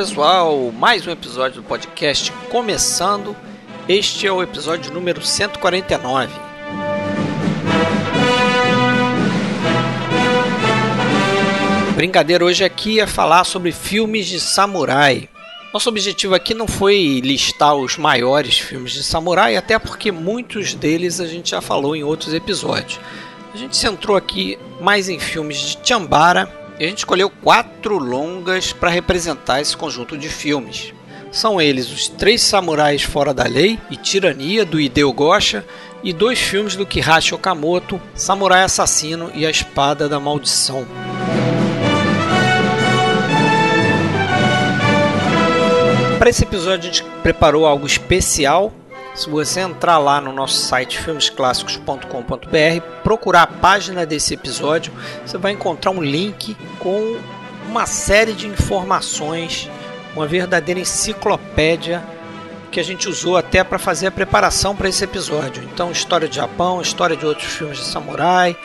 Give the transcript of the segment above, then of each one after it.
pessoal, mais um episódio do podcast começando. Este é o episódio número 149. Brincadeira hoje aqui é falar sobre filmes de samurai. Nosso objetivo aqui não foi listar os maiores filmes de samurai, até porque muitos deles a gente já falou em outros episódios. A gente centrou aqui mais em filmes de Chambara e a gente escolheu quatro longas para representar esse conjunto de filmes. São eles Os Três Samurais Fora da Lei e Tirania, do Hideo Gosha, e dois filmes do Kihachi Okamoto, Samurai Assassino e A Espada da Maldição. Para esse episódio a gente preparou algo especial. Se você entrar lá no nosso site filmesclássicos.com.br, procurar a página desse episódio, você vai encontrar um link com uma série de informações, uma verdadeira enciclopédia que a gente usou até para fazer a preparação para esse episódio. Então, história de Japão, história de outros filmes de samurai,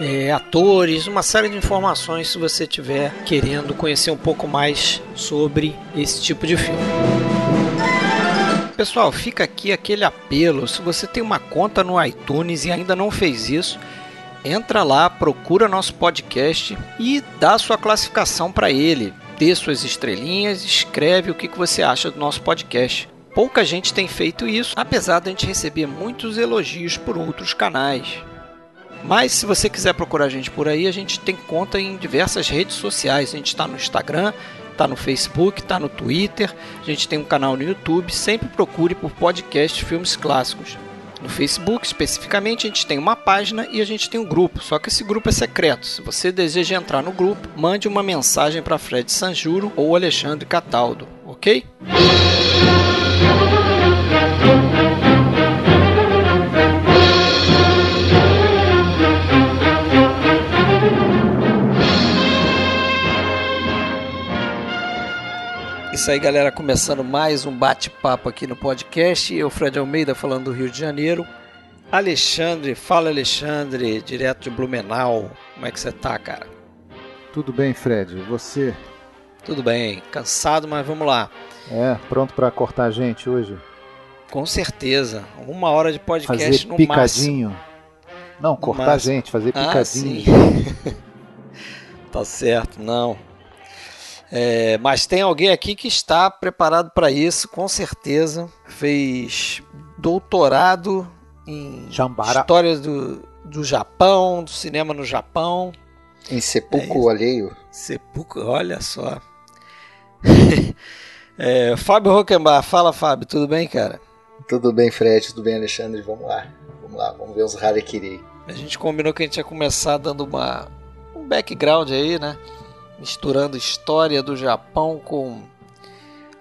é, atores, uma série de informações se você estiver querendo conhecer um pouco mais sobre esse tipo de filme. Pessoal, fica aqui aquele apelo. Se você tem uma conta no iTunes e ainda não fez isso, entra lá, procura nosso podcast e dá sua classificação para ele. Dê suas estrelinhas, escreve o que você acha do nosso podcast. Pouca gente tem feito isso, apesar de a gente receber muitos elogios por outros canais. Mas se você quiser procurar a gente por aí, a gente tem conta em diversas redes sociais. A gente está no Instagram, está no Facebook, está no Twitter. A gente tem um canal no YouTube. Sempre procure por podcast Filmes Clássicos. No Facebook, especificamente, a gente tem uma página e a gente tem um grupo. Só que esse grupo é secreto. Se você deseja entrar no grupo, mande uma mensagem para Fred Sanjuro ou Alexandre Cataldo, ok? Isso aí, galera, começando mais um bate-papo aqui no podcast. Eu, Fred Almeida, falando do Rio de Janeiro. Alexandre, fala Alexandre, direto de Blumenau. Como é que você tá, cara? Tudo bem, Fred. E você? Tudo bem. Cansado, mas vamos lá. É, pronto para cortar a gente hoje? Com certeza. Uma hora de podcast fazer no picadinho. máximo. Não, cortar a gente, fazer picadinho. Ah, sim. tá certo, não. É, mas tem alguém aqui que está preparado para isso, com certeza. Fez doutorado em Chambara. história do, do Japão, do cinema no Japão. Em sepulcro alheio. Sepulcro, olha só. é, Fábio Rockenbach, fala Fábio, tudo bem, cara? Tudo bem, Fred? Tudo bem, Alexandre? Vamos lá. Vamos lá, vamos ver os Harakiri. A gente combinou que a gente ia começar dando uma, um background aí, né? Misturando história do Japão com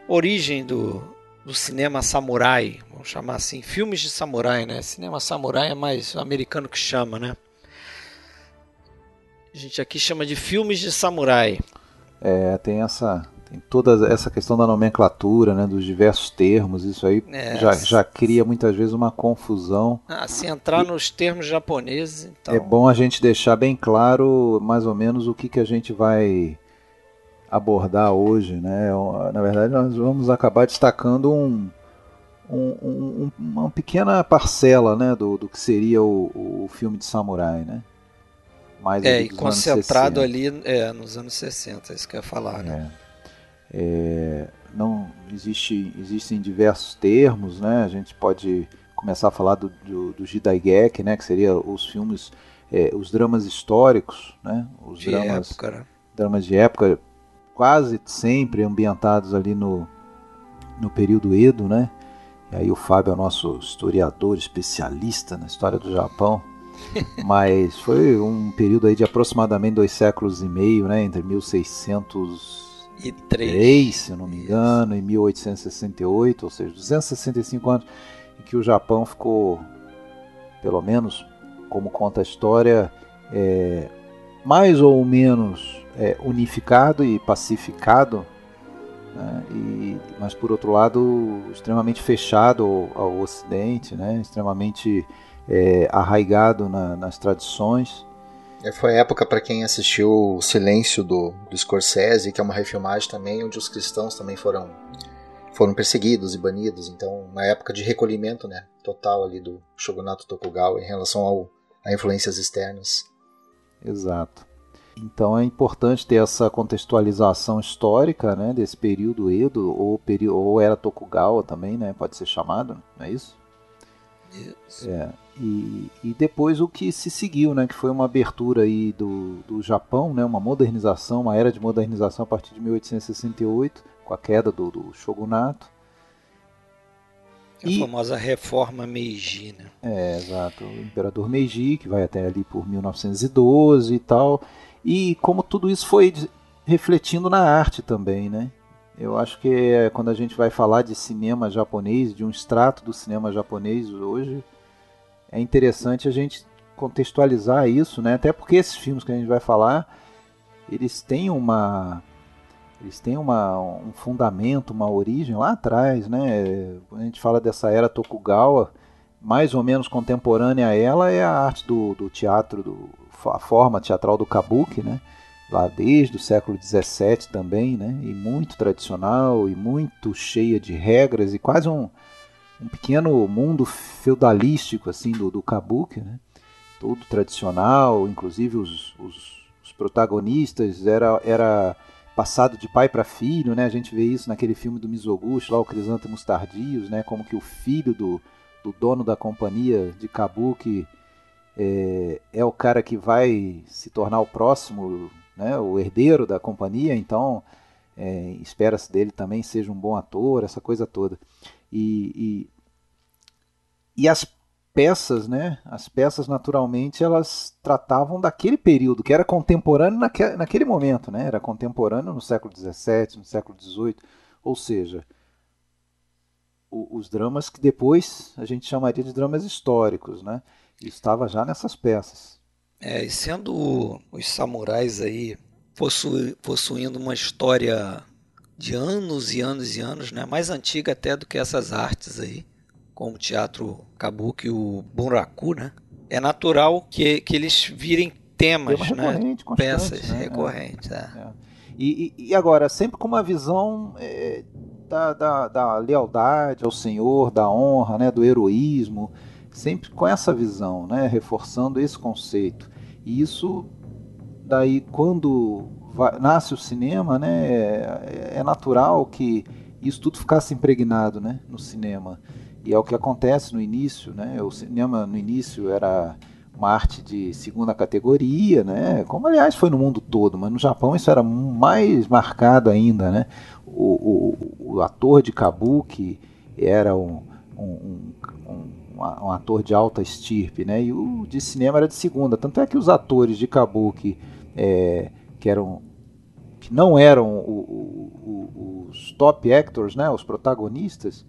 origem do, do cinema samurai, vamos chamar assim, filmes de samurai, né? Cinema samurai é mais americano que chama, né? A gente aqui chama de filmes de samurai. É, tem essa tem toda essa questão da nomenclatura, né, dos diversos termos, isso aí É, já, já cria muitas vezes uma confusão. Ah, se entrar nos termos japoneses, então. É bom a gente deixar bem claro mais ou menos o que, que a gente vai abordar hoje, né? Na verdade, nós vamos acabar destacando um, um- um- uma pequena parcela, né, do, do que seria o, o filme de samurai, né? Mais É, e concentrado 60. ali é, nos anos 60, é isso que eu ia falar, né? É. Não existe, existem diversos termos, né? A gente pode começar a falar do, do, do Jidaigeki, né? Que seria os filmes, é, os dramas históricos, né? Os De dramas, época, né? dramas de época, quase sempre ambientados ali no, no período Edo, né? E aí o Fábio é o nosso historiador especialista na história do Japão. Mas foi um período aí de aproximadamente dois séculos e meio, né? Entre 1600 E três. 3, se eu não me engano, em 1868, ou seja, 265 anos, em que o Japão ficou, pelo menos, como conta a história, é, mais ou menos é, unificado e pacificado, né, e, mas por outro lado, extremamente fechado ao, ao Ocidente, né, extremamente é, arraigado na- nas tradições. É, foi a época para quem assistiu o Silêncio do, do Scorsese, que é uma refilmagem também, onde os cristãos também foram foram perseguidos e banidos. Então, uma época de recolhimento, né, total ali do shogunato Tokugawa em relação ao, a influências externas. Exato. Então é importante ter essa contextualização histórica, né, desse período Edo ou período ou era Tokugawa também, né, pode ser chamado, não é isso? Isso. É. E, e depois o que se seguiu, né, que foi uma abertura aí do, do Japão, né, uma modernização, uma era de modernização a partir de 1868, com a queda do, do shogunato. A e, famosa reforma Meiji, né? É, exato. O imperador Meiji, que vai até ali por 1912 e tal. E como tudo isso foi refletindo na arte também, né? Eu acho que é, quando a gente vai falar de cinema japonês, de um extrato do cinema japonês hoje, é interessante a gente contextualizar isso, né? Até porque esses filmes que a gente vai falar, eles têm uma eles têm uma, um fundamento, uma origem lá atrás, né? Quando a gente fala dessa era Tokugawa, mais ou menos contemporânea a ela é a arte do, do teatro, do, a forma teatral do kabuki, né? Lá desde o século XVII também, né? E muito tradicional e muito cheia de regras e quase um, um pequeno mundo feudalístico assim do, do kabuki, né? Todo tradicional, inclusive os, os, os protagonistas era era passado de pai para filho, né? A gente vê isso naquele filme do Mizoguchi, lá o Crisântemos Tardios, né? Como que o filho do, do dono da companhia de Kabuki é, é o cara que vai se tornar o próximo, né? O herdeiro da companhia, então é, espera-se dele também seja um bom ator, essa coisa toda. E, e, e as peças, né? As peças naturalmente elas tratavam daquele período que era contemporâneo naque, naquele momento, né? Era contemporâneo no século XVII, no século XVIII, ou seja, o, os dramas que depois a gente chamaria de dramas históricos, né? Estava já nessas peças. É, e sendo os samurais aí possu, possuindo uma história de anos e anos e anos, né? Mais antiga até do que essas artes aí como o teatro kabuki, o bunraku, né? É natural que, que eles virem temas, né? Peças né? recorrentes. É. É. E, e, agora, sempre com uma visão é, da, da, da, lealdade ao Senhor, da honra, né? do heroísmo, sempre com essa visão, né? reforçando esse conceito. E isso, daí, quando nasce o cinema, né? É, é natural que isso tudo ficasse impregnado né? no cinema. E é o que acontece no início, né? O cinema no início era uma arte de segunda categoria, né? Como aliás foi no mundo todo, mas no Japão isso era mais marcado ainda, né? O, o, o ator de kabuki era um, um, um, um, ator de alta estirpe, né? E o de cinema era de segunda. Tanto é que os atores de kabuki é, que eram que não eram o, os top actors, né? Os protagonistas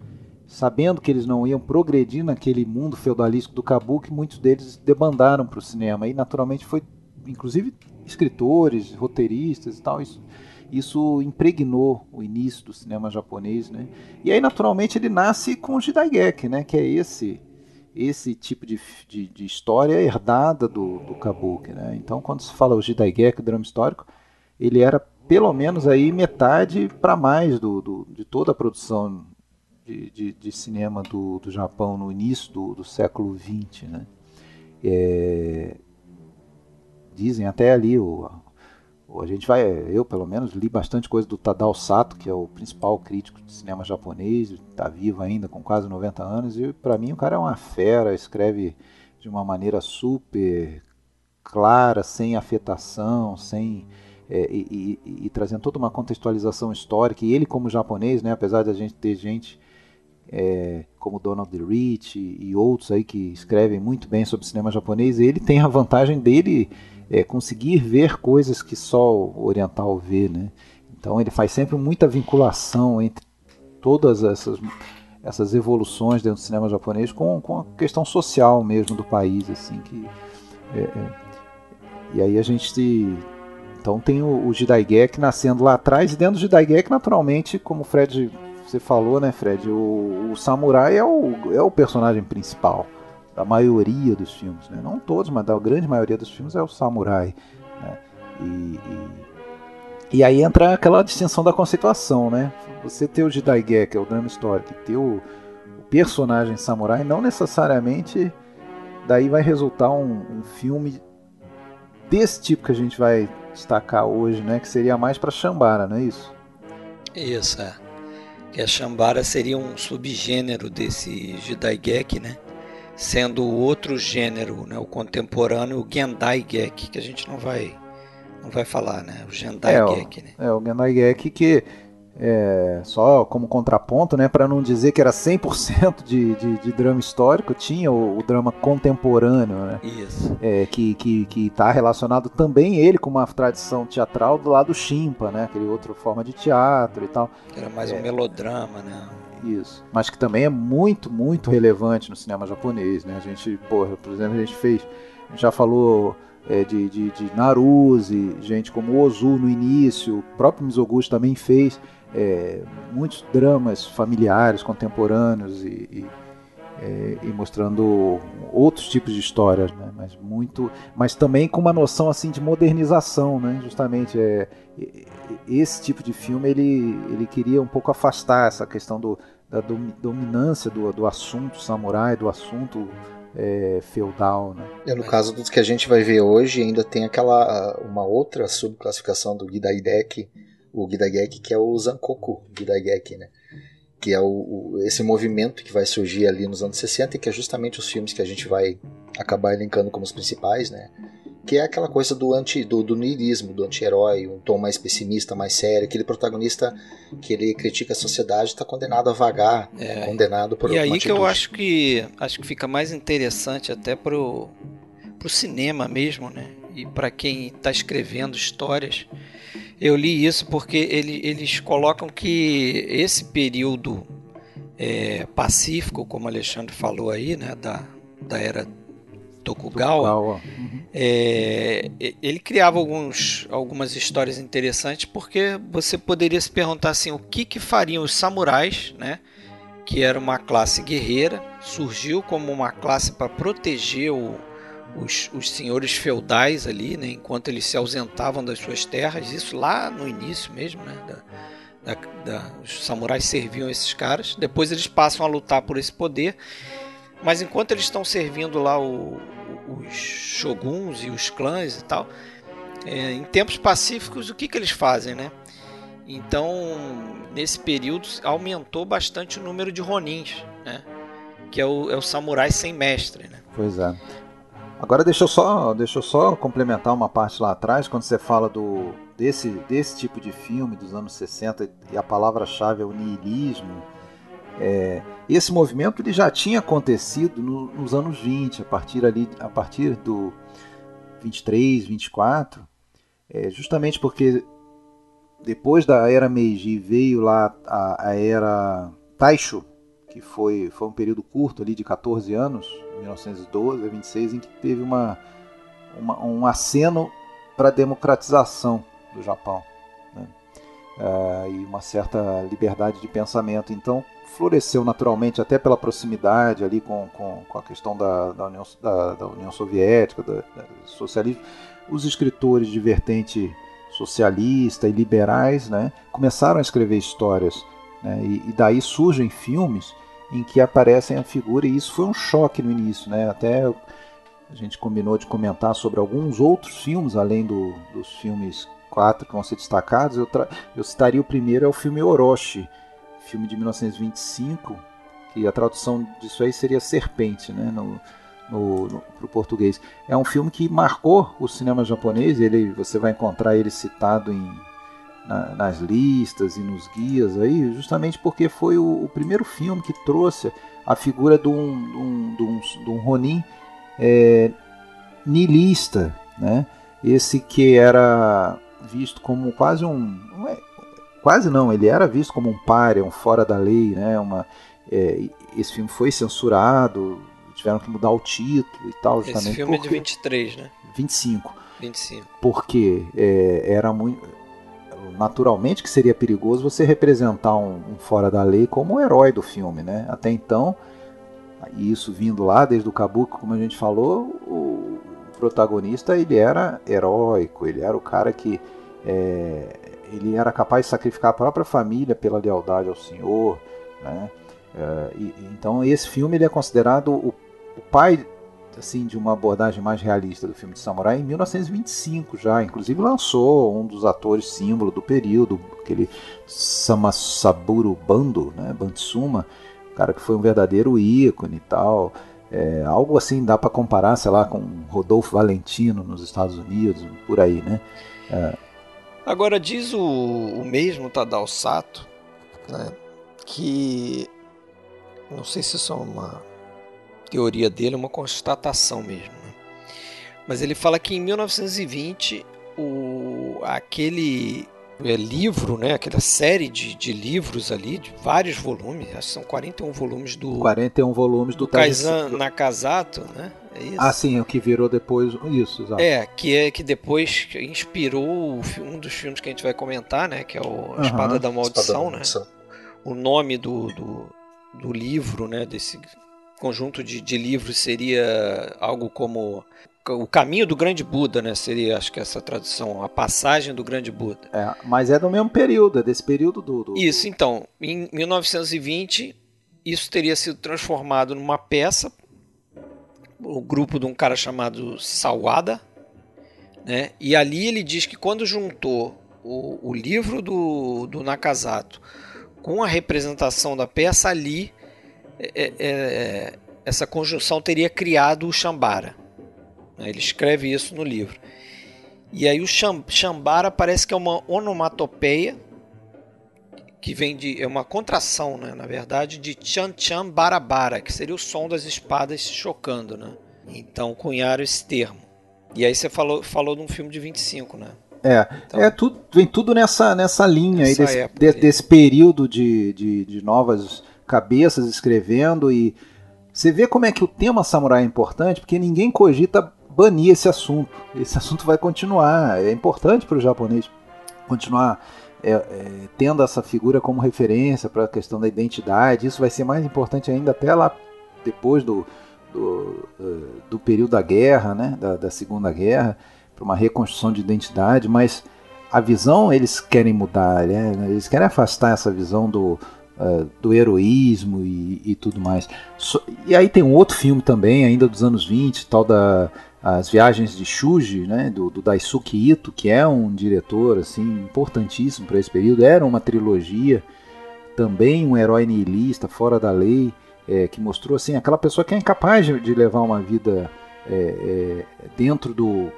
sabendo que eles não iam progredir naquele mundo feudalístico do Kabuki, muitos deles debandaram para o cinema. E naturalmente foi, inclusive, escritores, roteiristas e tal. Isso, isso impregnou o início do cinema japonês, né? E aí, naturalmente, ele nasce com o Jidaigeki, né? Que é esse esse tipo de, de, de história herdada do, do Kabuki, né? Então, quando se fala o Jidaigeki, drama histórico, ele era pelo menos aí metade para mais do, do, de toda a produção de, de, de cinema do, do Japão no início do, século XX. Né? É, dizem até ali, o, a gente vai, eu pelo menos li bastante coisa do Tadao Sato, que é o principal crítico de cinema japonês, está vivo ainda com quase 90 anos, e para mim o cara é uma fera, escreve de uma maneira super clara, sem afetação, sem é, e, e, e, trazendo toda uma contextualização histórica. E ele, como japonês, né, apesar de a gente ter gente é, como Donald Rich e outros aí que escrevem muito bem sobre cinema japonês, ele tem a vantagem dele é, conseguir ver coisas que só o oriental vê, né? Então ele faz sempre muita vinculação entre todas essas, essas evoluções dentro do cinema japonês com, com a questão social mesmo do país, assim que é, é e aí a gente então tem o, o Jidaigeki nascendo lá atrás e dentro do Jidaigeki naturalmente, como o Fred você falou, né, Fred? O, o samurai é o, é o personagem principal. Da maioria dos filmes, né? não todos, mas da grande maioria dos filmes é o samurai. Né? E, e, e, aí entra aquela distinção da conceituação, né? Você ter o Jidaigeki, é o drama histórico, e ter o, o, personagem samurai, não necessariamente daí vai resultar um, um filme desse tipo que a gente vai destacar hoje, né? Que seria mais para Shambara, não é isso? Isso, é. Que a Shambara seria um subgênero desse Jidaigeki, né? Sendo o outro gênero, né? O contemporâneo, o Gendai Geki, que a gente não vai não vai falar, né? O Gendai é, Geki, né? É, o Gendai Geki que é, só como contraponto, né, para não dizer que era 100% de, de, de drama histórico, tinha o, o drama contemporâneo, né, Isso. É, que está que, que tá relacionado também ele com uma tradição teatral do lado Chimpa, né, aquele outra forma de teatro e tal. Era mais é, um melodrama, né? Isso. Mas que também é muito, muito relevante no cinema japonês, né? A gente, porra, por exemplo, a gente fez, já falou é, de, de, de Naruse, gente como Ozu no início, o próprio Mizoguchi também fez é, muitos dramas familiares contemporâneos e, e, é, e, mostrando outros tipos de histórias, né? mas muito, mas também com uma noção assim de modernização, né? Justamente é, esse tipo de filme ele, ele queria um pouco afastar essa questão do, da dominância do, do assunto samurai, do assunto é, feudal. Né? É, no caso dos que a gente vai ver hoje, ainda tem aquela uma outra subclassificação do Gidaideki, o Gidageki, que é o Zankoku Gidageki, né? Que é o, o, esse movimento que vai surgir ali nos anos 60 e que é justamente os filmes que a gente vai acabar elencando como os principais, né? Que é aquela coisa do anti do, do niilismo, do anti-herói, um tom mais pessimista, mais sério, aquele protagonista que ele critica a sociedade está condenado a vagar, é, condenado por E aí que eu acho que acho que fica mais interessante até pro pro cinema mesmo, né? E para quem está escrevendo histórias, eu li isso porque ele, eles colocam que esse período é, pacífico, como o Alexandre falou aí, né, da, da era Tokugawa, Tokugawa. É, ele criava alguns, algumas histórias interessantes porque você poderia se perguntar assim, o que, que fariam os samurais, né, que era uma classe guerreira, surgiu como uma classe para proteger o, os, os senhores feudais ali, né, enquanto eles se ausentavam das suas terras, isso lá no início mesmo, né, da, da, da, os samurais serviam esses caras, depois eles passam a lutar por esse poder, mas enquanto eles estão servindo lá o, os shoguns e os clãs e tal, é, em tempos pacíficos, o que, que eles fazem, né? Então, nesse período, aumentou bastante o número de ronins, né? Que é o, é o samurai sem mestre, né? Pois é. Agora deixa eu só, deixa eu só complementar uma parte lá atrás, quando você fala do, desse, desse tipo de filme dos anos 60 e a palavra-chave é o niilismo. É, esse movimento ele já tinha acontecido no, nos anos 20, a partir ali, a partir do 23, 24, é, justamente porque depois da era Meiji veio lá a, a era Taisho, que foi, foi um período curto ali de 14 anos, 1912 a 26, em que teve uma, uma um aceno para a democratização do Japão né? uh, e uma certa liberdade de pensamento. Então floresceu naturalmente, até pela proximidade ali com, com, com a questão da, da, União, da, da União Soviética, do socialismo, os escritores de vertente socialista e liberais né, começaram a escrever histórias. Né, e, e daí surgem filmes em que aparecem a figura, e isso foi um choque no início, né? Até a gente combinou de comentar sobre alguns outros filmes, além do, dos filmes quatro que vão ser destacados. Eu, eu citaria o primeiro, é o filme Orochi, filme de 1925, que a tradução disso aí seria Serpente, né? No, no, no pro português. É um filme que marcou o cinema japonês, ele, você vai encontrar ele citado em na, nas listas e nos guias aí, justamente porque foi o, o primeiro filme que trouxe a figura de um, de um, de um, de um Ronin é, nilista, né? Esse que era visto como quase um, quase não, ele era visto como um páreo, um fora da lei, né? Uma, é, esse filme foi censurado, tiveram que mudar o título e tal, Esse filme porque, é de 23, né? 25. 25. Porque é, era muito naturalmente que seria perigoso você representar um, um, fora da lei como o herói do filme, né? Até então E isso vindo lá desde o Kabuki, como a gente falou, o protagonista ele era heróico, ele era o cara que é, ele era capaz de sacrificar a própria família pela lealdade ao Senhor, né? É, e, então esse filme ele é considerado o, o, pai assim de uma abordagem mais realista do filme de samurai em 1925 já, inclusive lançou um dos atores símbolo do período, aquele Samasaburo Bando, né, Bantsuma, cara que foi um verdadeiro ícone e tal. É, algo assim dá para comparar, sei lá, com Rodolfo Valentino nos Estados Unidos, por aí, né? É. Agora diz o, o mesmo Tadao Sato, né, que não sei se isso é uma teoria dele, uma constatação mesmo, né? mas ele fala que em 1920 o, aquele é, livro, né, aquela série de, de livros ali, de vários volumes, acho que são 41 volumes do 41 volumes do, do Kaizen Nakazato, né? É isso? Ah, sim, o que virou depois isso, exato. É, que é que depois inspirou um dos filmes que a gente vai comentar, né, que é o uhum. Espada da Maldição, Espada né? O nome do, do, do, livro, né, desse conjunto de, de livros seria algo como o caminho do grande Buda, né? Seria, acho que essa tradução, a passagem do grande Buda. É, mas é do mesmo período, é desse período do, do. Isso, então, em 1920, isso teria sido transformado numa peça, o grupo de um cara chamado Sawada, né? E ali ele diz que quando juntou o, o livro do, do Nakazato com a representação da peça ali, é, é, é essa conjunção teria criado o Shambara. Né? Ele escreve isso no livro. E aí o Shambara parece que é uma onomatopeia que vem de é uma contração, né, na verdade, de Chan Chan Barabara, que seria o som das espadas chocando, né? Então cunharam esse termo. E aí você falou, falou de um filme de 25, né? É, então, é tudo, vem tudo nessa, nessa linha aí desse, de, desse período de, de, de novas cabeças escrevendo e você vê como é que o tema samurai é importante, porque ninguém cogita banir esse assunto. Esse assunto vai continuar. É importante para o japonês continuar é, é, tendo essa figura como referência para a questão da identidade. Isso vai ser mais importante ainda até lá depois do, do, uh, do período da guerra, né, da, da Segunda Guerra, para uma reconstrução de identidade. Mas a visão eles querem mudar, né? eles querem afastar essa visão do, Uh, do heroísmo e, e tudo mais. So, e aí tem um outro filme também, ainda dos anos 20, tal da as viagens de Shuji, né, do, do, Daisuke Ito, que é um diretor assim importantíssimo para esse período, era uma trilogia, também um herói nihilista, fora da lei, é, que mostrou assim aquela pessoa que é incapaz de, levar uma vida é, é, dentro do,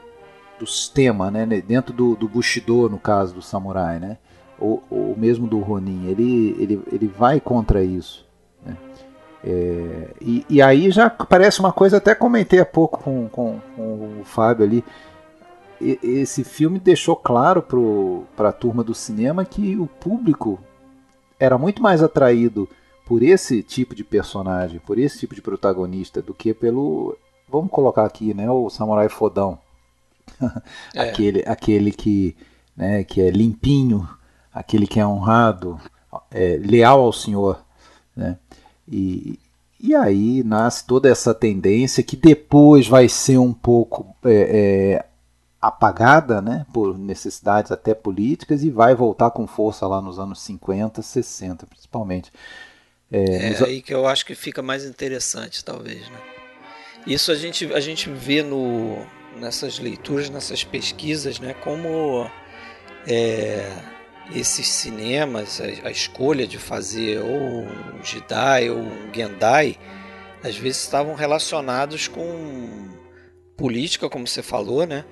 do sistema, né, dentro do, do Bushido, no caso do samurai, né, ou, ou mesmo do Ronin, ele, ele, ele vai contra isso. É, e, e, aí já parece uma coisa, até comentei há pouco com, com, com o Fábio ali. E, esse filme deixou claro para a turma do cinema que o público era muito mais atraído por esse tipo de personagem, por esse tipo de protagonista, do que pelo. Vamos colocar aqui, né? O samurai fodão. É. aquele, aquele que, né, que é limpinho, aquele que é honrado, é, leal ao senhor. Né? E, e aí nasce toda essa tendência que depois vai ser um pouco é, é, apagada né, por necessidades até políticas e vai voltar com força lá nos anos 50, 60 principalmente. É, é aí que eu acho que fica mais interessante, talvez. Né? Isso a gente, a gente vê no, nessas leituras, nessas pesquisas, né, como é, esses cinemas, a, a, escolha de fazer ou um Jidai ou um Gendai, às vezes estavam relacionados com política, como você falou, né?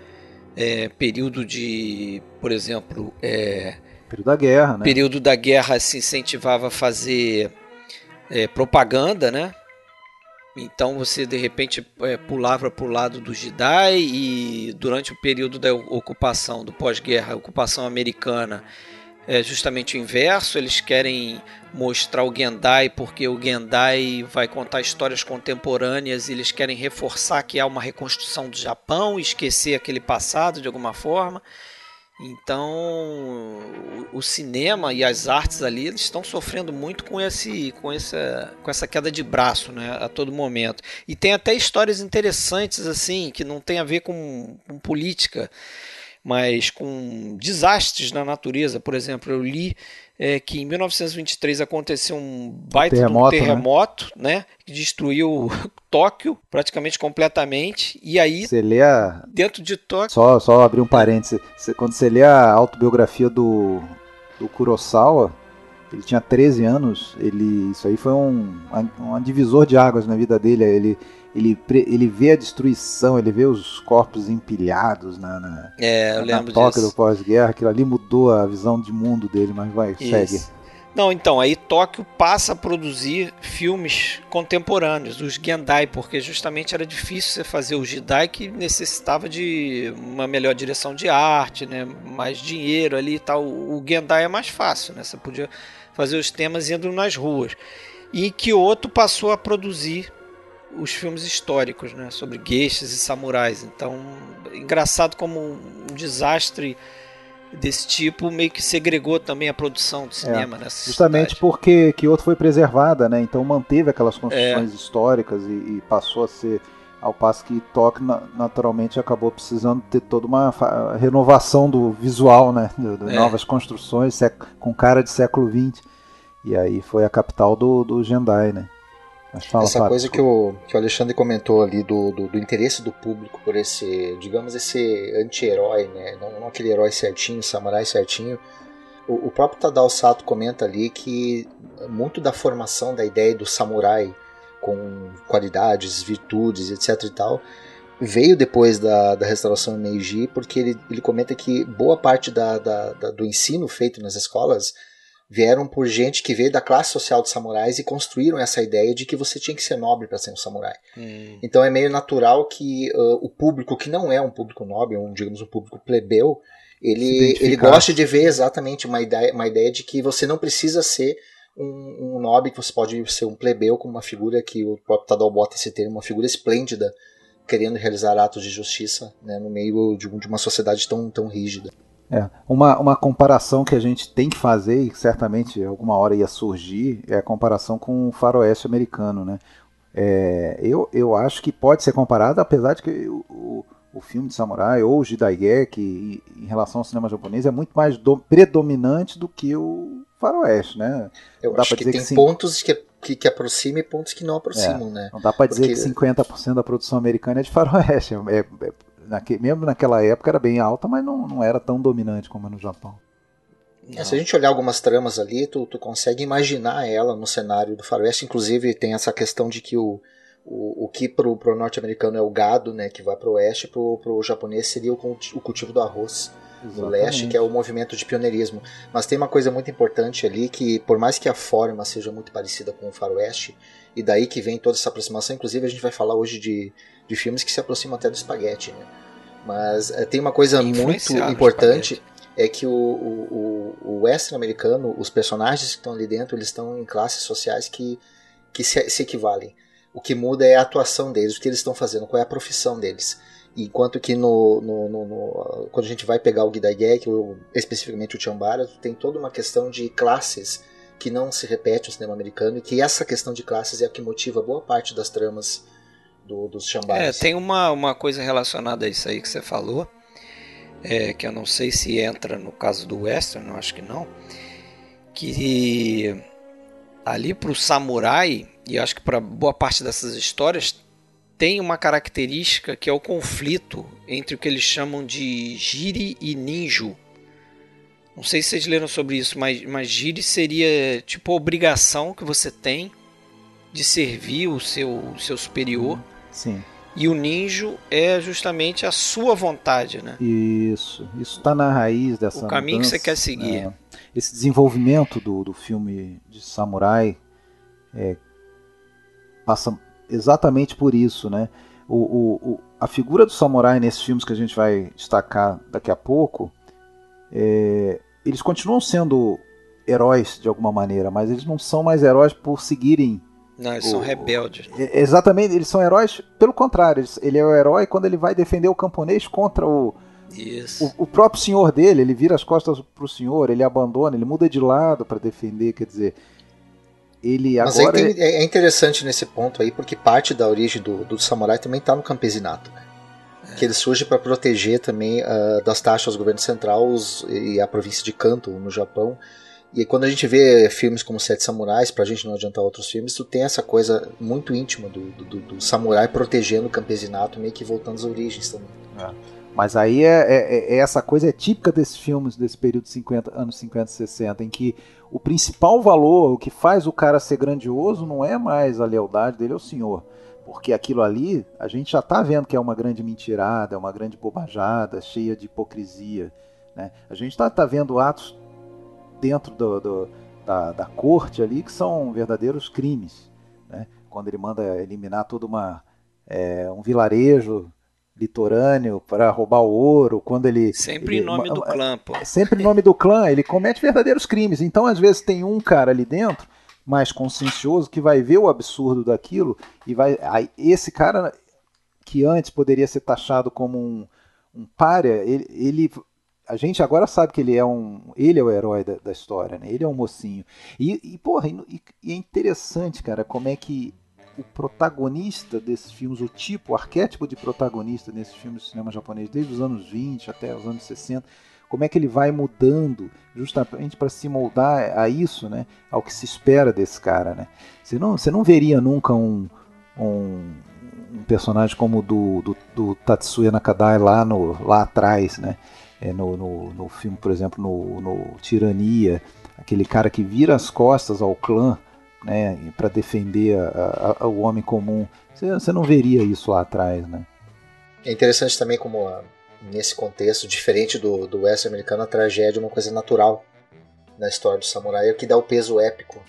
É, período de, por exemplo, é, período da guerra, né? Período da guerra se incentivava a fazer é, propaganda, né? Então você de repente é, pulava para o lado do Jidai e durante o período da ocupação, do pós-guerra, ocupação americana, é justamente o inverso, eles querem mostrar o Gendai porque o Gendai vai contar histórias contemporâneas e eles querem reforçar que há uma reconstrução do Japão, esquecer aquele passado de alguma forma. Então, o cinema e as artes ali eles estão sofrendo muito com esse, com essa, com essa queda de braço, né, a todo momento. E tem até histórias interessantes assim que não tem a ver com, com política, mas com desastres na natureza. Por exemplo, eu li é, que em 1923 aconteceu um baita terremoto, um terremoto né? né? que destruiu Tóquio praticamente completamente. E aí, você lê a... dentro de Tóquio. Só, só abrir um parênteses: quando você lê a autobiografia do, do Kurosawa, ele tinha 13 anos, ele, isso aí foi um, um divisor de águas na vida dele. Ele ele, ele vê a destruição, ele vê os corpos empilhados na, na, é, na toca do pós-guerra, aquilo ali mudou a visão de mundo dele, mas vai, Isso. segue. Não, então, aí Tóquio passa a produzir filmes contemporâneos, os Gendai, porque justamente era difícil você fazer o Jidai que necessitava de uma melhor direção de arte, né, mais dinheiro ali e tal. O Gendai é mais fácil, né, você podia fazer os temas indo nas ruas. E Kyoto passou a produzir os filmes históricos, né, sobre gueixas e samurais. Então, engraçado como um desastre desse tipo meio que segregou também a produção de cinema é, Justamente cidade. porque Kyoto foi preservada, né? Então manteve aquelas construções é. históricas e, e, passou a ser ao passo que Tóquio naturalmente acabou precisando ter toda uma renovação do visual, né? De, é. Novas construções com cara de século XX. E aí foi a capital do, do Gendai, né? Fala, Essa coisa que o, que o Alexandre comentou ali do, do, do, interesse do público por esse, digamos, esse anti-herói, né? Não, não, aquele herói certinho, samurai certinho. O, o, próprio Tadao Sato comenta ali que muito da formação da ideia do samurai com qualidades, virtudes, etc e tal, veio depois da, da restauração Meiji, porque ele, ele comenta que boa parte da, da, da do ensino feito nas escolas vieram por gente que veio da classe social dos samurais e construíram essa ideia de que você tinha que ser nobre para ser um samurai. Hum. Então é meio natural que uh, o público que não é um público nobre, um, digamos um público plebeu, ele, ele gosta de ver exatamente uma ideia, uma ideia de que você não precisa ser um, um nobre, que você pode ser um plebeu com uma figura que o próprio Tadao bota esse termo, uma figura esplêndida, querendo realizar atos de justiça né, no meio de, de uma sociedade tão, tão rígida. É, uma, uma comparação que a gente tem que fazer, e certamente alguma hora ia surgir, é a comparação com o faroeste americano. Né? É, eu, eu acho que pode ser comparado, apesar de que o, o, o filme de samurai ou o Jidaigeki, em relação ao cinema japonês, é muito mais do, predominante do que o faroeste. Né? Eu dá acho que tem que pontos que, que, que aproximam e pontos que não aproximam. É, né? Não dá para dizer que 50% da produção americana é de faroeste. É, é, naque, mesmo naquela época era bem alta, mas não, não era tão dominante como é no Japão. É, se a gente olhar algumas tramas ali, tu, tu consegue imaginar ela no cenário do faroeste. Inclusive tem essa questão de que o, o, o que pro, pro norte-americano é o gado, né, que vai pro oeste, pro, pro japonês seria o, o cultivo do arroz. Exatamente. no leste, que é o movimento de pioneirismo. Mas tem uma coisa muito importante ali que, por mais que a forma seja muito parecida com o faroeste, e daí que vem toda essa aproximação, inclusive a gente vai falar hoje de, de filmes que se aproximam até do espaguete, né? Mas é, tem uma coisa muito importante é que o, o, o western americano, os personagens que estão ali dentro, eles estão em classes sociais que, que se, se, equivalem. O que muda é a atuação deles, o que eles estão fazendo, qual é a profissão deles. Enquanto que no, no, no, no quando a gente vai pegar o Gidagek, ou especificamente o Chambara, tem toda uma questão de classes que não se repete no cinema americano e que essa questão de classes é a que motiva boa parte das tramas do, dos Chambaras. É, tem uma, uma coisa relacionada a isso aí que você falou, é, que eu não sei se entra no caso do Western, eu acho que não, que ali para o samurai, e acho que para boa parte dessas histórias, tem uma característica que é o conflito entre o que eles chamam de Jiri e Ninjo. Não sei se vocês leram sobre isso, mas, mas Jiri seria tipo a obrigação que você tem de servir o seu, seu superior. Sim. E o ninjo é justamente a sua vontade, né? Isso. Isso está na raiz dessa. O caminho mudança, que você quer seguir. É, esse desenvolvimento do, do filme de samurai é, passa exatamente por isso, né? O, o, o, a figura do samurai nesses filmes que a gente vai destacar daqui a pouco, é, eles continuam sendo heróis de alguma maneira, mas eles não são mais heróis por seguirem. Não, eles o, são rebeldes. Exatamente, eles são heróis pelo contrário. Ele é o herói quando ele vai defender o camponês contra o, Isso. O, o, próprio senhor dele, ele vira as costas pro senhor, ele abandona, ele muda de lado para defender, quer dizer, ele Mas agora tem, é... é interessante nesse ponto aí, porque parte da origem do, do samurai também está no campesinato, né? É. Que ele surge para proteger também uh, das taxas do governo central os, e a província de Kanto, no Japão. E quando a gente vê filmes como Sete Samurais, pra gente não adiantar outros filmes, tu tem essa coisa muito íntima do, do, do samurai protegendo o campesinato, meio que voltando às origens também. É. Mas aí é, é, é, essa coisa é típica desses filmes desse período de 50, anos 50 e 60, em que o principal valor, o que faz o cara ser grandioso, não é mais a lealdade dele ao senhor. Porque aquilo ali, a gente já está vendo que é uma grande mentirada, é uma grande bobajada, cheia de hipocrisia. Né? A gente está tá vendo atos dentro do, do, da, da corte ali que são verdadeiros crimes. Né? Quando ele manda eliminar todo uma, é, um vilarejo litorâneo para roubar o ouro, quando ele sempre ele, em nome do clã, pô. Sempre em nome do clã, ele comete verdadeiros crimes. Então, às vezes tem um cara ali dentro mais consciencioso que vai ver o absurdo daquilo e vai aí, esse cara que antes poderia ser taxado como um, um párea, ele, ele a gente agora sabe que ele é um ele é o herói da, da história, né? Ele é um mocinho. E, e porra, e, e é interessante, cara, como é que o protagonista desses filmes, o tipo, o arquétipo de protagonista nesses filmes de cinema japonês, desde os anos 20 até os anos 60, como é que ele vai mudando justamente para se moldar a isso, né? Ao que se espera desse cara, né? Você não, você não veria nunca um, um, um personagem como o do, do, do, Tatsuya Nakadai lá, no, lá atrás, né? É no, no, no filme, por exemplo, no, no Tirania, aquele cara que vira as costas ao clã né, para defender a, a, o homem comum. Você, você, não veria isso lá atrás, né? É interessante também como ah, nesse contexto, diferente do, do western americano, a tragédia é uma coisa natural na história do samurai, é o que dá o peso épico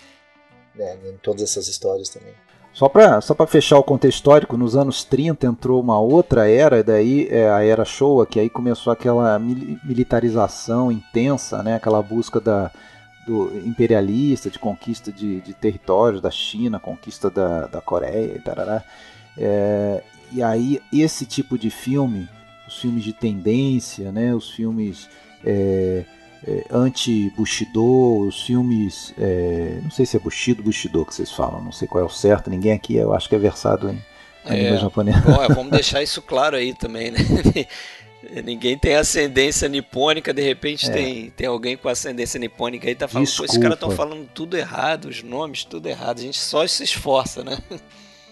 né, em todas essas histórias também. Só para só fechar o contexto histórico, nos anos 30 entrou uma outra era, daí é a era Showa, que aí começou aquela militarização intensa, né, aquela busca da, do imperialista, de conquista de, de territórios da China, conquista da, da Coreia e tarará. É, e aí esse tipo de filme, os filmes de tendência, né, os filmes é, é, anti-Bushido, os filmes, é, não sei se é Bushido, Bushido que vocês falam, não sei qual é o certo, ninguém aqui eu acho que é versado em anime é, japonês. Bom, vamos deixar isso claro aí também, né? Ninguém tem ascendência nipônica, de repente é. tem, tem alguém com ascendência nipônica aí tá falando, Desculpa. pô, esses caras estão falando tudo errado, os nomes tudo errado. A gente só se esforça, né?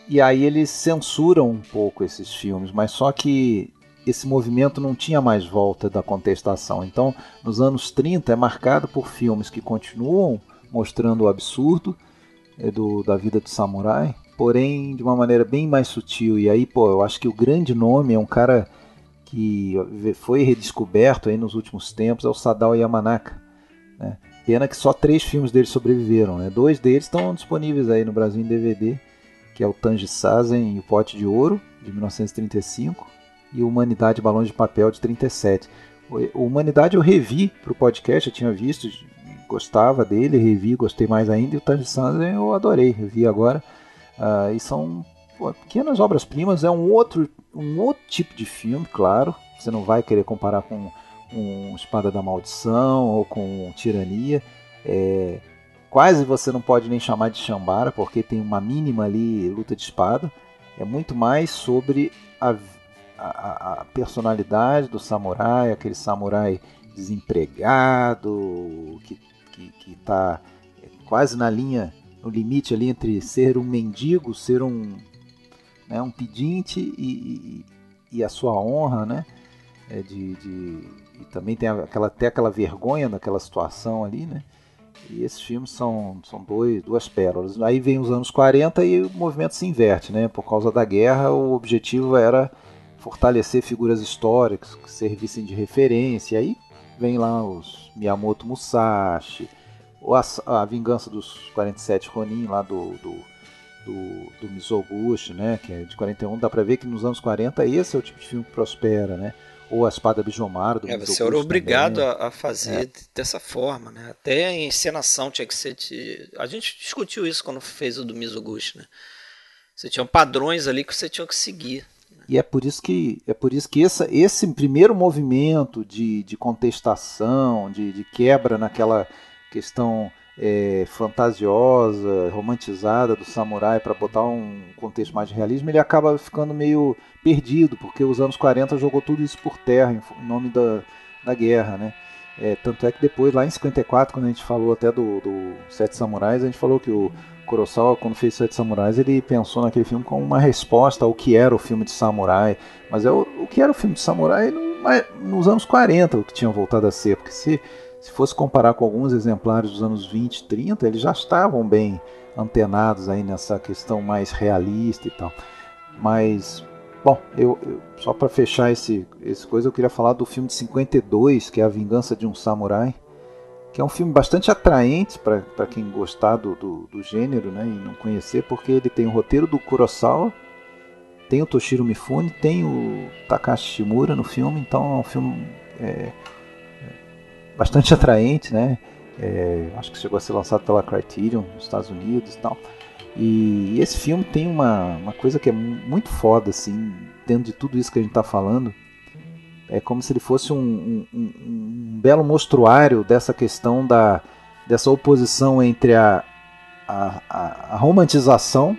E aí eles censuram um pouco esses filmes, mas só que esse movimento não tinha mais volta da contestação. Então, nos anos 30 é marcado por filmes que continuam mostrando o absurdo é, do, da vida do samurai, porém de uma maneira bem mais sutil. E aí, pô, eu acho que o grande nome é um cara que foi redescoberto aí nos últimos tempos é o Sadao Yamanaka. Né? Pena que só três filmes dele sobreviveram. Né? Dois deles estão disponíveis aí no Brasil em DVD, que é o Tanji Sazen e o Pote de Ouro, de 1935, e Humanidade Balões de Papel, de 37. O Humanidade eu revi para o podcast, eu tinha visto, gostava dele, revi, gostei mais ainda, e o Tanji Sazen eu adorei, revi agora. Uh, e são pô, pequenas obras-primas, é um outro um outro tipo de filme, claro. Você não vai querer comparar com um Espada da Maldição ou com Tirania. É, quase você não pode nem chamar de Shambara, porque tem uma mínima ali luta de espada. É muito mais sobre a, a, a personalidade do samurai, aquele samurai desempregado, que está quase na linha, no limite ali entre ser um mendigo, ser um né, um pedinte e, e, e, a sua honra, né? É de, de, e também tem aquela, até aquela vergonha daquela situação ali, né? E esses filmes são, são dois, duas pérolas. Aí vem os anos 40 e o movimento se inverte, né? Por causa da guerra, o objetivo era fortalecer figuras históricas que servissem de referência. Aí vem lá os Miyamoto Musashi, a, a Vingança dos 47 Ronin lá do, do do, do Mizoguchi, né, que é de 41, dá pra ver que nos anos 40 esse é o tipo de filme que prospera, né? Ou a Espada Bijomar do É, você era obrigado a, a, fazer é. dessa forma, né? Até a encenação tinha que ser... De... A gente discutiu isso quando fez o do Mizoguchi, né? Você tinha padrões ali que você tinha que seguir. E é por isso que, é por isso que essa, esse primeiro movimento de, de contestação, de, de quebra naquela questão é, fantasiosa, romantizada do samurai para botar um contexto mais de realismo, ele acaba ficando meio perdido, porque os anos 40 jogou tudo isso por terra em nome da, da guerra, né? É, tanto é que depois, lá em 54, quando a gente falou até do, do Sete Samurais, a gente falou que o Kurosawa, quando fez Sete Samurais, ele pensou naquele filme como uma resposta ao que era o filme de samurai. Mas é o, o que era o filme de samurai no, nos anos 40, o que tinha voltado a ser. Porque se, se fosse comparar com alguns exemplares dos anos 20, 30, eles já estavam bem antenados aí nessa questão mais realista e tal. Mas Bom, eu, eu só para fechar esse, esse coisa, eu queria falar do filme de 52, que é A Vingança de um Samurai, que é um filme bastante atraente para quem gostar do, do, do, gênero né, e não conhecer, porque ele tem o roteiro do Kurosawa, tem o Toshiro Mifune, tem o Takashi Shimura no filme, então é um filme é, bastante atraente, né? É, acho que chegou a ser lançado pela Criterion nos Estados Unidos e tal. E esse filme tem uma, uma coisa que é muito foda, assim, dentro de tudo isso que a gente está falando. É como se ele fosse um, um, um, belo mostruário dessa questão da dessa oposição entre a, a, a, a romantização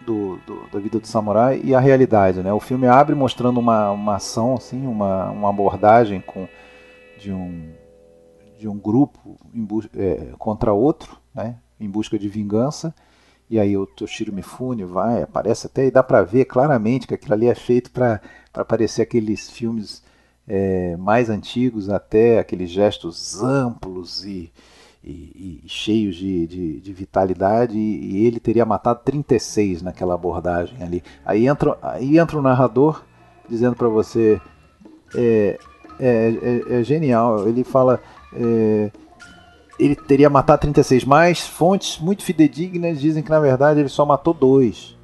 do, do, da vida do samurai e a realidade. Né? O filme abre mostrando uma, uma ação, assim, uma, uma abordagem com, de, um, de um grupo é, contra outro, né? em busca de vingança e aí o Toshiro Mifune vai, aparece até e dá para ver claramente que aquilo ali é feito para parecer aqueles filmes é, mais antigos, até aqueles gestos amplos e, e, e cheios de, de, de vitalidade. E, e, ele teria matado 36 naquela abordagem ali. Aí entra, aí entra o narrador dizendo para você: é, é, é, é, genial. Ele fala. É, ele teria matado 36, mas fontes muito fidedignas dizem que na verdade ele só matou dois.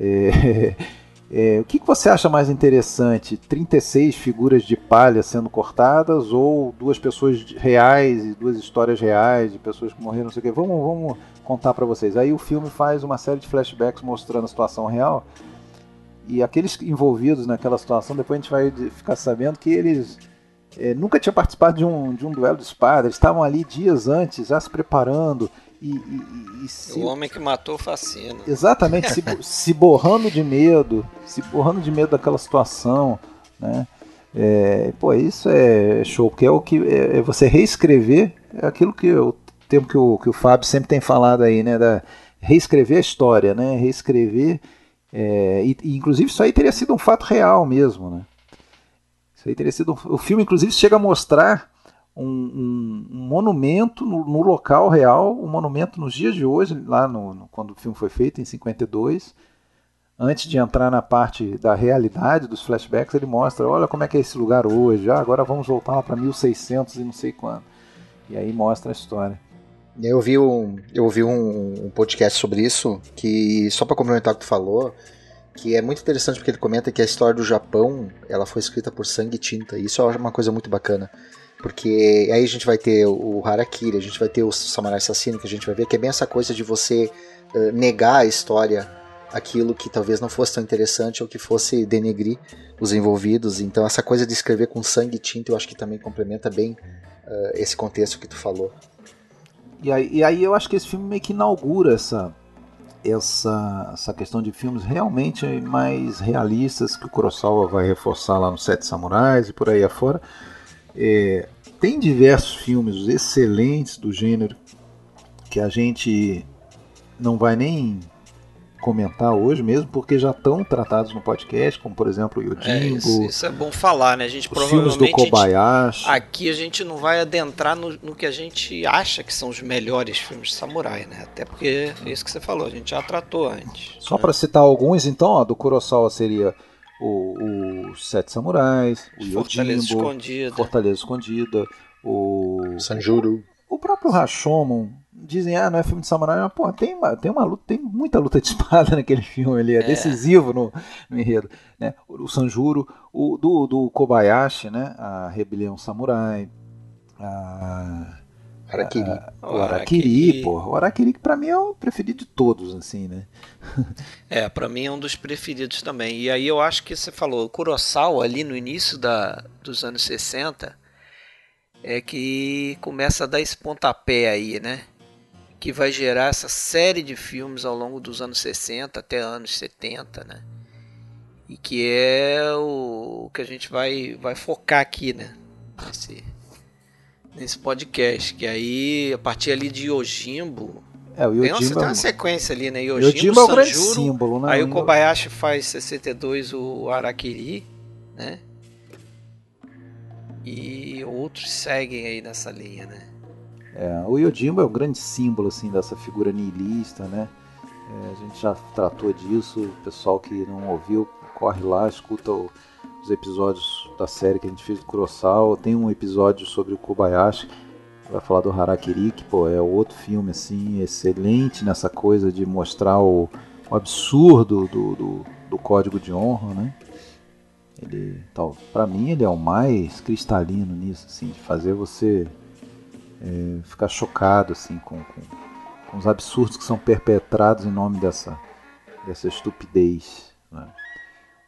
É, é, o que, que você acha mais interessante? 36 figuras de palha sendo cortadas ou duas pessoas reais e duas histórias reais de pessoas que morreram, não sei o quê? Vamos, vamos contar para vocês. Aí o filme faz uma série de flashbacks mostrando a situação real e aqueles envolvidos naquela situação, depois a gente vai ficar sabendo que eles é, nunca tinha participado de um, de um duelo de espada, eles estavam ali dias antes, já se preparando. E, e, e se... O homem que matou fascina. Exatamente, se, se borrando de medo, se borrando de medo daquela situação, né? É, pô, isso é show, porque é o que é, é você reescrever é aquilo que o termo que o, que o Fábio sempre tem falado aí, né? Da, reescrever a história, né? Reescrever. É, e, e, inclusive isso aí teria sido um fato real mesmo, né? Isso aí teria sido. O filme, inclusive, chega a mostrar um, um, um monumento no, no, local real, um monumento nos dias de hoje, lá no, no, quando o filme foi feito, em 52. Antes de entrar na parte da realidade dos flashbacks, ele mostra: olha como é que é esse lugar hoje, ah, agora vamos voltar lá para 1600 e não sei quando. E aí mostra a história. Eu vi um, eu ouvi um, um podcast sobre isso, que só para complementar o que tu falou, que é muito interessante porque ele comenta que a história do Japão ela foi escrita por sangue e tinta. E isso é uma coisa muito bacana. Porque aí a gente vai ter o Harakiri, a gente vai ter o Samurai Assassino, que a gente vai ver que é bem essa coisa de você uh, negar a história, aquilo que talvez não fosse tão interessante ou que fosse denegrir os envolvidos. Então essa coisa de escrever com sangue e tinta eu acho que também complementa bem uh, esse contexto que tu falou. E aí, e aí eu acho que esse filme meio que inaugura essa, essa, essa questão de filmes realmente mais realistas que o Kurosawa vai reforçar lá no Sete Samurais e por aí afora. É, tem diversos filmes excelentes do gênero que a gente não vai nem comentar hoje mesmo, porque já estão tratados no podcast, como por exemplo o Yojimbo. É, isso, isso, é bom falar, né? A gente os provavelmente. Filmes do Kobayashi. A gente, aqui a gente não vai adentrar no, no, que a gente acha que são os melhores filmes de samurai, né? Até porque é isso que você falou, a gente já tratou antes. Só né? para citar alguns, então, ó, do Kurosawa seria o, o Sete Samurais, o Yojimbo, Fortaleza Escondida, Fortaleza Escondida o Sanjuro. O próprio Rashomon, dizem, ah, não é filme de samurai, mas, pô, tem uma, tem uma luta, tem muita luta de espada naquele filme, ele é, é. decisivo no, no, enredo, né? O Sanjuro, o do, do Kobayashi, né? A Rebelião Samurai, a... Harakiri. Ah, o Harakiri, pô. O Harakiri que pra mim é o preferido de todos, assim, né? é, pra mim é um dos preferidos também. E aí eu acho que você falou, o Kurosawa ali no início da, dos anos 60 é que começa a dar esse pontapé aí, né? Que vai gerar essa série de filmes ao longo dos anos 60 até anos 70, né? E que é o que a gente vai, vai focar aqui, né? Nesse, nesse podcast. Que aí, a partir ali de Yojimbo. É, o Yojimbo tem, uma, tem uma é sequência ali, né? Yojimbo, Yojimbo é o grande símbolo, né? Aí o Kobayashi faz 62 o Arakiri, né? E outros seguem aí nessa linha, né? É, o Yojimbo é o grande símbolo assim dessa figura niilista, né? É, a gente já tratou disso, o pessoal que não ouviu, corre lá, escuta o, os episódios da série que a gente fez do Kurosawa. Tem um episódio sobre o Kobayashi, vai falar do Harakiri, que pô, é outro filme assim excelente nessa coisa de mostrar o, o absurdo do, do, do, código de honra, né? Ele, tal, para mim ele é o mais cristalino nisso, assim, de fazer você é, ficar chocado assim com, com, com, os absurdos que são perpetrados em nome dessa dessa estupidez. Né?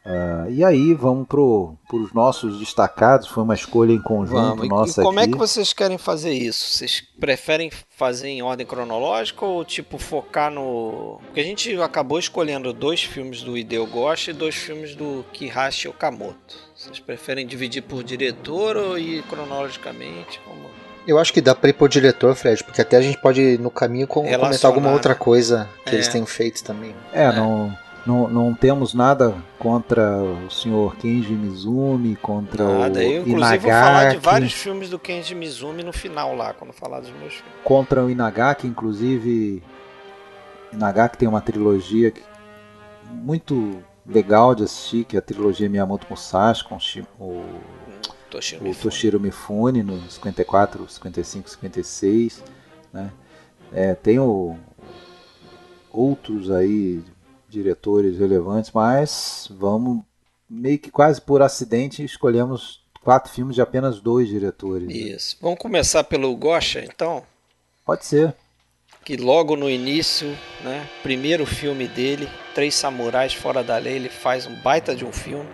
Uh, e aí vamos para os nossos destacados, foi uma escolha em conjunto vamos. nossa e como aqui. é que vocês querem fazer isso? Vocês preferem fazer em ordem cronológica ou tipo focar no... Porque a gente acabou escolhendo dois filmes do Hideo Goshi e dois filmes do Kihashi Okamoto. Vocês preferem dividir por diretor ou ir cronologicamente? Como... Eu acho que dá para ir por diretor, Fred, porque até a gente pode no caminho comentar alguma outra coisa que é. eles têm feito também. É, é. não não, não temos nada contra o senhor Kenji Mizumi, contra nada. o Eu, inclusive, vou falar de vários filmes do Kenji Mizumi no final lá, quando falar dos meus filmes. Contra o Inagaki, inclusive, Inagaki tem uma trilogia muito legal de assistir, que é a trilogia Miyamoto Musashi, com o, Toshiro, o Mifune. Toshiro Mifune, no 54, 55, 56, né? É, tem o, outros aí diretores relevantes, mas vamos meio que quase por acidente escolhemos quatro filmes de apenas dois diretores. Né? Isso. Né? Vamos começar pelo Gosha, então? Pode ser. Que logo no início, né, primeiro filme dele, Três Samurais Fora da Lei, ele faz um baita de um filme.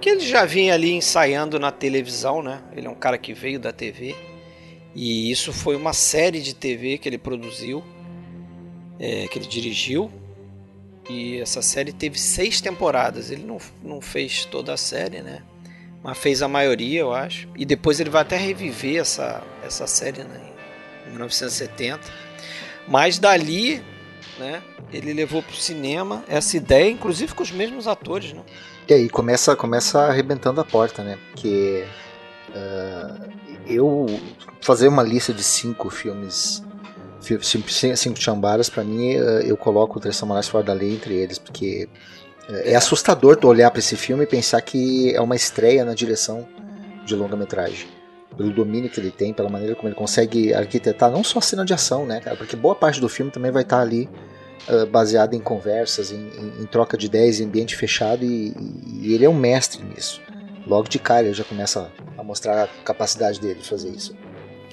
Que ele já vinha ali ensaiando na televisão, né? Ele é um cara que veio da TV. E isso foi uma série de TV que ele produziu, é, que ele dirigiu, e essa série teve seis temporadas. Ele não, não fez toda a série, né? Mas fez a maioria, eu acho. E depois ele vai até reviver essa, essa série né? em 1970. Mas dali, né? Ele levou para o cinema essa ideia, inclusive com os mesmos atores, né? E aí começa, começa arrebentando a porta, né? Porque uh, eu fazer uma lista de cinco filmes cinco chambaras, para mim, eh, eu coloco o Três Samurais Fora da Lei entre eles, porque eh, é assustador tu olhar para esse filme e pensar que é uma estreia na direção de longa-metragem. Pelo domínio que ele tem, pela maneira como ele consegue arquitetar, não só a cena de ação, né, cara? Porque boa parte do filme também vai estar tá ali uh, em conversas, em, em, em, troca de ideias, em ambiente fechado, e, e, ele é um mestre nisso. Logo de cara ele já começa a mostrar a capacidade dele de fazer isso.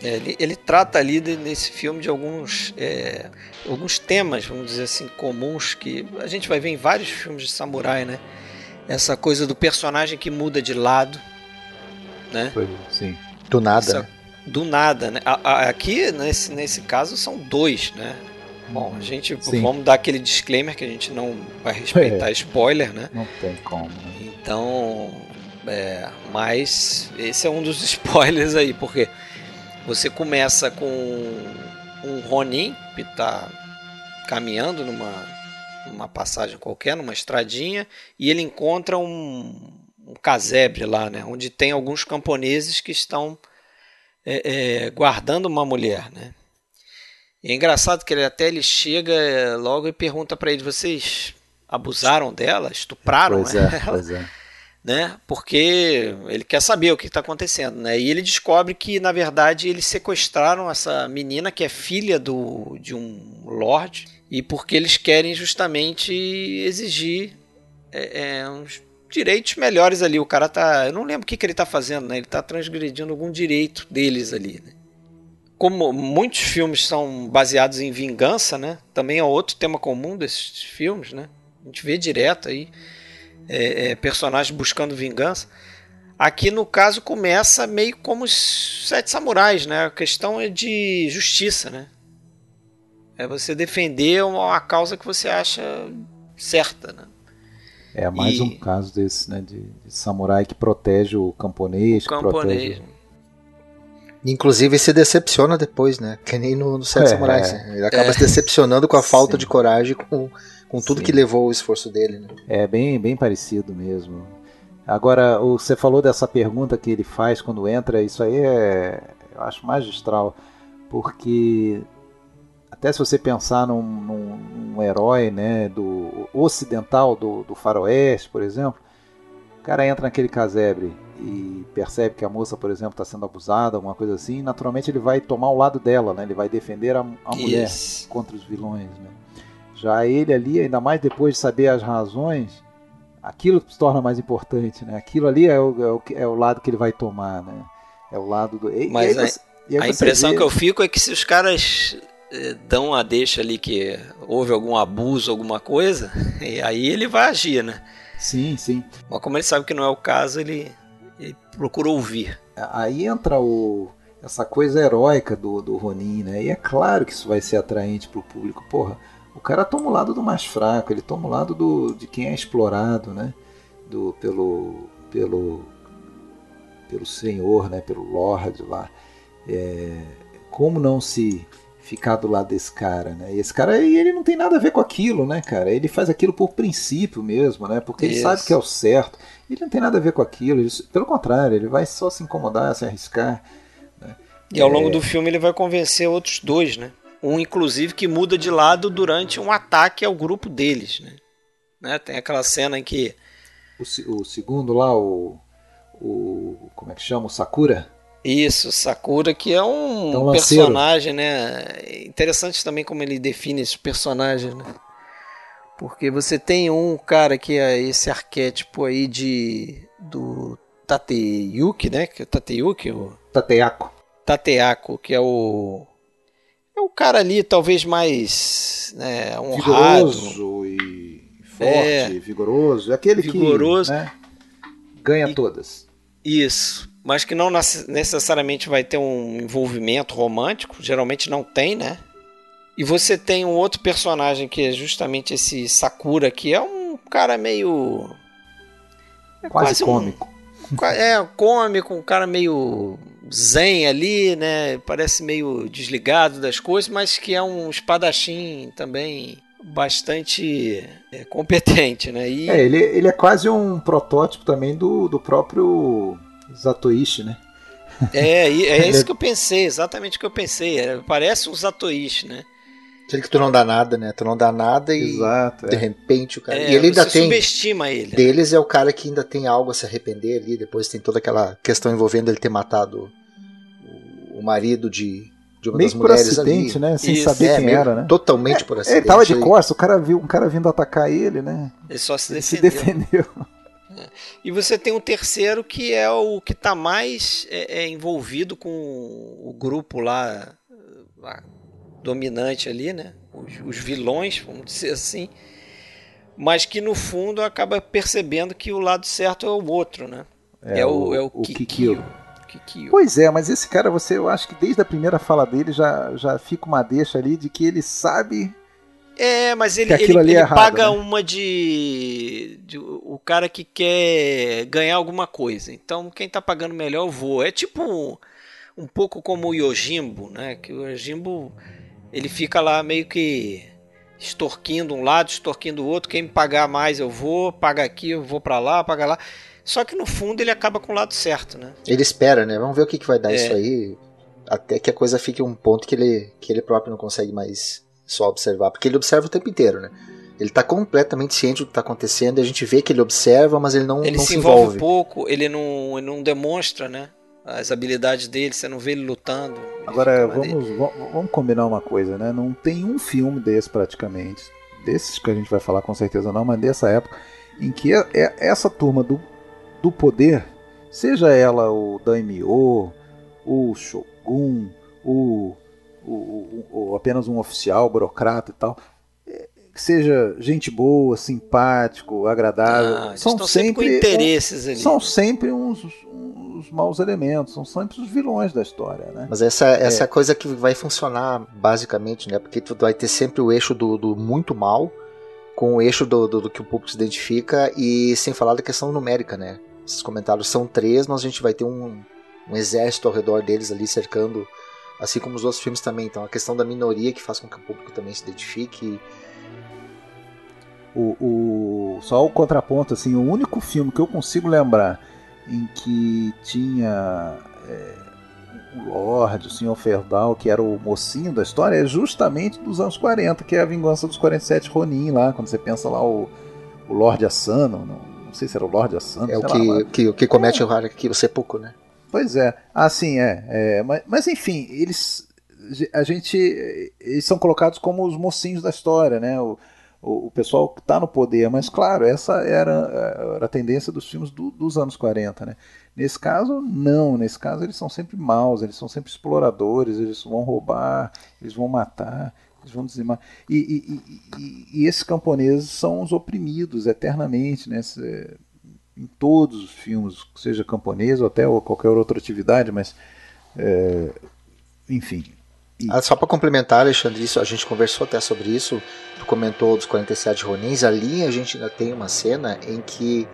É, ele, ele, trata ali de, nesse filme de alguns, é, alguns temas, vamos dizer assim, comuns que a gente vai ver em vários filmes de samurai, né? Essa coisa do personagem que muda de lado, né? Sim. Do nada. Essa, né? Do nada, né? A, a, aqui, nesse, nesse caso, são dois, né? Bom, a gente Sim. vamos dar aquele disclaimer que a gente não vai respeitar é. spoiler, né? Não tem como. Né? Então, é, mas esse é um dos spoilers aí, porque você começa com um Ronin que está caminhando numa, numa passagem qualquer, numa estradinha, e ele encontra um, um casebre lá, né, onde tem alguns camponeses que estão é, é, guardando uma mulher. Né. E é engraçado que ele até ele chega é, logo e pergunta para eles: vocês abusaram dela, estupraram pois é, ela? Pois é né? Porque ele quer saber o que está acontecendo, né? E ele descobre que na verdade eles sequestraram essa menina que é filha do, de um lord e porque eles querem justamente exigir é, é, uns direitos melhores ali. O cara tá, eu não lembro o que, que ele está fazendo, né? Ele está transgredindo algum direito deles ali, né? como muitos filmes são baseados em vingança, né? Também é outro tema comum desses filmes, né? A gente vê direto aí é, é, personagens buscando vingança. Aqui no caso começa meio como os sete samurais, né? A questão é de justiça, né? É você defender uma causa que você acha certa, né? É mais e... um caso desse, né? De, de, samurai que protege o camponês. O camponês. Protege... Inclusive se decepciona depois, né? Que nem no, no Sete é, Samurais. Né? Ele acaba é. se decepcionando com a falta Sim. de coragem, com, com tudo Sim. que levou o esforço dele. Né? É bem, bem parecido mesmo. Agora, você falou dessa pergunta que ele faz quando entra, isso aí é, eu acho magistral, porque até se você pensar num, num, num herói né, do ocidental, do, do faroeste, por exemplo, o cara entra naquele casebre e percebe que a moça, por exemplo, está sendo abusada, alguma coisa assim, naturalmente ele vai tomar o lado dela, né? ele vai defender a, a mulher contra os vilões. Né? Já ele ali, ainda mais depois de saber as razões, aquilo se torna mais importante. Né? Aquilo ali é o, é o, é o lado que ele vai tomar. Né? É o lado do. E, Mas e aí, a, a impressão vê... que eu fico é que se os caras eh, dão a deixa ali que houve algum abuso, alguma coisa, e aí ele vai agir, né? Sim, sim. Mas como ele sabe que não é o caso, ele ele procura ouvir. Aí entra o, essa coisa heróica do, do Ronin, né? E é claro que isso vai ser atraente para o público. Porra, o cara toma o lado do mais fraco, ele toma o lado do, de quem é explorado, né? Do, pelo, pelo, pelo senhor, né? Pelo Lord lá. É, como não se ficar do lado desse cara, né? E esse cara, ele não tem nada a ver com aquilo, né, cara? Ele faz aquilo por princípio mesmo, né? Porque ele sabe que é o certo. Ele não tem nada a ver com aquilo. Ele, pelo contrário, ele vai só se incomodar, se arriscar. Né? E ao é... longo do filme ele vai convencer outros dois, né? Um, inclusive, que muda de lado durante um ataque ao grupo deles, né? né? Tem aquela cena em que... O, o segundo lá, o, o... Como é que chama? O Sakura? Isso, Sakura, que é um, é personagem, né? Interessante também como ele define esse personagem, né? Porque você tem um cara que é esse arquétipo aí de do Tateyuki, né? Que é Tateyuki, o Tateako. Tateako, que é o o cara ali talvez mais né, honrado, vigoroso e forte, é, vigoroso, é aquele vigoroso. que né, ganha e, todas. Isso mas que não necessariamente vai ter um envolvimento romântico, geralmente não tem, né? E você tem um outro personagem que é justamente esse Sakura, que é um cara meio. É quase, quase cômico. Um, é, cômico, um cara meio zen ali, né? Parece meio desligado das coisas, mas que é um espadachim também bastante é, competente, né? E... É, ele, ele é quase um protótipo também do, do próprio Zatoichi, né? É, é isso que eu pensei, exatamente o que eu pensei. É, parece um Zatoichi, né? Aquele que tu não dá nada, né? Tu não dá nada e Exato, de é. repente o cara. É, e ele ainda tem. subestima ele. Né? Deles é o cara que ainda tem algo a se arrepender ali. Depois tem toda aquela questão envolvendo ele ter matado o, marido de, de uma meio das mulheres acidente, ali. né? Sem Isso. saber é, quem era, né? Totalmente por acidente. Ele tava de costas, o cara viu um cara vindo atacar ele, né? Ele só se defendeu. se defendeu. E você tem um terceiro que é o que está mais é, é, envolvido com o grupo lá dominante ali, né? Os, os, vilões, vamos dizer assim. Mas que no fundo acaba percebendo que o lado certo é o outro, né? É, é o, o, é o, o Kikyo. Kikyo. Pois é, mas esse cara, você, eu acho que desde a primeira fala dele já, já fica uma deixa ali de que ele sabe é, mas ele, ele, ele é errado, paga né? uma de, de, O cara que quer ganhar alguma coisa. Então, quem tá pagando melhor, eu vou. É tipo um, um pouco como o Yojimbo, né? Que o Yojimbo ele fica lá meio que extorquindo um lado, extorquindo o outro. Quem me pagar mais, eu vou. Paga aqui, eu vou para lá, paga lá. Só que no fundo ele acaba com o lado certo, né? Ele espera, né? Vamos ver o que, que vai dar é. isso aí. Até que a coisa fique um ponto que ele, que ele próprio não consegue mais só observar, porque ele observa o tempo inteiro, né? Ele está completamente ciente do que está acontecendo, a gente vê que ele observa, mas ele não, ele não se, se envolve. envolve pouco, ele não, ele não demonstra, né? As habilidades dele, você não vê ele lutando. Agora, vamos, vamos combinar uma coisa, né? Não tem um filme desse praticamente, desses que a gente vai falar com certeza não, mas dessa época, em que é, é essa turma do, do poder, seja ela o Daimyo, o Shogun, o, o, o, apenas um oficial, burocrata e tal. É, que seja gente boa, simpático, agradável. Ah, são sempre, sempre com interesses ali. São sempre uns, uns maus elementos, são sempre os vilões da história, né? Mas essa, essa é. coisa que vai funcionar basicamente, né? Porque tu vai ter sempre o eixo do, do muito mal com o eixo do, do, do, que o público se identifica e sem falar da questão numérica, né? Esses comentários são três, mas a gente vai ter um, um exército ao redor deles ali cercando, assim como os outros filmes também. Então a questão da minoria que faz com que o público também se identifique. O, o, só o contraponto, assim, o único filme que eu consigo lembrar em que tinha é, o Lorde, o Senhor Ferdal, que era o mocinho da história, é justamente dos anos 40, que é a vingança dos 47 Ronin lá, quando você pensa lá o, o Lorde Asano, não, não sei se era o Lorde Asano. É o que, lá, que, que comete é. o Harakiri, o sepulcro, né? Pois é, assim é, é mas, mas enfim, eles a gente eles são colocados como os mocinhos da história, né? O, o, o pessoal que está no poder, mas claro, essa era, era a tendência dos filmes do, dos anos 40, né? Nesse caso, não. Nesse caso, eles são sempre maus, eles são sempre exploradores, eles vão roubar, eles vão matar, eles vão dizimar. E, e, e, e esses camponeses são os oprimidos eternamente, né? em todos os filmes, seja camponês ou até qualquer outra atividade, mas é, enfim. Ah, só para complementar, Alexandre, isso, a gente conversou até sobre isso. Tu comentou dos 47 Ronins. Ali a gente ainda tem uma cena em que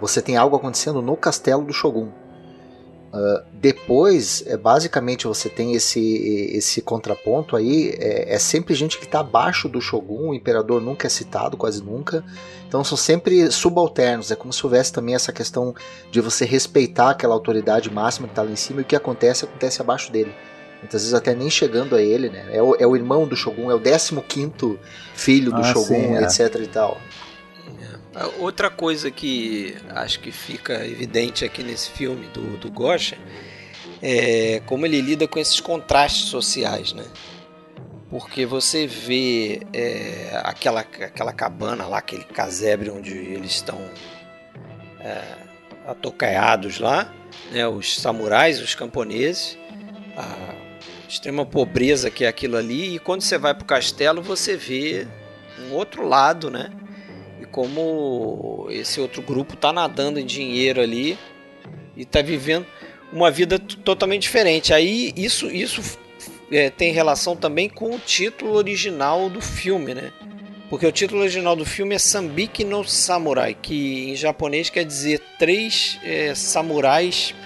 você tem algo acontecendo no castelo do Shogun. Uh, depois, é, basicamente, você tem esse, esse contraponto aí. É, é sempre gente que está abaixo do Shogun. O imperador nunca é citado, quase nunca. Então são sempre subalternos. É como se houvesse também essa questão de você respeitar aquela autoridade máxima que está lá em cima e o que acontece, acontece abaixo dele. Muitas vezes até nem chegando a ele, né? É o, é o irmão do Shogun, é o 15 filho do ah, Shogun, sim, é. etc e tal. Outra coisa que acho que fica evidente aqui nesse filme do, do Gosha é como ele lida com esses contrastes sociais, né? Porque você vê é, aquela, aquela cabana lá, aquele casebre onde eles estão é, atocaiados lá, né? os samurais, os camponeses, a extrema pobreza que é aquilo ali, e quando você vai para o castelo você vê um outro lado, né? como esse outro grupo está nadando em dinheiro ali e está vivendo uma vida totalmente diferente. Aí isso, isso é, tem relação também com o título original do filme, né? Porque o título original do filme é Sambiki no Samurai, que em japonês quer dizer três é, samurais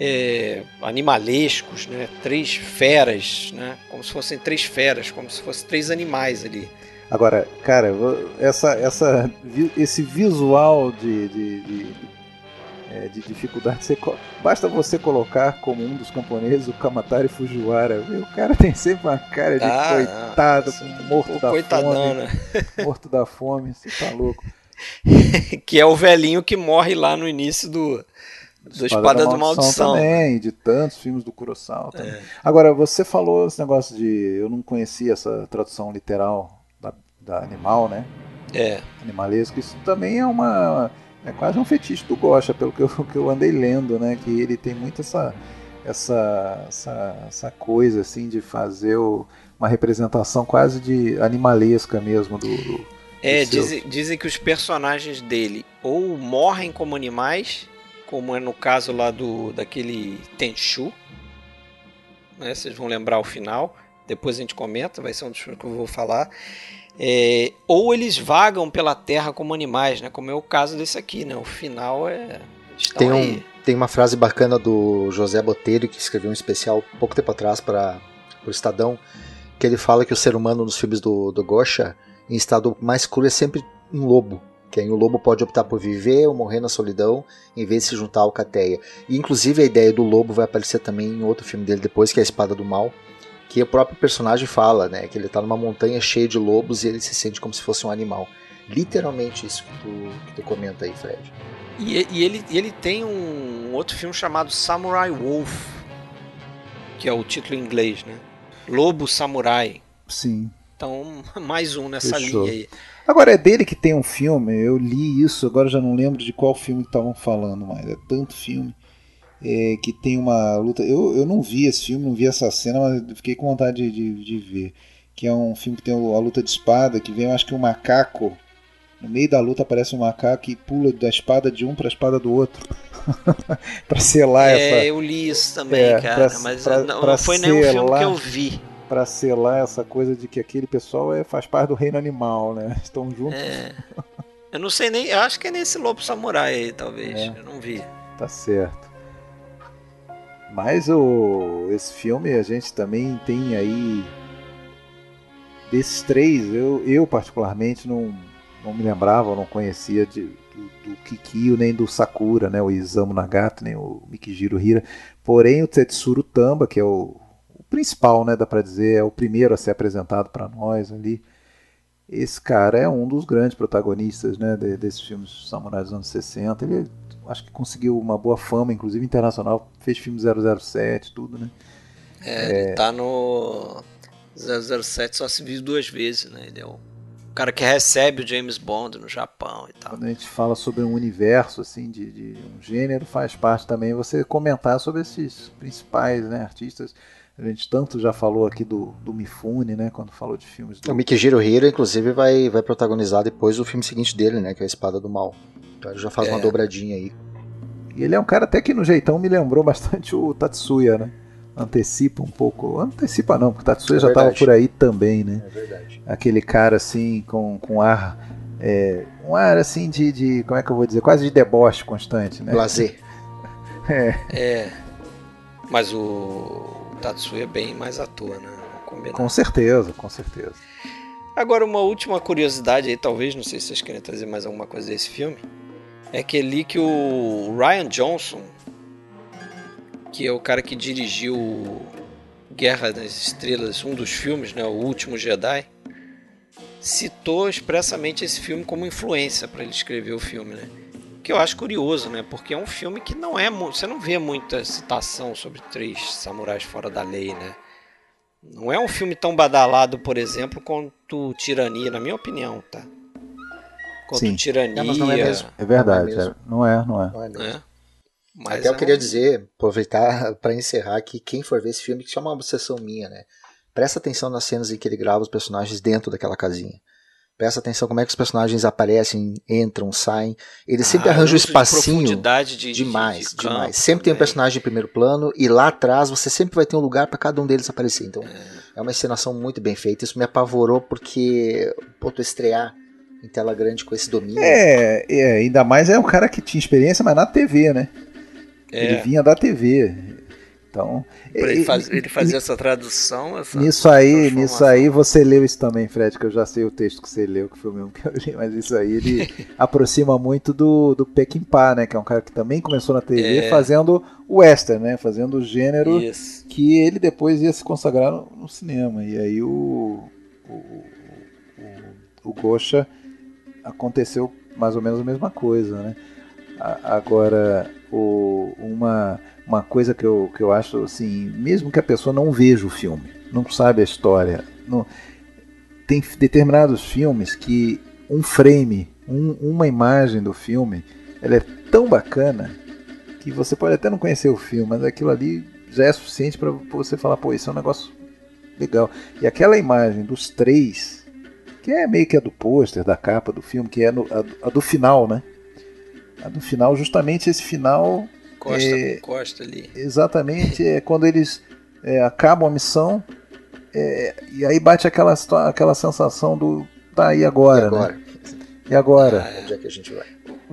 é, animalescos, né? Três feras, né? Como se fossem três feras, como se fossem três animais ali. Agora, cara, essa, essa, esse visual de, de, de, é, de dificuldade, você, basta você colocar como um dos camponeses o Kamatari Fujiwara. O cara tem sempre uma cara de ah, coitado, sim, morto da coitadão, fome. Né? Morto da fome, você tá louco. que é o velhinho que morre lá no início do Espada, Espada da Maldição. também, de tantos filmes do Kurosawa também. É. Agora, você falou esse negócio de. Eu não conhecia essa tradução literal da animal, né? É. Animalesco. Isso também é uma. É quase um fetiche do Gosha, pelo que eu, que eu andei lendo, né? Que ele tem muito essa, essa, essa, essa coisa assim de fazer o, uma representação quase de animalesca mesmo do. do é, dizem, dizem que os personagens dele ou morrem como animais, como é no caso lá do daquele Tenchu, né? Vocês vão lembrar o final. Depois a gente comenta, vai ser um dos que eu vou falar. É, ou eles vagam pela terra como animais, né? Como é o caso desse aqui, né? O final é. Tem, um, tem uma frase bacana do José Botelho, que escreveu um especial pouco tempo atrás para o Estadão, que ele fala que o ser humano nos filmes do, do Gosha, em estado mais cru, é sempre um lobo. Que aí o lobo pode optar por viver ou morrer na solidão em vez de se juntar ao cateia. E inclusive a ideia do lobo vai aparecer também em outro filme dele depois, que é a Espada do Mal, que o próprio personagem fala, né? Que ele tá numa montanha cheia de lobos e ele se sente como se fosse um animal. Literalmente isso que tu, que tu comenta aí, Fred. E, e ele, ele tem um outro filme chamado Samurai Wolf, que é o título em inglês, né? Lobo Samurai. Sim. Então, mais um nessa Fechou. linha aí. Agora é dele que tem um filme, eu li isso, agora já não lembro de qual filme estavam falando mais. É tanto filme é, que tem uma luta. Eu, eu não vi esse filme, não vi essa cena, mas fiquei com vontade de, de, de ver. Que é um filme que tem a luta de espada, que vem, eu acho que um macaco. No meio da luta aparece um macaco e pula da espada de um para a espada do outro. para selar é, essa. É, eu li isso também, é, cara. Pra, mas pra, não, pra não foi nenhum filme que eu vi. Para selar essa coisa de que aquele pessoal é, faz parte do reino animal, né? Estão juntos. É. Eu não sei nem. Acho que é nesse Lobo Samurai aí, talvez. É. Eu não vi. Tá certo. Mas o, esse filme a gente também tem aí. Desses três, eu, eu particularmente não, não me lembrava, não conhecia de, do, do Kikio nem do Sakura, né? O Isamu Nagata, nem o Mikijiro Hira. Porém, o Tetsuro Tamba, que é o principal, né? Dá pra dizer, é o primeiro a ser apresentado para nós ali. Esse cara é um dos grandes protagonistas né, desses filmes samurais dos anos 60. Ele acho que conseguiu uma boa fama, inclusive internacional. Fez filme 007, tudo, né? É, é... ele tá no 007 só se viu duas vezes, né? Ele é o cara que recebe o James Bond no Japão e tal. Quando a gente fala sobre um universo, assim, de, de um gênero, faz parte também você comentar sobre esses principais né, artistas. A gente tanto já falou aqui do, do Mifune, né? Quando falou de filmes do... O Mikijiro Hiro, inclusive, vai, vai protagonizar depois o filme seguinte dele, né? Que é a Espada do Mal. Então ele já faz é. uma dobradinha aí. E ele é um cara até que no jeitão me lembrou bastante o Tatsuya, né? Antecipa um pouco. Antecipa não, porque o Tatsuya é já estava por aí também, né? É verdade. Aquele cara assim, com, com ar. É, um ar assim de, de. Como é que eu vou dizer? Quase de deboche constante, né? Blazer. é. É. Mas o Tatsuya é bem mais ator, né? Com certeza, com certeza. Agora, uma última curiosidade aí, talvez, não sei se vocês querem trazer mais alguma coisa desse filme é que ali que o Ryan Johnson, que é o cara que dirigiu Guerra das Estrelas, um dos filmes, né, o Último Jedi, citou expressamente esse filme como influência para ele escrever o filme, né? Que eu acho curioso, né? Porque é um filme que não é você não vê muita citação sobre três samurais fora da lei, né? Não é um filme tão badalado, por exemplo, quanto Tirania, na minha opinião, tá? quanto Sim. tirania. É, não é, mesmo. é verdade, não é, não é. Não é. Não é mesmo. É. Mas Até eu queria dizer, aproveitar para encerrar que quem for ver esse filme, que isso é uma obsessão minha, né? Presta atenção nas cenas em que ele grava os personagens dentro daquela casinha. Presta atenção como é que os personagens aparecem, entram, saem. Ele sempre ah, arranja um espacinho de de, demais, de, de demais. Sempre tem um personagem em primeiro plano e lá atrás você sempre vai ter um lugar para cada um deles aparecer. Então é. é. uma encenação muito bem feita. Isso me apavorou porque, pô, tu estrear em tela grande com esse domínio. É, é, ainda mais é um cara que tinha experiência, mas na TV, né? É. Ele vinha da TV. Então, ele, faz, ele fazia essa tradução. Essa nisso aí, nisso aí você leu isso também, Fred, que eu já sei o texto que você leu, que foi o mesmo que eu li, mas isso aí ele aproxima muito do, do Peckinpah, né? Que é um cara que também começou na TV é. fazendo o western, né? Fazendo o gênero isso. que ele depois ia se consagrar no, no cinema. E aí o, o, o, o Gosha aconteceu mais ou menos a mesma coisa, né? Agora, o, uma, uma coisa que eu, que eu acho assim, mesmo que a pessoa não veja o filme, não sabe a história, não, tem determinados filmes que um frame, um, uma imagem do filme, ela é tão bacana que você pode até não conhecer o filme, mas aquilo ali já é suficiente para você falar, pô, isso é um negócio legal. E aquela imagem dos três que é meio que a do pôster, da capa do filme, que é no, a, a, do final, né? A do final, justamente esse final. Costa é, Costa ali. Exatamente, é quando eles é, acabam a missão é, e aí bate aquela, aquela sensação do. Tá aí agora, e agora? Né? E agora? Ah, onde é que a gente vai?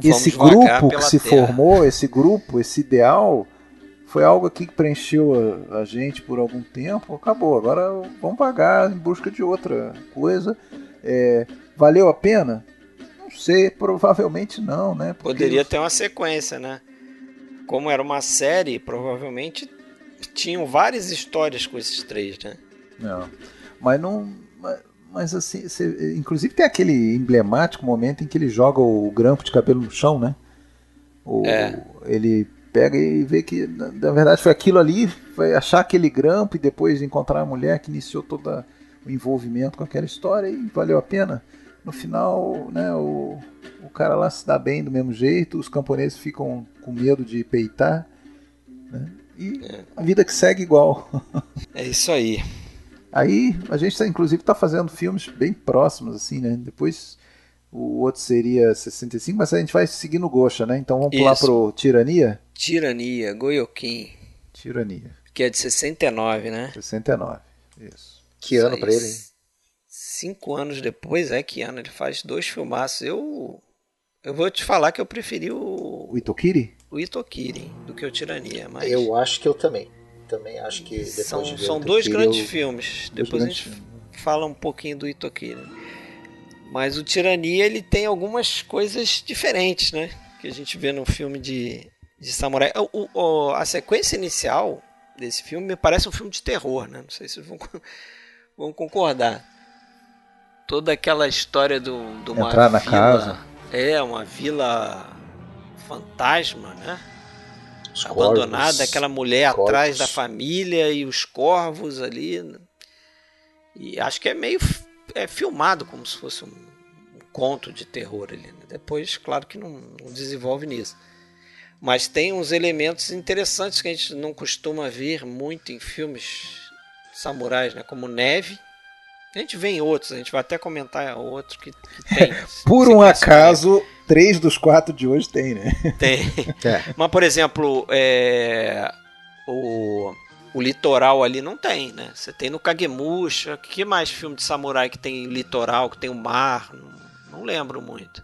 Esse grupo que se terra. formou, esse grupo, esse ideal, foi algo aqui que preencheu a, a, gente por algum tempo, acabou. Agora vamos pagar em busca de outra coisa. É, valeu a pena? Não sei, provavelmente não, né? Porque Poderia ter uma sequência, né? Como era uma série, provavelmente tinham várias histórias com esses três, né? Não, mas não. Mas, mas assim, você, inclusive tem aquele emblemático momento em que ele joga o grampo de cabelo no chão, né? O, é. Ele pega e vê que na verdade foi aquilo ali, vai achar aquele grampo e depois encontrar a mulher que iniciou toda o envolvimento com aquela história e valeu a pena. No final, né, o, o cara lá se dá bem do mesmo jeito, os camponeses ficam com medo de peitar Né? E é. a vida que segue igual. É isso aí. Aí a gente, tá, inclusive, está fazendo filmes bem próximos, assim, né? Depois o outro seria 65, mas a gente vai seguir no Gosha, né? Então vamos pular pro Tirania? Tirania, Goioquim. Tirania. Que é de 69, né? 69, isso. Que ano para ele? Cinco anos depois, é que ano? Ele faz dois filmaços. Eu eu vou te falar que eu preferi o. O Itokiri? O Itokiri, do que o Tirania. Mas... Eu acho que eu também. Também acho que depois são, de São dois grandes eu... filmes. Dois depois grandes a gente filmes. fala um pouquinho do Itokiri. Mas o Tirania ele tem algumas coisas diferentes, né? Que a gente vê no filme de, de samurai. O, o, a sequência inicial desse filme me parece um filme de terror, né? Não sei se vocês vão, vão concordar. Toda aquela história do, do uma Entrar na vila, casa. É, uma vila fantasma, né? Os Abandonada, corvos, aquela mulher corvos. atrás da família e os corvos ali. E acho que é meio é filmado como se fosse um, um conto de terror ali. Né? Depois, claro que não, não, desenvolve nisso. Mas tem uns elementos interessantes que a gente não costuma ver muito em filmes samurais, né? como neve a gente vê em outros, a gente vai até comentar outro que, que tem. por um acaso, três dos quatro de hoje tem, né? Tem. É. Mas, por exemplo, é, o, o litoral ali não tem, né? Você tem no Kagemusha. Que mais filme de samurai que tem litoral, que tem o mar? Não, não lembro muito.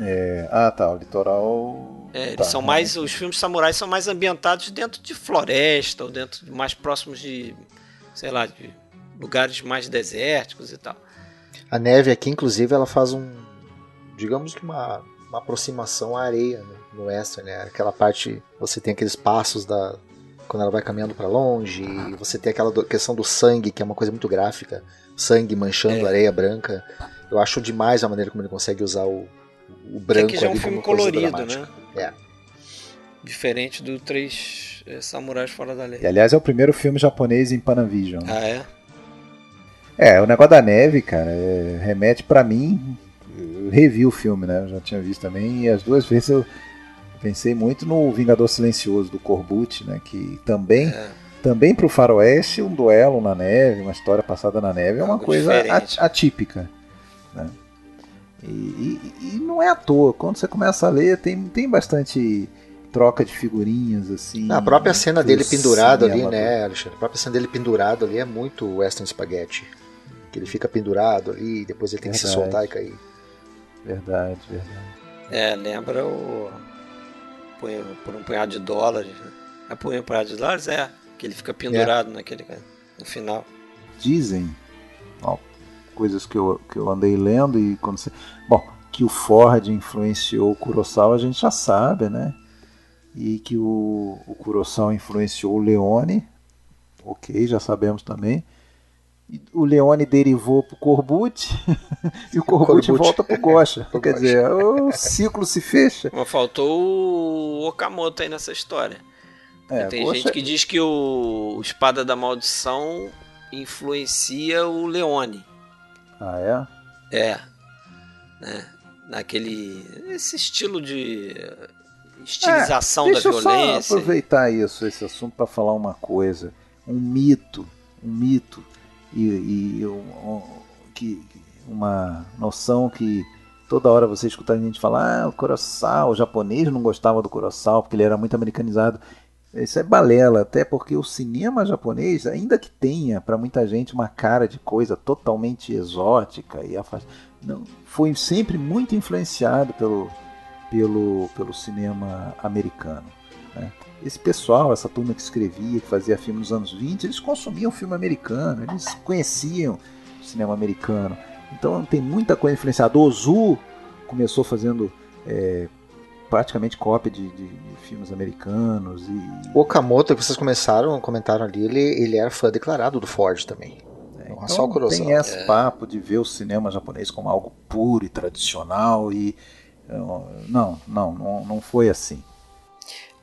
É, ah, tá. O litoral. É, eles tá, são mais. Os filmes de samurai são mais ambientados dentro de floresta, ou dentro mais próximos de. sei lá, de lugares mais desérticos e tal. A neve aqui, inclusive, ela faz um, digamos que uma, uma aproximação à areia né, no western, né? Aquela parte, você tem aqueles passos da quando ela vai caminhando para longe, e você tem aquela do, questão do sangue, que é uma coisa muito gráfica, sangue manchando é. areia branca. Eu acho demais a maneira como ele consegue usar o, o branco é que já é um filme colorido, né? É. Diferente do Três é, Samurais Fora da Lei. E, aliás, é o primeiro filme japonês em Panavision. Ah, é? É, o negócio da neve, cara, é, remete para mim. Eu revi o filme, né? Eu já tinha visto também, e as duas vezes eu pensei muito no Vingador Silencioso do Corbucci, né? Que também, é. também pro Faroeste, um duelo na neve, uma história passada na neve, é uma Algo coisa atípica. Né? E, e, e, não é à toa, quando você começa a ler, tem, tem bastante troca de figurinhas, assim. A própria cena dele pendurado ali, né, Alexandre? A própria cena dele pendurado ali é muito Western Spaghetti que ele fica pendurado ali, depois ele tem verdade. que se soltar e cair. Verdade, verdade. É, lembra o. Por um punhado de dólares. Né? É por um punhado de dólares? É, que ele fica pendurado é. naquele. no final. Dizem, ó, coisas que eu, que eu andei lendo e quando você. Bom, que o Ford influenciou o Kurosawa a gente já sabe, né? E que o, o Kurosawa influenciou o Leone, ok, já sabemos também o Leone derivou para o Corbucci e o Corbucci, volta para o Gosha. Quer dizer, o ciclo se fecha. Mas faltou o Okamoto aí nessa história. É, tem Gosha... gente que diz que o Espada da Maldição influencia o Leone. Ah, é? É. Né? Naquele. Esse estilo de estilização é, da violência. Deixa eu só aproveitar isso, esse assunto, para falar uma coisa. Um mito. Um mito e, e um, que, uma noção que toda hora você escuta a gente falar, ah, o Kurosawa, o japonês não gostava do Kurosawa porque ele era muito americanizado. Isso é balela, até porque o cinema japonês, ainda que tenha para muita gente uma cara de coisa totalmente exótica e não, foi sempre muito influenciado pelo, pelo, pelo cinema americano. Né? Esse pessoal, essa turma que escrevia, que fazia filme nos anos 20, eles consumiam filme americano, eles conheciam o cinema americano. Então tem muita coisa influenciada. O Ozu começou fazendo é, praticamente cópia de, de, de, filmes americanos. E... O Okamoto, que vocês começaram, comentaram ali, ele, ele era fã declarado do Ford também. É, então, só tem esse é. papo de ver o cinema japonês como algo puro e tradicional e não, não, não, não foi assim.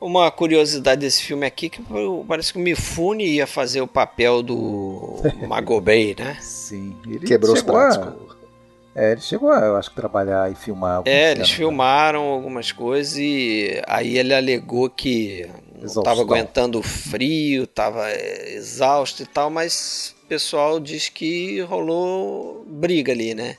Uma curiosidade desse filme aqui que parece que o Mifune ia fazer o papel do Magobei, né? Sim. Ele Quebrou os pratos. A... É, ele chegou a, eu acho que trabalhar e filmar. É, eles cenas, né? filmaram né? algumas coisas e aí ele alegou que não estava aguentando o frio, estava é, exausto e tal, mas o pessoal diz que rolou briga ali, né?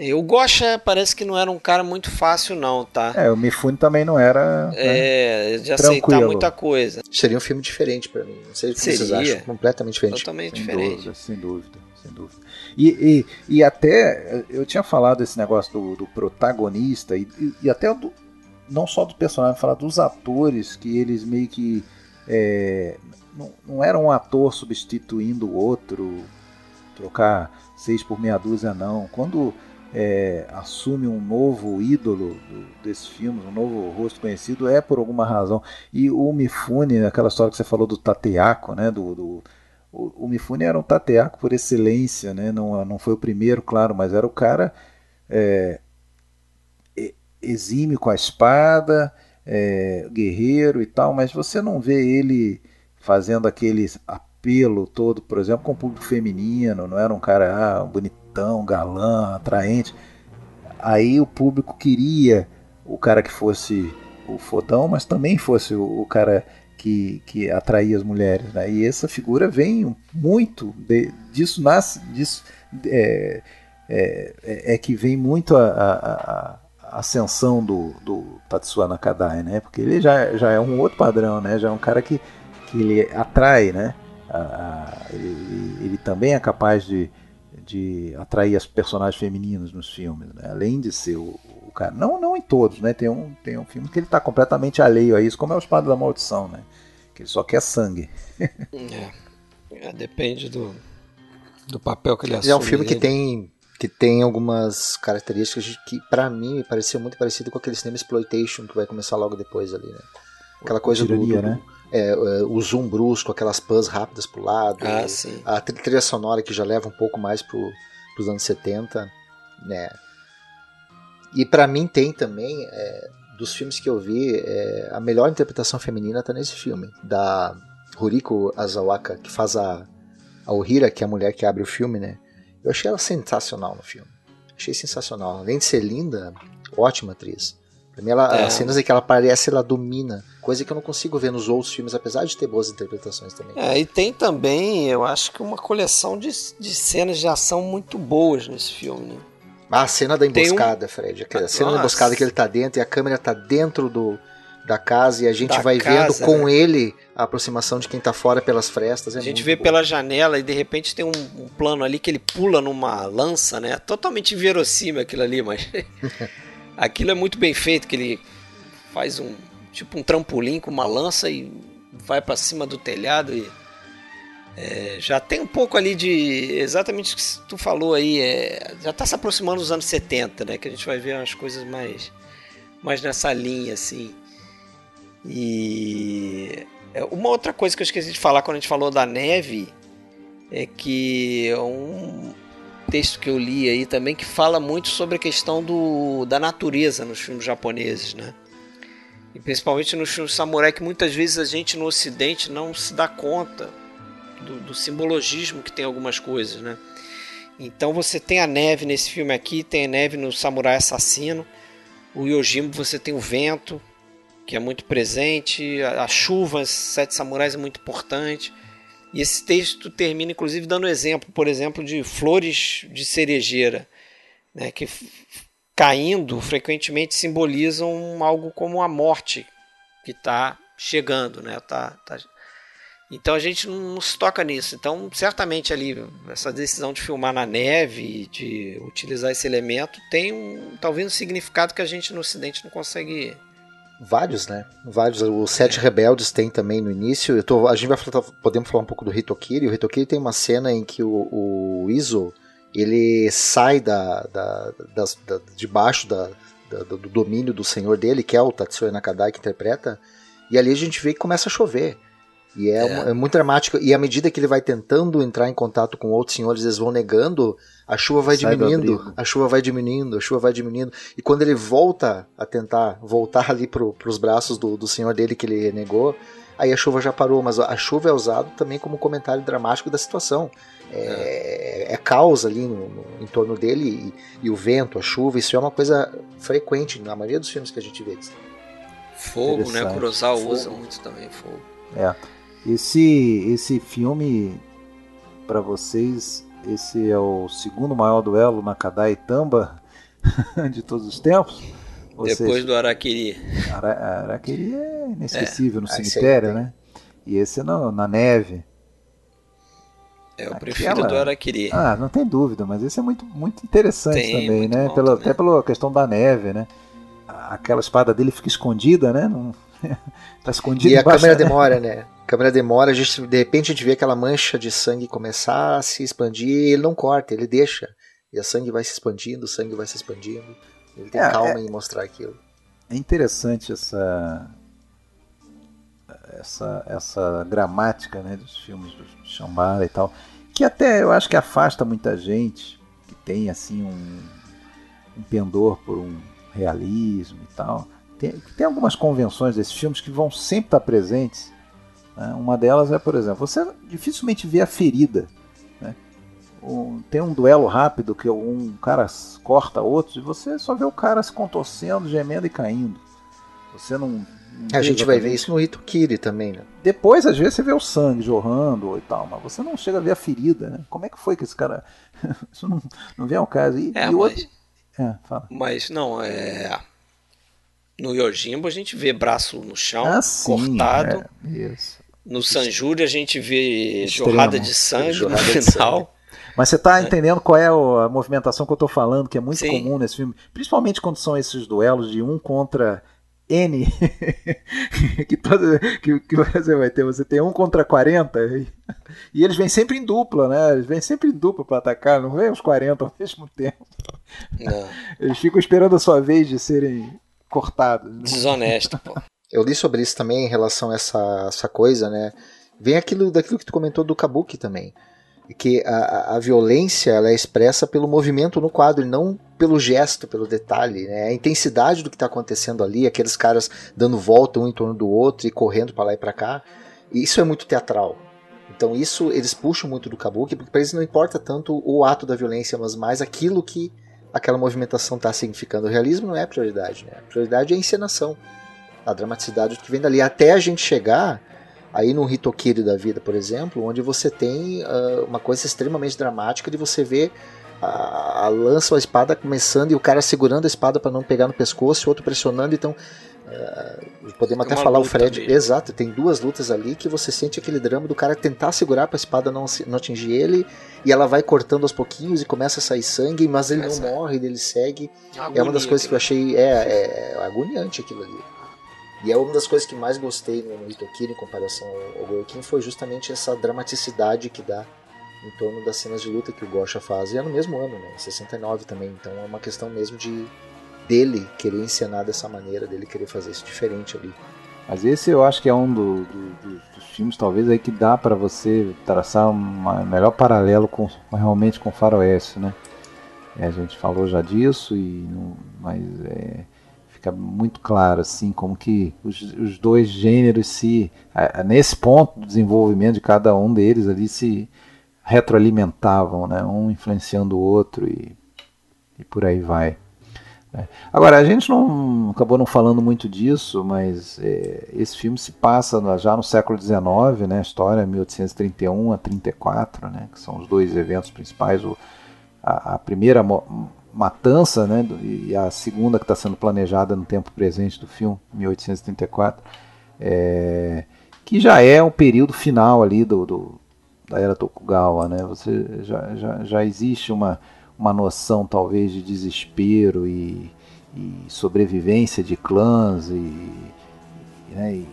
E o Gosha parece que não era um cara muito fácil, não, tá? É, o Mifune também não era. Né, é, de aceitar muita coisa. Seria um filme diferente para mim. Não sei o que Seria. vocês acham. Completamente diferente. Totalmente sem diferente. Dúvida, sem dúvida, sem dúvida. E, e, e até, eu tinha falado esse negócio do, do protagonista e, e até do, não só do personagem, falar dos atores que eles meio que. É, não, não era um ator substituindo o outro, trocar seis por meia dúzia, não. Quando é, assume um novo ídolo do, desses filmes, um novo rosto conhecido, é por alguma razão. E o Mifune, aquela história que você falou do Tateaco, né, do, do o, o, Mifune era um Tateaco por excelência, né, não, não foi o primeiro, claro, mas era o cara é, exime com a espada, é, guerreiro e tal, mas você não vê ele fazendo aquele apelo todo, por exemplo, com o público feminino, não era um cara ah, bonito bonitão, galã, atraente. Aí o público queria o cara que fosse o fodão, mas também fosse o, o cara que, que atraía as mulheres. Né? E essa figura vem muito de, disso nasce disso é, é, é, que vem muito a, a, a ascensão do, do Tatsuya Nakadai, né? Porque ele já, já é um outro padrão, né? Já é um cara que, que ele atrai, né? A, ele, ele, também é capaz de, de atrair as personagens femininas nos filmes, né? além de ser o, o, cara. Não, não em todos, né? Tem um, tem um filme que ele está completamente alheio a isso, como é o Espada da Maldição, né? Que ele só quer sangue. é. é. depende do, do papel que ele assume. É um filme que tem que tem algumas características que para mim me pareceu muito parecido com aquele cinema exploitation que vai começar logo depois ali, né? Aquela coisa do, do, né? É, é, o zoom brusco, aquelas pãs rápidas pro lado, ah, a trilha sonora que já leva um pouco mais pro, pros anos 70, né? E para mim tem também, é, dos filmes que eu vi, é, a melhor interpretação feminina tá nesse filme, da Ruriko Azawaka, que faz a, a Ohira, que é a mulher que abre o filme, né? Eu achei ela sensacional no filme. Achei sensacional. Além de ser linda, ótima atriz. Pra mim, ela, é. as cenas em que ela aparece, ela domina. Coisa que eu não consigo ver nos outros filmes, apesar de ter boas interpretações também. É, e tem também, eu acho que uma coleção de, de cenas de ação muito boas nesse filme, né? Ah, a cena da emboscada, um... Fred. A cena Nossa. da emboscada que ele tá dentro e a câmera tá dentro do, da casa e a gente da vai casa, vendo com né? ele a aproximação de quem tá fora pelas frestas. É a gente vê bom. pela janela e de repente tem um, um, plano ali que ele pula numa lança, né? Totalmente inverossímil aquilo ali, mas Aquilo é muito bem feito, que ele faz um tipo um trampolim com uma lança e vai para cima do telhado e é, já tem um pouco ali de exatamente o que tu falou aí, é, já está se aproximando dos anos 70, né? Que a gente vai ver umas coisas mais, mais nessa linha assim. E é, uma outra coisa que eu esqueci de falar quando a gente falou da neve é que um, texto que eu li aí também que fala muito sobre a questão do, da natureza nos filmes japoneses, né? E principalmente nos filmes samurai, que muitas vezes a gente no ocidente não se dá conta do, do simbologismo que tem algumas coisas, né? Então você tem a neve nesse filme aqui, tem a neve no Samurai Assassino. O Yojimbo você tem o vento, que é muito presente. A, a chuva, Sete Samurais é muito importante. E esse texto termina, inclusive, dando exemplo, por exemplo, de flores de cerejeira, né, que caindo frequentemente simbolizam algo como a morte que está chegando. Né, tá, tá... Então a gente não se toca nisso. Então, certamente ali, essa decisão de filmar na neve, de utilizar esse elemento, tem um, talvez um significado que a gente no Ocidente não consegue Vários, né? Vários. Os Sete é. Rebeldes tem também no início. Eu tô, a gente vai falar, podemos falar um pouco do Hitokiri. O Hitokiri tem uma cena em que o, o Izo ele sai da, da, das, da debaixo da, da, do domínio do senhor dele, que é o Tatsuya Nakadai que interpreta, e ali a gente vê que começa a chover. E é, é. é, muito dramático. E à medida que ele vai tentando entrar em contato com outros senhores, eles vão negando, a chuva vai Sai diminuindo, a chuva vai diminuindo, a chuva vai diminuindo. E quando ele volta a tentar voltar ali pro, pros braços do, do senhor dele que ele negou, aí a chuva já parou. Mas a chuva é usado também como comentário dramático da situação. É, é, é caos ali no, no, em torno dele e, e, o vento, a chuva, isso é uma coisa frequente na maioria dos filmes que a gente vê. Fogo, né? Kurosawa fogo. usa muito também fogo. É. Esse, esse filme, para vocês, esse é o segundo maior duelo na Kadai Tamba de todos os tempos? Ou Depois seja, do Araquiri. Ara, Araquiri é inesquecível é, no cemitério, né? E esse é no, na neve. É, eu prefiro Aquela... do Araquiri. Ah, não tem dúvida, mas esse é muito, muito interessante tem, também, né? Pela, também. Até pela questão da neve, né? Aquela espada dele fica escondida, né? Não... tá escondida E a câmera demora, né? A câmera demora, a gente, de repente a gente vê aquela mancha de sangue começar a se expandir e ele não corta, ele deixa. E o sangue vai se expandindo, o sangue vai se expandindo. Ele tem é, calma é, em mostrar aquilo. É interessante essa essa essa gramática, né, dos filmes do Shambhala e tal, que até eu acho que afasta muita gente que tem assim um, um pendor por um realismo e tal. Tem, tem algumas convenções desses filmes que vão sempre estar presentes. Né? Uma delas é, por exemplo, você dificilmente vê a ferida um, tem um duelo rápido que um cara corta outro e você só vê o cara se contorcendo, gemendo e caindo. Você não. não a gente vai ver isso no Itukiri também, né? Depois, às vezes, você vê o sangue jorrando e tal, mas você não chega a ver a ferida, né? Como é que foi que esse cara. isso não, não vem ao caso. E, é, e mas... Outro... É, fala. Mas não, é. No Yojimbo a gente vê braço no chão, ah, sim, cortado. É, isso. No Sanjuri a gente vê Extremo. jorrada de sangue jorrada no final. Mas você está é. entendendo qual é a movimentação que eu estou falando, que é muito Sim. comum nesse filme, principalmente quando são esses duelos de um contra N, que, todo, que, que, você vai ter, você tem um contra 40, e, e, eles vêm sempre em dupla, né? Eles vêm sempre em dupla para atacar, não vem os 40 ao mesmo tempo. Não. Eles ficam esperando a sua vez de serem cortados. Né? Desonesto, pô. Eu li sobre isso também em relação a essa, essa coisa, né? Vem aquilo daquilo que tu comentou do Kabuki também que a, a violência ela é expressa pelo movimento no quadro e não pelo gesto, pelo detalhe, né? A intensidade do que está acontecendo ali, aqueles caras dando volta um em torno do outro e correndo para lá e para cá, isso é muito teatral. Então isso eles puxam muito do kabuki, porque para eles não importa tanto o ato da violência, mas mais aquilo que aquela movimentação está significando. O realismo não é prioridade, né? A prioridade é a encenação, a dramaticidade que vem dali, até a gente chegar Aí no Hitokiri da vida, por exemplo, onde você tem uh, uma coisa extremamente dramática de você ver a, a lança ou a espada começando e o cara segurando a espada para não pegar no pescoço, e outro pressionando, então uh, podemos até falar o Fred, mesmo. exato, tem duas lutas ali que você sente aquele drama do cara tentar segurar para a espada não, não atingir ele e ela vai cortando aos pouquinhos e começa a sair sangue, mas ele não morre, ele segue. Agonia, é uma das coisas que eu achei é, é, é agoniante aquilo ali. E é uma das coisas que mais gostei no Itokiri em comparação ao, Goikin foi justamente essa dramaticidade que dá em torno das cenas de luta que o Gosha faz. E é no mesmo ano, né? 69 também. Então é uma questão mesmo de dele querer encenar dessa maneira, dele querer fazer isso diferente ali. Mas esse eu acho que é um do, do, do, dos filmes talvez aí que dá para você traçar um melhor paralelo com realmente com Faroeste, né? É, a gente falou já disso e mas é, fica muito claro assim como que os, os dois gêneros se nesse ponto do desenvolvimento de cada um deles ali se retroalimentavam, né? um influenciando o outro e, e por aí vai. Né? Agora, a gente não acabou não falando muito disso, mas é, esse filme se passa já no século XIX, né? a história é 1831 a 34, né? que são os dois eventos principais. O, a, a primeira matança, né, e a segunda que está sendo planejada no tempo presente do filme, 1834, é, que já é o período final ali do, do da era Tokugawa, né? Você já, já, já existe uma, uma noção talvez de desespero e, e sobrevivência de clãs e, né, e,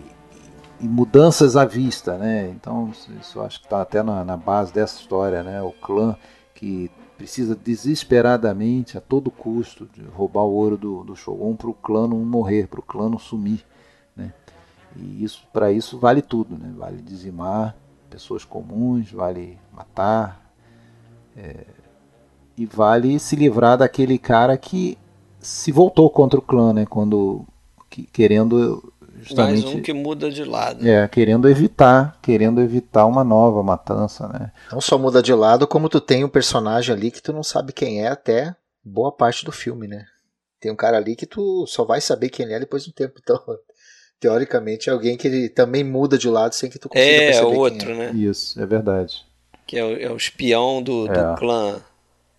e, mudanças à vista, né? Então isso acho que está até na, na base dessa história, né? O clã que precisa desesperadamente, a todo custo, de roubar o ouro do, do Shogun para o clã não morrer, para o clã não sumir. Né? E isso, para isso vale tudo, né? vale dizimar pessoas comuns, vale matar, é, e vale se livrar daquele cara que se voltou contra o clã, né? quando que, querendo justamente mais um que muda de lado. É, querendo evitar, querendo evitar uma nova matança, né? Não só muda de lado, como tu tem um personagem ali que tu não sabe quem é até boa parte do filme, né? Tem um cara ali que tu só vai saber quem ele é depois de um tempo, então Teoricamente é alguém que ele também muda de lado sem que tu consiga é, perceber outro, é. né? Isso, é verdade. Que é o, é o espião do, É. do clã.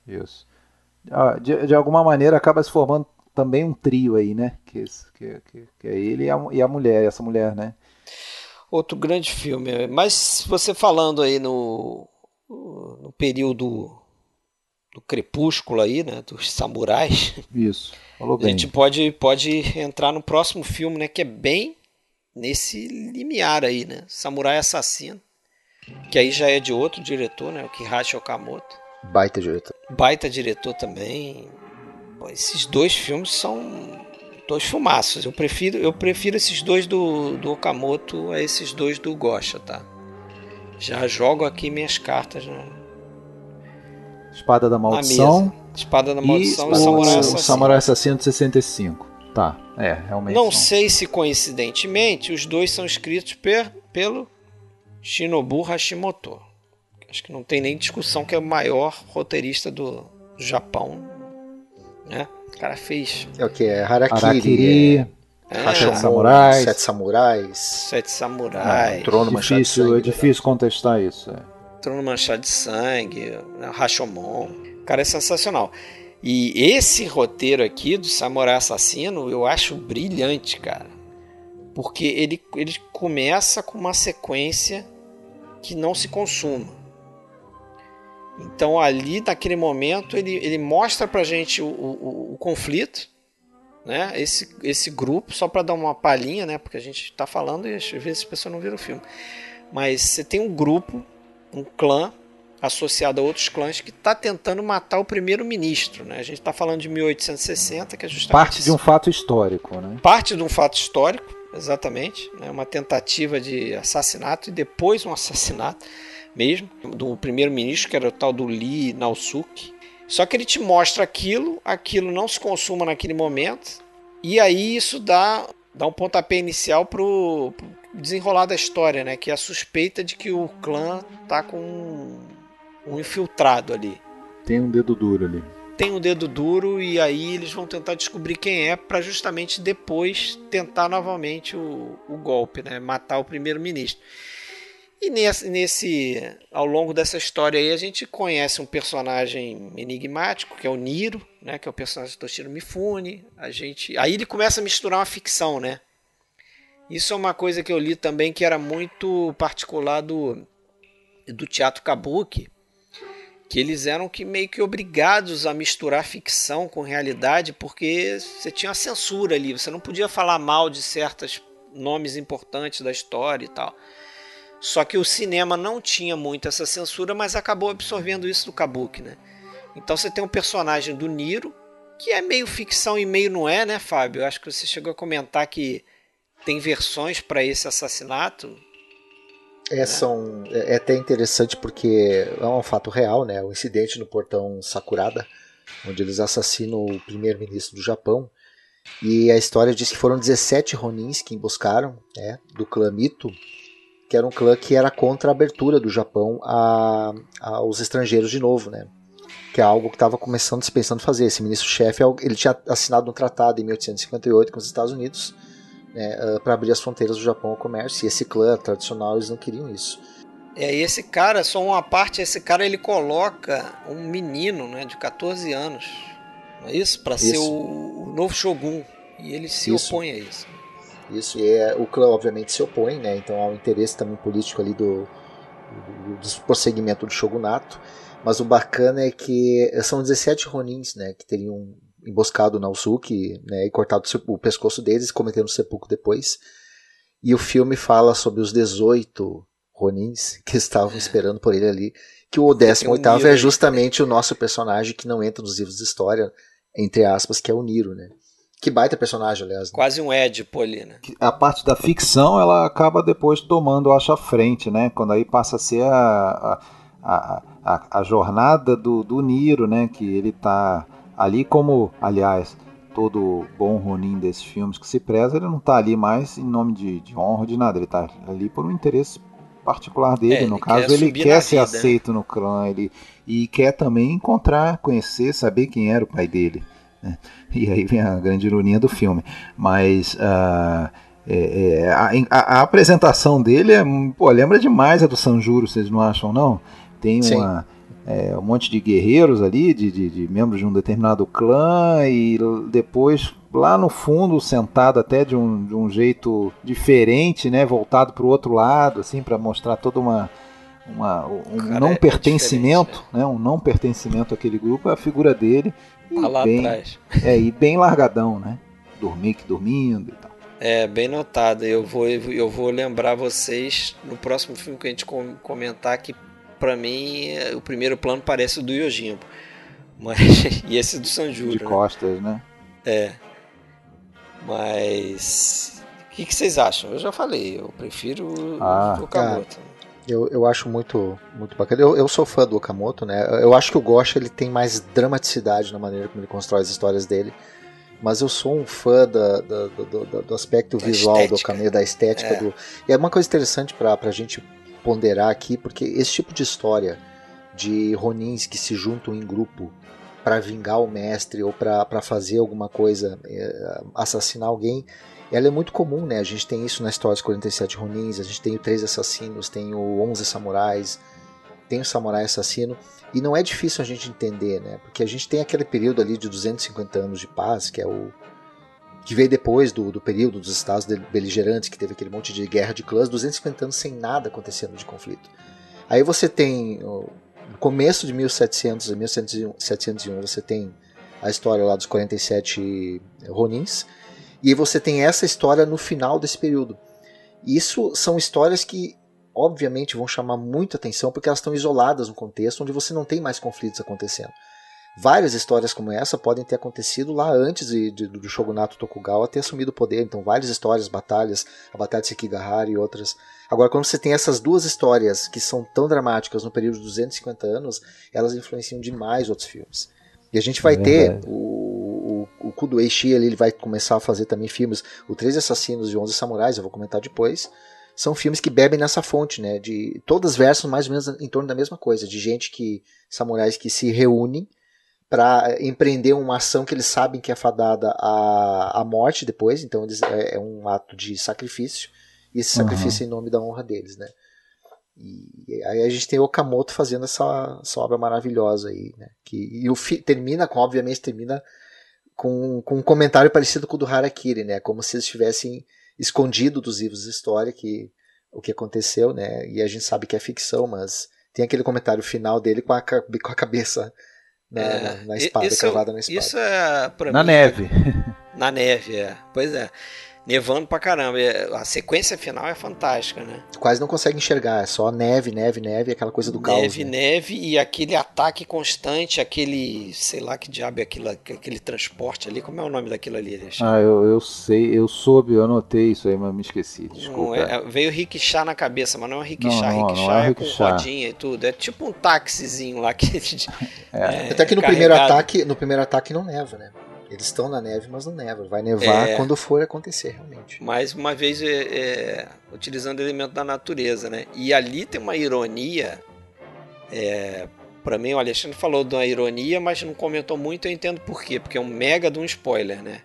Isso. Ah, De, de alguma maneira acaba se formando também um trio aí, né? Que, esse- que, que, que é ele e a, e a mulher, essa mulher, né? Outro grande filme. Mas você falando aí no, no período do crepúsculo aí, né? Dos samurais. Isso. Falou A bem. gente pode, pode entrar no próximo filme, né? Que é bem nesse limiar aí, né? Samurai Assassino. Que aí já é de outro diretor, né? O Kihachi Okamoto. Baita diretor. Baita diretor também. Pô, esses dois filmes são dois filmaços. Eu prefiro, eu prefiro esses dois do, do Okamoto a esses dois do Gosha, tá? Já jogo aqui minhas cartas na, Espada da Maldição. Espada da e Maldição o, e Samurai o Assassino. Samurai Assassino de 65. Tá, é, realmente. Não são- sei se coincidentemente os dois são escritos per, pelo Shinobu Hashimoto. Acho que não tem nem discussão que é o maior roteirista do Japão. Né? O cara fez É o que? É Harakiri, Harakiri, é, é Rashomon, Samurais. Sete Samurais, Sete Samurais, Trono Manchado de difícil, Sangue. é difícil contestar isso. é. Trono Manchado de Sangue, né, Rashomon. O cara é sensacional. E esse roteiro aqui do Samurai Assassino eu acho brilhante, cara. Porque ele, ele começa com uma sequência que não se consuma. Então ali naquele momento ele, ele mostra pra gente o, o, o conflito, né? Esse, esse grupo, só para dar uma palhinha, né? Porque a gente tá falando e às vezes as pessoas não viram o filme. Mas você tem um grupo, um clã associado a outros clãs que está tentando matar o primeiro-ministro, né? A gente está falando de 1860, que é justamente Parte de um fato histórico, né? parte de um fato histórico, exatamente, né? uma tentativa de assassinato e depois um assassinato mesmo do primeiro-ministro que era o tal do Lee Naosuke. Só que ele te mostra aquilo, aquilo não se consuma naquele momento e aí isso dá dá um pontapé inicial pro, pro desenrolar da história, né? Que é a suspeita de que o clã tá com um, um infiltrado ali Tem um dedo duro ali. tem um dedo duro e aí eles vão tentar descobrir quem é para justamente depois tentar novamente o, o golpe, né? Matar o primeiro-ministro. E nesse, nesse, ao longo dessa história aí, a gente conhece um personagem enigmático, que é o Niro, né? Que é o personagem do Toshiro Mifune. A gente, aí ele começa a misturar uma ficção, né? Isso é uma coisa que eu li também que era muito particular do, do teatro kabuki, que eles eram que meio que obrigados a misturar ficção com realidade, porque você tinha uma censura ali, você não podia falar mal de certos nomes importantes da história e tal. Só que o cinema não tinha muito essa censura, mas acabou absorvendo isso do Kabuki, né? Então você tem um personagem do Niro, que é meio ficção e meio não é, né, Fábio? Eu acho que você chegou a comentar que tem versões para esse assassinato. É, são, é é até interessante porque é um fato real, né? O incidente no portão Sakurada, onde eles assassinam o primeiro-ministro do Japão. E a história diz que foram 17 Ronins que emboscaram, né, do clã Mito, que era um clã que era contra a abertura do Japão a, aos estrangeiros de novo, né? Que é algo que estava começando se pensando fazer. Esse ministro-chefe, ele tinha assinado um tratado em 1858 com os Estados Unidos, né, para abrir as fronteiras do Japão ao comércio. E esse clã tradicional, eles não queriam isso. É, e esse cara, só uma parte, esse cara ele coloca um menino, né, de 14 anos, não é isso? Para ser o, o novo Shogun. E ele se Isso. opõe a isso. Isso, e é, o clã obviamente se opõe, né? Então há um interesse também político ali do, do, do prosseguimento do shogunato. Mas o bacana é que são 17 Ronins, né? Que teriam emboscado Naosuke né, e cortado o pescoço deles, cometendo sepulcro depois. E o filme fala sobre os 18 Ronins que estavam esperando por ele ali. Que o 18 Niro é justamente o nosso personagem que não entra nos livros de história, entre aspas, que é o Niro, né? Que baita personagem, aliás. né? Quase um Édipo ali, né? A parte da ficção, ela acaba depois tomando, acho, a frente, né? Quando aí passa a ser a, a, a, a, jornada do, do Niro, né? Que ele tá ali como, aliás, todo bom Ronin desses filmes que se preza, ele não tá ali mais em nome de, de honra, de nada. Ele tá ali por um interesse particular dele. É, no ele caso, quer ele quer ser vida, né? aceito no clã. Ele, e quer também encontrar, conhecer, saber quem era o pai dele. E aí vem a grande ironia do filme. Mas ah, é, é, a, a, a, apresentação dele é, pô, lembra demais a do Sanjuro, vocês não acham não? Tem uma, é, um monte de guerreiros ali, de, de, de, membros de um determinado clã e depois lá no fundo sentado até de um, de um jeito diferente, né, voltado para o outro lado, assim, para mostrar toda uma uma, um Cara, não é pertencimento, né? um não pertencimento àquele grupo, é a figura dele. Tá lá bem, atrás. É, e bem largadão, né? Dormir que dormindo e tal. É, bem notado. Eu vou, eu vou lembrar vocês no próximo filme que a gente comentar que, para mim, o primeiro plano parece o do Yojimbo. Mas, e esse do Sanjuro. De né? costas, né? É. Mas. O que, que, vocês acham? Eu já falei, eu prefiro ah, o Okamoto. Eu, eu acho muito, muito bacana. Eu, eu sou fã do Okamoto, né? Eu acho que o Gosha ele tem mais dramaticidade na maneira como ele constrói as histórias dele mas eu sou um fã da, da, do, do, aspecto da visual estética. do caminho, da estética. É. Do, e é uma coisa interessante para a gente ponderar aqui, porque esse tipo de história de Ronins que se juntam em grupo para vingar o mestre ou para fazer alguma coisa, é, assassinar alguém, ela é muito comum, né? A gente tem isso na história dos 47 Ronins, a gente tem o Três Assassinos, tem o 11 Samurais, tem o Samurai Assassino. E não é difícil a gente entender, né? Porque a gente tem aquele período ali de 250 anos de paz, que é o que veio depois do, do período dos estados beligerantes, que teve aquele monte de guerra de clãs, 250 anos sem nada acontecendo de conflito. Aí você tem, no começo de 1700 a 1701, você tem a história lá dos 47 Ronins, e você tem essa história no final desse período. Isso são histórias que obviamente vão chamar muita atenção porque elas estão isoladas no contexto onde você não tem mais conflitos acontecendo. Várias histórias como essa podem ter acontecido lá antes de, de, do Shogunato Tokugawa ter assumido o poder. Então, várias histórias, batalhas, a Batalha de Sekigahara e outras. Agora, quando você tem essas duas histórias que são tão dramáticas no período de 250 anos, elas influenciam demais outros filmes. E a gente vai é ter o, o, o Kudo Eishi, ele vai começar a fazer também filmes. O Três Assassinos e Onze Samurais, eu vou comentar depois são filmes que bebem nessa fonte, né? De todas versam mais ou menos em torno da mesma coisa, de gente que samurais que se reúnem para empreender uma ação que eles sabem que é fadada à, à morte depois, então eles, é, é um ato de sacrifício e esse sacrifício uhum. em nome da honra deles, né? E aí a gente tem Okamoto fazendo essa, essa obra maravilhosa aí, né? Que, e o fi, termina, com, obviamente, termina com, com um comentário parecido com o do Harakiri, né? Como se eles estivessem escondido dos livros de história que o que aconteceu, né? E a gente sabe que é ficção, mas tem aquele comentário final dele com a, com a cabeça na, é, na, na espada, isso, cravada na espada. Isso é pra Na mim, neve. Na neve, é. Pois é nevando pra caramba. A sequência final é fantástica, né? Quase não consegue enxergar, é só neve, neve, neve, aquela coisa do caos. Neve, né? neve e aquele ataque constante, aquele, sei lá que diabo é aquilo, aquele transporte ali. Como é o nome daquilo ali? Deixa? Ah, eu, eu sei, eu soube, eu anotei isso aí, mas me esqueci, desculpa. É, é, veio rickshaw na cabeça, mas não é um rickshaw, não, não, rickshaw não é, é com rodinha e tudo. É tipo um táxizinho lá que... É. Até que no primeiro ataque, no primeiro ataque não neva, né? Eles estão na neve, mas não neva. Vai nevar é, quando for acontecer, realmente. Mais uma vez, é, é, utilizando elemento da natureza, né? E ali tem uma ironia. É, para mim, o Alexandre falou de uma ironia, mas não comentou muito. Eu entendo por quê. Porque é um mega de um spoiler, né?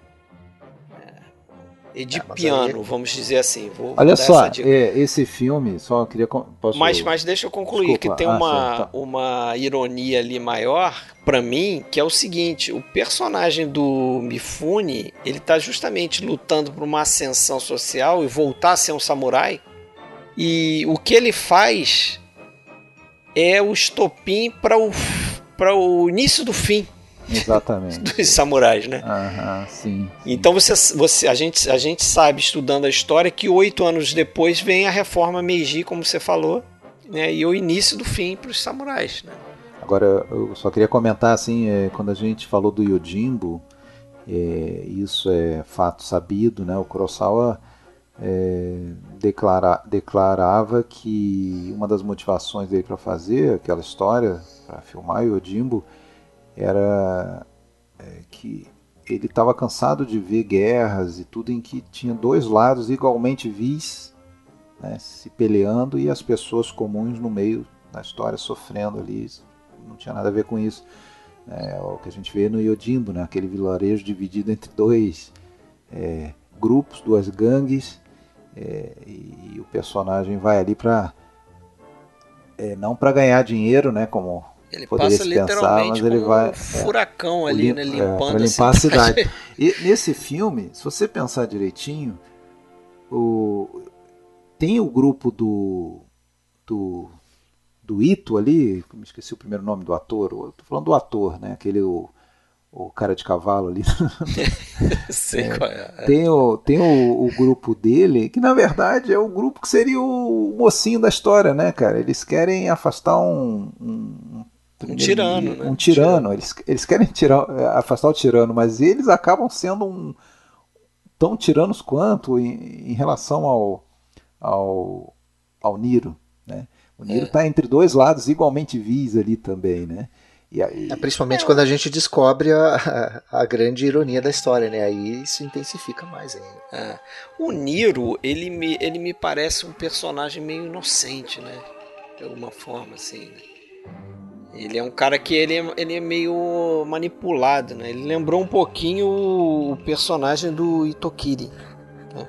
Edipiano, é, vamos dizer assim. Vou Olha só, é, esse filme, só queria. Posso... Mas, mas deixa eu concluir, Desculpa. que tem ah, uma, tá. uma ironia ali maior para mim, que é o seguinte: o personagem do Mifune, ele tá justamente lutando por uma ascensão social e voltar a ser um samurai. E o que ele faz é o estopim para o, o início do fim Exatamente. dos samurais, né? Aham, sim, sim. Então você, você, a, gente, a gente sabe, estudando a história, que oito anos depois vem a reforma Meiji, como você falou, né? e o início do fim para os samurais. Né? Agora, eu só queria comentar assim, é, quando a gente falou do Yojimbo, é, isso é fato sabido, né? O Kurosawa é, declara, declarava que uma das motivações dele para fazer aquela história, para filmar Yojimbo, era é, que ele estava cansado de ver guerras e tudo em que tinha dois lados igualmente vis né, se peleando e as pessoas comuns no meio da história sofrendo ali. Não tinha nada a ver com isso. É, o que a gente vê no Yodimbo, né, aquele vilarejo dividido entre dois é, grupos, duas gangues, É, e, o personagem vai ali para é, não para ganhar dinheiro, né? Como ele poderia passa se pensar, mas ele vai um furacão é, ali, lim, né? Limpando é, limpar a cidade. e nesse filme, se você pensar direitinho, o, tem o grupo do do do Ito ali, me esqueci o primeiro nome do ator, estou falando do ator, né? Aquele o, o cara de cavalo ali. Sei é, qual é. Tem, o, tem o, o, grupo dele, que na verdade é o grupo que seria o mocinho da história, né, cara? Eles querem afastar um. Um, um tirano, né? Um tirano. Eles, eles querem tirar, afastar o tirano, mas eles acabam sendo um. tão tiranos quanto em, em relação ao, ao, ao Niro, né? O Niro está é. entre dois lados igualmente vis ali também, né? Aí... É, principalmente é. quando a gente descobre a, a, a, grande ironia da história, né? Aí isso intensifica mais ainda. É. O Niro, ele me, ele me parece um personagem meio inocente, né? De alguma forma, assim. Né? Ele é um cara que ele é, ele é meio manipulado, né? Ele lembrou um pouquinho o, personagem do Itokiri, né?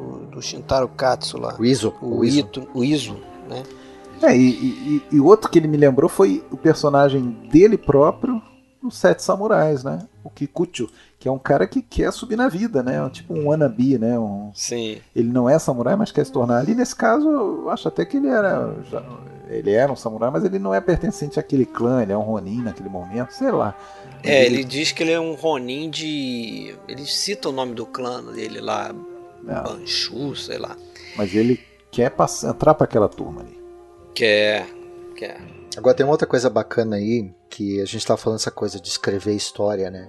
o, do Shintaro Katsu lá. O Izo. O, o Izo. Ito, o Izo, né? É, e, e, e outro que ele me lembrou foi o personagem dele próprio no Sete Samurais, né? O Kikucho, que é um cara que quer subir na vida, né? Tipo um wannabe, né? Um... Sim. Ele não é samurai, mas quer se tornar. Ali nesse caso, eu acho até que ele era. Já... Ele era um samurai, mas ele não é pertencente àquele clã, ele é um Ronin naquele momento, sei lá. É, ele... ele diz que ele é um Ronin de. Ele cita o nome do clã dele lá, é. Banchu, sei lá. Mas ele quer passar, entrar para aquela turma ali. Quer, quer. Agora tem uma outra coisa bacana aí, que a gente estava falando essa coisa de escrever história, né?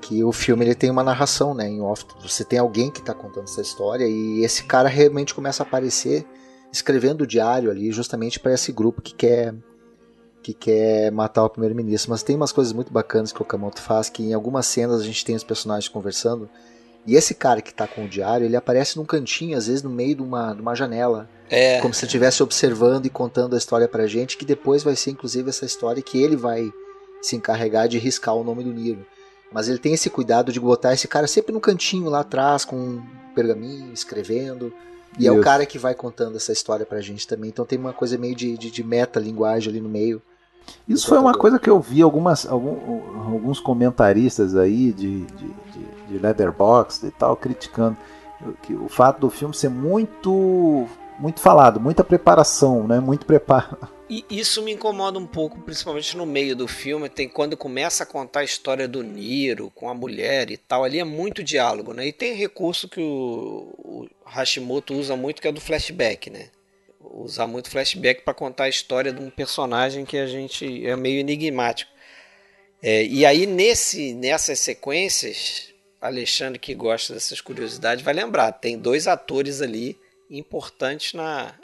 Que o filme ele tem uma narração, né? Em off, você tem alguém que está contando essa história e esse cara realmente começa a aparecer escrevendo o diário ali, justamente para esse grupo que quer que quer matar o primeiro-ministro. Mas tem umas coisas muito bacanas que o Okamoto faz, que em algumas cenas a gente tem os personagens conversando e esse cara que está com o diário, ele aparece num cantinho, às vezes no meio de uma, de uma janela. É. Como se estivesse observando e contando a história pra gente, que depois vai ser inclusive essa história que ele vai se encarregar de riscar o nome do Niro. Mas ele tem esse cuidado de botar esse cara sempre no cantinho lá atrás, com um pergaminho, escrevendo. E Isso. é o cara que vai contando essa história pra gente também. Então tem uma coisa meio de, de, de meta-linguagem ali no meio. Isso foi uma coisa que eu vi algumas, algum, alguns comentaristas aí de, de, de, de Leatherbox e tal criticando que o fato do filme ser muito muito falado, muita preparação, né? Muito preparo. E isso me incomoda um pouco, principalmente no meio do filme, tem quando começa a contar a história do Niro com a mulher e tal, ali é muito diálogo, né? E tem recurso que o, o Hashimoto usa muito que é do flashback, né? usar muito flashback para contar a história de um personagem que a gente é meio enigmático. É, e aí nesse nessas sequências, Alexandre que gosta dessas curiosidades vai lembrar, tem dois atores ali importantes na,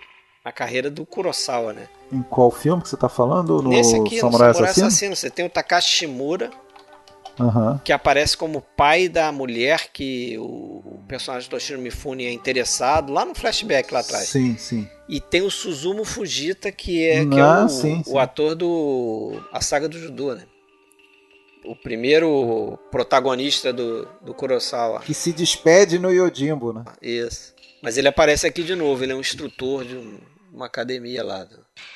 na carreira do Kurosawa, né? Em qual filme que você está falando? No Nesse aqui, Samurai, no Samurai Assassino? Assassino? Você tem o Takashi Shimura, Uhum. que aparece como pai da mulher que o, personagem do Toshiro Mifune é interessado, lá no flashback lá atrás. Sim, sim. E tem o Suzumu Fujita, que é, que é ah, é o, sim, sim. o ator do A Saga do Judô, né? O primeiro protagonista do, do Kurosawa. Que se despede no Yojimbo, né? Isso. Mas ele aparece aqui de novo, ele é um instrutor de um, uma academia lá.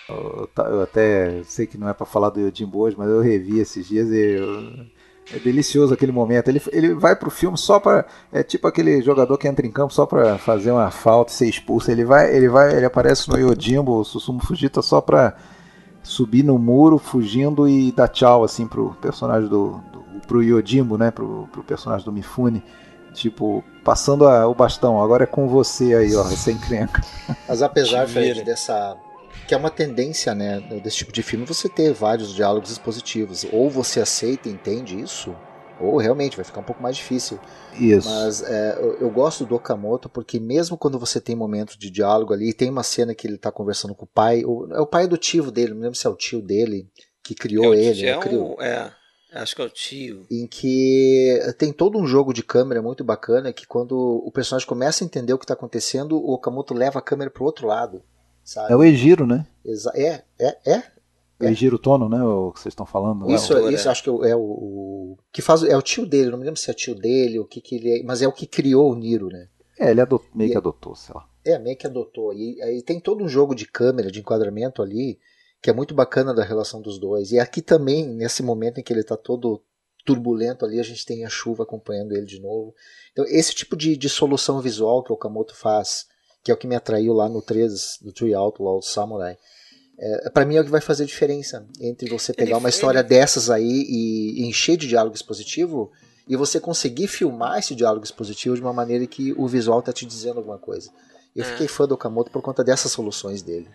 Eu até sei que não é para falar do Yojimbo hoje, mas eu revi esses dias e eu é delicioso aquele momento. Ele, ele vai pro filme só para é tipo aquele jogador que entra em campo só para fazer uma falta e ser expulso. Ele vai, ele vai, ele aparece no Yojimbo, o Susumu Fujita só para subir no muro, fugindo e dar tchau assim pro personagem do, do pro Yojimbo, né, pro, pro personagem do Mifune. Tipo, passando a, o bastão, agora é com você aí, ó, sem crenca. Mas apesar, Fred, dessa que é uma tendência, né, desse tipo de filme, você ter vários diálogos expositivos. Ou você aceita e entende isso, ou realmente vai ficar um pouco mais difícil. Isso. Mas é, eu, eu, gosto do Okamoto porque mesmo quando você tem momentos de diálogo ali, tem uma cena que ele está conversando com o pai, o, é o pai adotivo dele, não lembro se é o tio dele que criou é ele. É, né, criou. é, acho que é o tio. Em que tem todo um jogo de câmera muito bacana que quando o personagem começa a entender o que está acontecendo, o Okamoto leva a câmera para o outro lado. Sabe? É o Egiro, né? Exa é, é, é. É Egiro Tono, né? O que vocês estão falando. Isso, não, isso é. acho que é o, o, que faz é o tio dele. Não me lembro se é tio dele, o que que ele é, mas é o que criou o Niro, né? É, ele adot, meio e, que adotou, sei lá. É, meio que adotou. E aí tem todo um jogo de câmera, de enquadramento ali, que é muito bacana da relação dos dois. E aqui também, nesse momento em que ele está todo turbulento ali, a gente tem a chuva acompanhando ele de novo. Então, esse tipo de, de solução visual que o Okamoto faz, que é o que me atraiu lá no 3 do Tree Outlaw Samurai, é, para mim é o que vai fazer diferença entre você pegar ele, uma história ele... dessas aí e, e encher de diálogo expositivo e você conseguir filmar esse diálogo expositivo de uma maneira que o visual tá te dizendo alguma coisa. Eu é. fiquei fã do Okamoto por conta dessas soluções dele.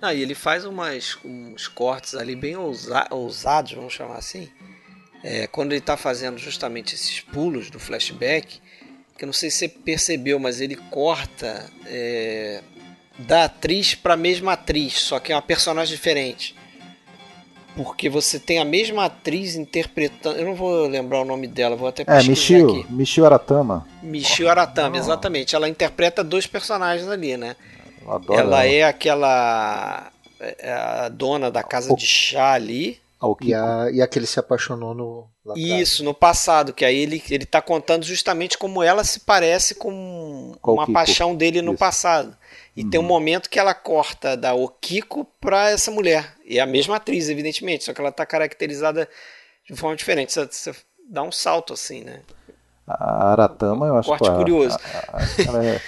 Ah, e ele faz umas, uns cortes ali bem ousa ousados, vamos chamar assim. É, quando ele está fazendo justamente esses pulos do flashback, que eu não sei se você percebeu, mas ele corta é, da atriz para a mesma atriz, só que é uma personagem diferente. Porque você tem a mesma atriz interpretando. Eu não vou lembrar o nome dela, vou até é, pesquisar é, Michio, aqui. Michio Aratama. Michio Aratama, exatamente. Ela interpreta dois personagens ali, né? ela, ela é aquela. É a dona da casa o... de chá ali. E, a, e a que ele se apaixonou no. Isso, no passado, que aí ele, ele tá contando justamente como ela se parece com Qual uma Kiko? paixão dele no Isso. passado. E uhum. tem um momento que ela corta da Okiko pra essa mulher. E é a mesma atriz, evidentemente, só que ela tá caracterizada de forma diferente. Você, você dá um salto assim, né? A Aratama, eu acho Corte que. curioso. A, a, ela é,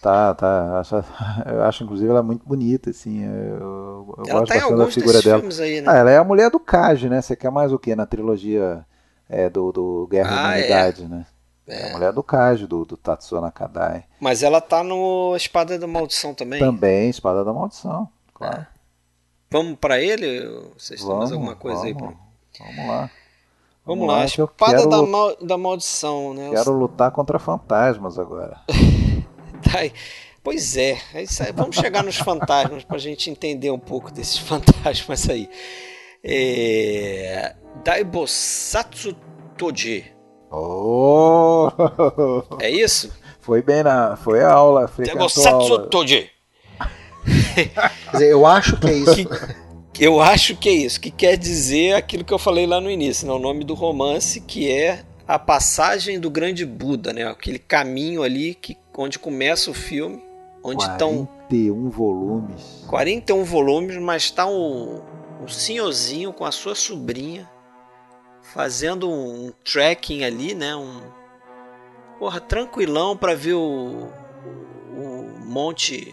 tá, tá. Acho, eu acho, inclusive, ela é muito bonita, assim. Eu, eu ela gosto tá bastante da figura dela. Aí, né? ah, ela é a mulher do Kaj, né? Você quer mais o que na trilogia é, do, do Guerra ah, e Humanidade, é. né? É. a mulher do Kaji, do, do Tatsuo Nakadai. Mas ela tá no Espada da Maldição também? Também, Espada da Maldição, claro. É. Vamos para ele? Vocês têm mais alguma coisa vamos, aí? Pra... Vamos lá. Vamos, lá, Espada quero, da, mal, da Maldição, né? Quero lutar contra fantasmas agora. pois é, é vamos chegar nos fantasmas para a gente entender um pouco desses fantasmas aí. É... Daibosatsu Toji Oh! É isso? Foi bem na. Foi a aula. Toji. eu acho que é isso. Que, eu acho que é isso. Que quer dizer aquilo que eu falei lá no início, né? o nome do romance, que é a passagem do grande Buda, né? Aquele caminho ali que, onde começa o filme. Onde 41 estão. volumes. 41 volumes, mas está um, um senhorzinho com a sua sobrinha fazendo um trekking ali, né? Um porra tranquilão para ver o, o monte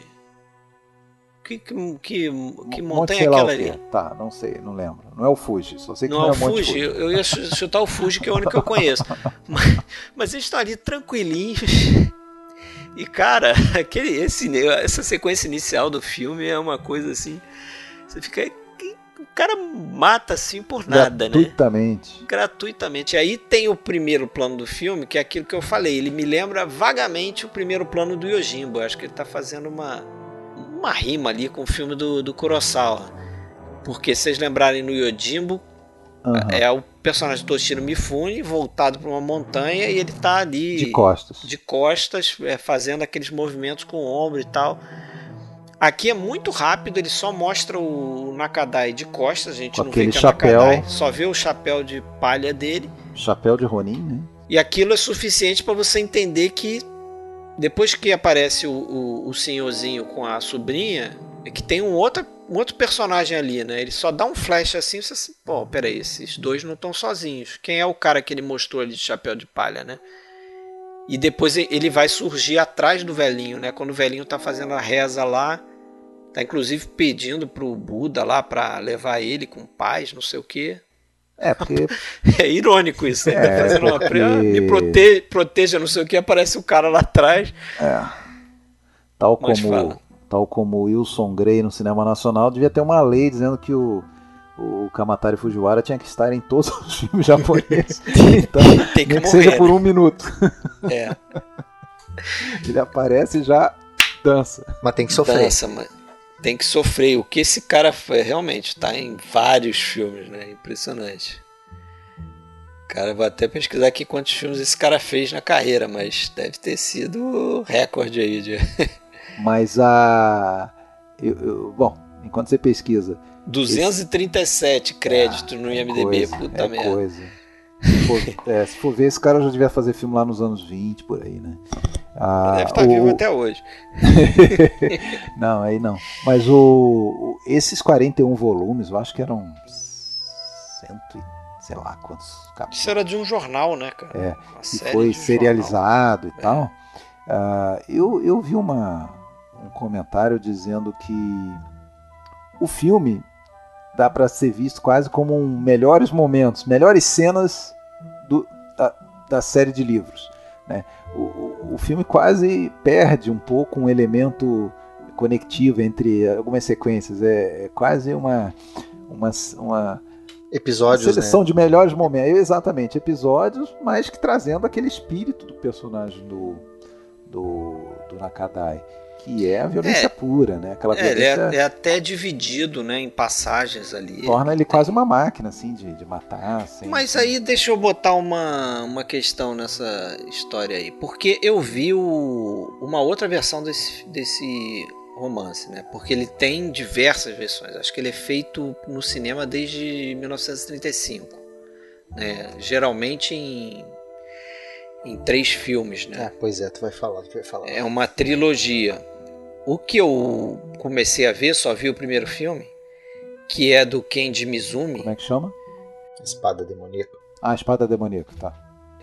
que, que, que, que montanha é aquela ali? Tá, não sei, não lembro. Não é o Fuji, só sei que não, não é, é o Fuji. Fuji. Eu ia chutar o Fuji, que é o único que eu conheço. mas, mas eles estão ali tranquilinhos. E cara, aquele, esse, essa sequência inicial do filme é uma coisa assim. Você fica o cara mata assim por nada, Gratuitamente. né? Gratuitamente. Aí tem o primeiro plano do filme, que é aquilo que eu falei. Ele me lembra vagamente o primeiro plano do Yojimbo. Eu acho que ele tá fazendo uma, uma rima ali com o filme do, do Kurosawa. Porque se vocês lembrarem no Yojimbo, uhum. é o personagem Toshiro Mifune voltado para uma montanha e ele tá ali de costas, de costas, é, fazendo aqueles movimentos com o ombro e tal. Aqui é muito rápido, ele só mostra o Nakadai de costas, a gente Com não vê que é chapéu, Nakadai, só vê o chapéu de palha dele. Chapéu de Ronin, né? E aquilo é suficiente para você entender que depois que aparece o, o, o, senhorzinho com a sobrinha, é que tem um outro, um outro personagem ali, né? Ele só dá um flash assim, você assim, pô, peraí, esses dois não estão sozinhos. Quem é o cara que ele mostrou ali de chapéu de palha, né? E depois ele vai surgir atrás do velhinho, né? Quando o velhinho tá fazendo a reza lá, tá inclusive pedindo pro Buda lá para levar ele com paz, não sei o quê. É, porque. é irônico isso, né? É, fazendo uma porque... ah, me prote... proteja, não sei o que, aparece o cara lá atrás. É. Tal como, tal como Wilson Grey no cinema nacional, devia ter uma lei dizendo que o o Kamatari Fujiwara tinha que estar em todos os filmes japoneses. então, tem que, nem que seja por um minuto. É. Ele aparece e já dança. Mas tem que sofrer. Dança, mas tem que sofrer. O que esse cara foi, realmente está em vários filmes, né? Impressionante. Cara, vou até pesquisar aqui quantos filmes esse cara fez na carreira, mas deve ter sido recorde aí de. Mas a. Eu, eu, bom, enquanto você pesquisa, 237 Esse... créditos ah, no IMDB, coisa, puta é merda. Coisa. for, é, se for ver, esse cara já devia fazer filme lá nos anos 20, por aí, né? Ah, Deve estar tá o... vivo até hoje. não, aí não. Mas o, esses 41 volumes, eu acho que eram cento sei lá quantos capítulos. Isso era de um jornal, né, cara? É, e foi serializado jornal. e tal. Uh, eu, eu vi uma, um comentário dizendo que o filme dá para ser visto quase como um melhores momentos, melhores cenas do, da, da série de livros. Né? O, o, filme quase perde um pouco um elemento conectivo entre algumas sequências. É, é quase uma, uma, uma episódios, seleção né? de melhores momentos. Exatamente, episódios, mas que trazendo aquele espírito do personagem do, do, do Nakadai que é a violência é, pura, né? Aquela é, violência... Ele é, é, até dividido, né, em passagens ali. Torna ele quase uma máquina, assim, de, de matar. Assim, Mas aí deixa eu botar uma, uma questão nessa história aí, porque eu vi o, uma outra versão desse, desse romance, né? Porque ele tem diversas versões. Acho que ele é feito no cinema desde 1935, né? Geralmente em em três filmes, né? Ah, pois é, tu vai falar, tu vai falar. É uma trilogia. O que eu comecei a ver, só vi o primeiro filme, que é do Kenji Mizumi. Como é que chama? Espada Demoníaca. Ah, Espada Demoníaca, tá.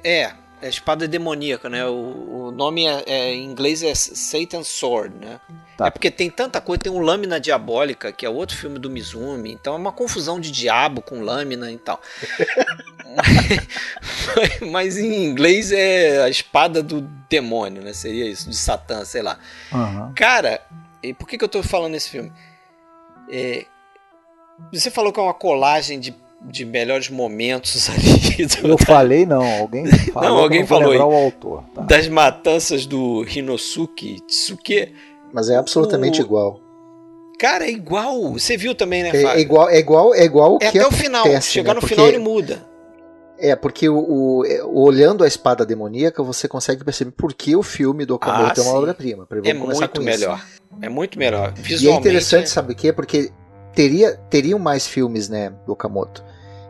É, é espada demoníaca, né? O, o nome é, é, em inglês é Satan's Sword, né? Tá. É porque tem tanta coisa, tem um Lâmina Diabólica, que é outro filme do Mizumi, então é uma confusão de diabo com lâmina e tal. mas, mas, em inglês é a espada do demônio, né? Seria isso, de Satã, sei lá. Uhum. Cara, e por que, que eu tô falando nesse filme? É, você falou que é uma colagem de de melhores momentos ali. Do... Eu falei não, alguém falou. Não, alguém não falou o autor. Tá. Das matanças do Rinosuke Tsuke. Mas é absolutamente o... igual. Cara, é igual. Você viu também, né, é, é igual, é igual, é igual. É até o final. Chegar né? no Porque... final ele muda. É, porque o, o, é, olhando a espada demoníaca, você consegue perceber por que o filme do Okamoto ah, é uma obra-prima. É muito melhor. Isso. É muito melhor. E é interessante, sabe o quê? Porque teria, teriam mais filmes, né, do Okamoto.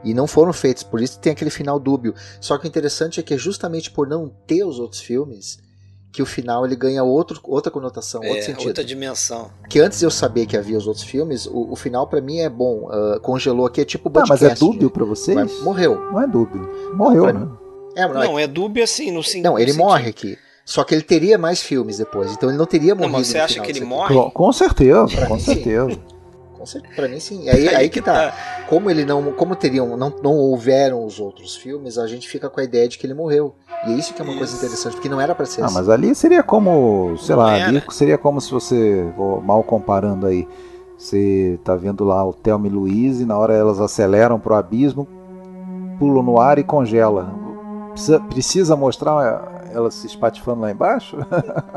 E não foram feitos, por isso tem aquele final dúbio. Só que o interessante é que é justamente por não ter os outros filmes que o final ele ganha outro, outra conotação, é, outro sentido. outra dimensão. Que antes de eu saber que havia os outros filmes, o, o final para mim é bom. Uh, congelou aqui, é tipo o ah, mas é dúbio para vocês? Mas morreu. Não é dúbio. Morreu, né? É, não, não é, é dúbio assim, no sim, Não, ele sentido. morre aqui. Só que ele teria mais filmes depois, então ele não teria morrido. Não, mas você acha que ele morre? Com, com certeza, com certeza. Para mim sim. Aí, aí, aí que tá. tá. Como ele não, como teriam, não, não houveram os outros filmes, a gente fica com a ideia de que ele morreu. E é isso que é uma isso. coisa interessante, porque não era para ser ah, assim. mas ali seria como, sei não lá, ali seria como se você, vou mal comparando aí, você tá vendo lá o Thelma e Luiz e na hora elas aceleram pro abismo, pulam no ar e congela. Precisa, precisa mostrar ela se espatifando lá embaixo?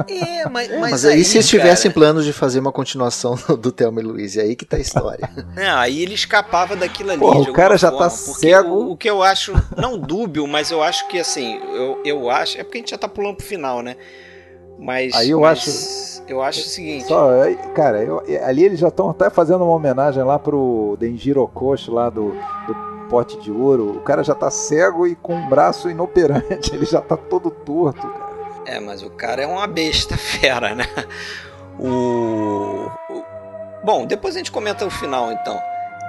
É, mas, mas, mas aí, aí se tivessem planos de fazer uma continuação do Thelma e Luiz, é aí que tá a história. Não, aí ele escapava daquilo ali. Porra, o cara já tá forma, tá cego. O, o, que eu acho, não dúbio, mas eu acho que assim, eu, eu acho, é porque a gente já tá pulando pro final, né? Mas aí eu mas acho eu acho o seguinte. Só, cara, eu, ali eles já estão até fazendo uma homenagem lá pro Denjiro Koshi lá do, do pote de ouro, o cara já tá cego e com o braço inoperante, ele já tá todo torto, cara. É, mas o cara é uma besta fera, né? O... Bom, depois a gente comenta o final, então.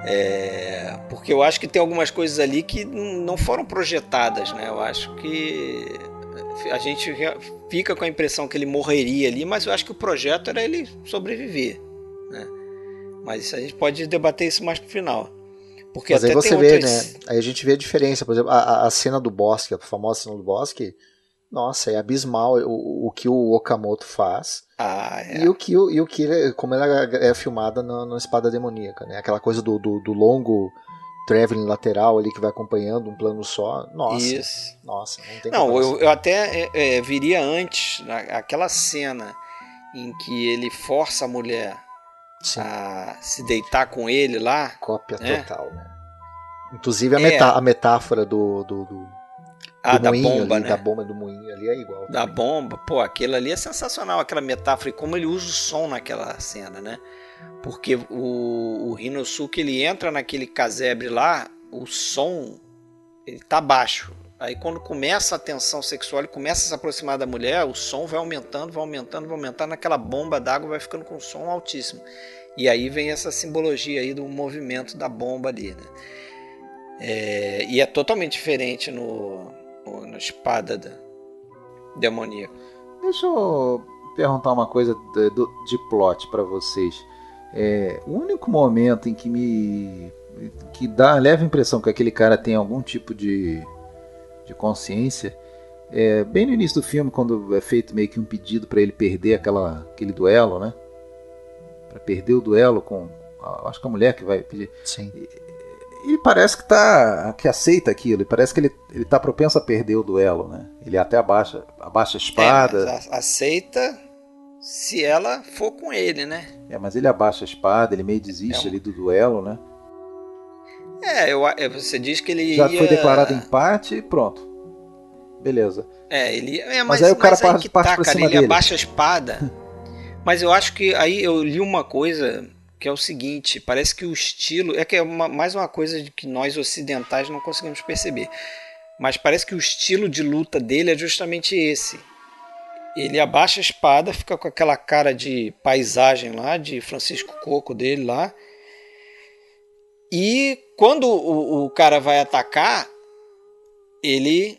É... Porque eu acho que tem algumas coisas ali que não foram projetadas, né? Eu acho que a gente fica com a impressão que ele morreria ali, mas eu acho que o projeto era ele sobreviver, né? Mas a gente pode debater isso mais pro final. Porque Mas aí você vê, né? Aí a gente vê a diferença. Por exemplo, a, a cena do bosque, a famosa cena do bosque, nossa, é abismal o, o que o Okamoto faz. Ah, é. E o que, e o que como ela é filmada na, na Espada Demoníaca, né? Aquela coisa do, do, do, longo traveling lateral ali que vai acompanhando um plano só. Nossa. Isso. Nossa, não tem Não, eu, eu, até é, é, viria antes, aquela cena em que ele força a mulher Sim. a se deitar com ele lá. Cópia né? total, né? Inclusive a, é. metá a metáfora do, do, do, ah, da bomba, ali, né? Da bomba do moinho ali é igual. Da bomba, pô, aquilo ali é sensacional, aquela metáfora e como ele usa o som naquela cena, né? Porque o, o Rinosuke ele entra naquele casebre lá, o som ele tá baixo. Aí quando começa a tensão sexual, ele começa a se aproximar da mulher, o som vai aumentando, vai aumentando, vai aumentando, aquela bomba d'água vai ficando com um som altíssimo. E aí vem essa simbologia aí do movimento da bomba ali, né? É, e é totalmente diferente no, no, na espada da demoníaca. Deixa eu perguntar uma coisa de, de plot para vocês. É, o único momento em que me que dá a impressão que aquele cara tem algum tipo de, de consciência é bem no início do filme quando é feito meio que um pedido para ele perder aquela aquele duelo, né? Para perder o duelo com acho que a mulher que vai pedir. Sim. Ele parece que tá que aceita aquilo, ele parece que ele, ele tá propenso a perder o duelo, né? Ele até abaixa, abaixa a espada. É, aceita se ela for com ele, né? É, mas ele abaixa a espada, ele meio desiste é um... ali do duelo, né? É, eu, é, você diz que ele já ia... foi declarado empate e pronto. Beleza. É, ele. É, mas, mas aí o cara parte, parte tá, pra cara, cima ele dele. abaixa a espada. mas eu acho que aí eu li uma coisa que é o seguinte: parece que o estilo. É que é uma, mais uma coisa de que nós ocidentais não conseguimos perceber. Mas parece que o estilo de luta dele é justamente esse. Ele abaixa a espada, fica com aquela cara de paisagem lá, de Francisco Coco dele lá. E quando o, o cara vai atacar, ele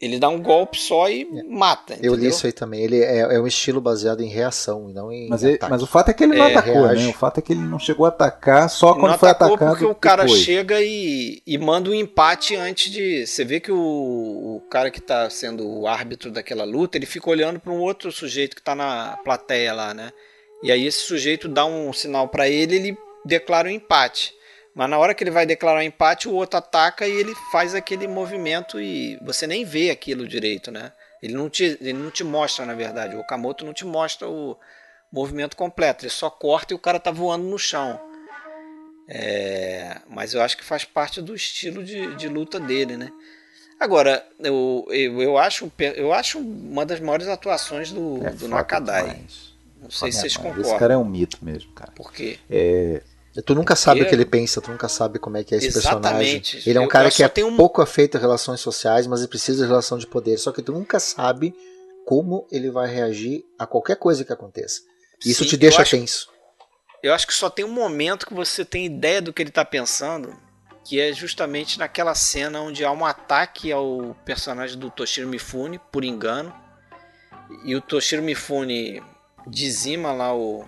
ele dá um golpe só e é. mata. Entendeu? Eu li isso aí também. Ele é, é, um estilo baseado em reação e não em. Mas, ele, mas o fato é que ele não é, atacou, né? reage. né? O fato é que ele não chegou a atacar só quando não foi atacado. Porque o cara chega e, e manda um empate antes de. Você vê que o, o cara que está sendo o árbitro daquela luta, ele fica olhando para um outro sujeito que está na plateia lá, né? E aí esse sujeito dá um sinal para ele, ele declara um empate. Mas na hora que ele vai declarar empate, o outro ataca e ele faz aquele movimento e você nem vê aquilo direito, né? Ele não te, ele não te mostra, na verdade. O Okamoto não te mostra o movimento completo. Ele só corta e o cara tá voando no chão. É, mas eu acho que faz parte do estilo de, de luta dele, né? Agora, eu, eu, eu, acho, eu acho uma das maiores atuações do, é do Nakadai. Demais. Não sei se vocês concordam. Esse cara é um mito mesmo, cara. Por quê? É, Tu nunca sabe o que ele pensa, tu nunca sabe como é que é esse Exatamente. personagem. Ele é um eu, cara eu que é um... pouco afeito a relações sociais, mas ele precisa de relação de poder. Só que tu nunca sabe como ele vai reagir a qualquer coisa que aconteça. Isso Sim, te deixa eu tenso. Acho, eu acho que só tem um momento que você tem ideia do que ele está pensando, que é justamente naquela cena onde há um ataque ao personagem do Toshiro Mifune, por engano, e o Toshiro Mifune dizima lá o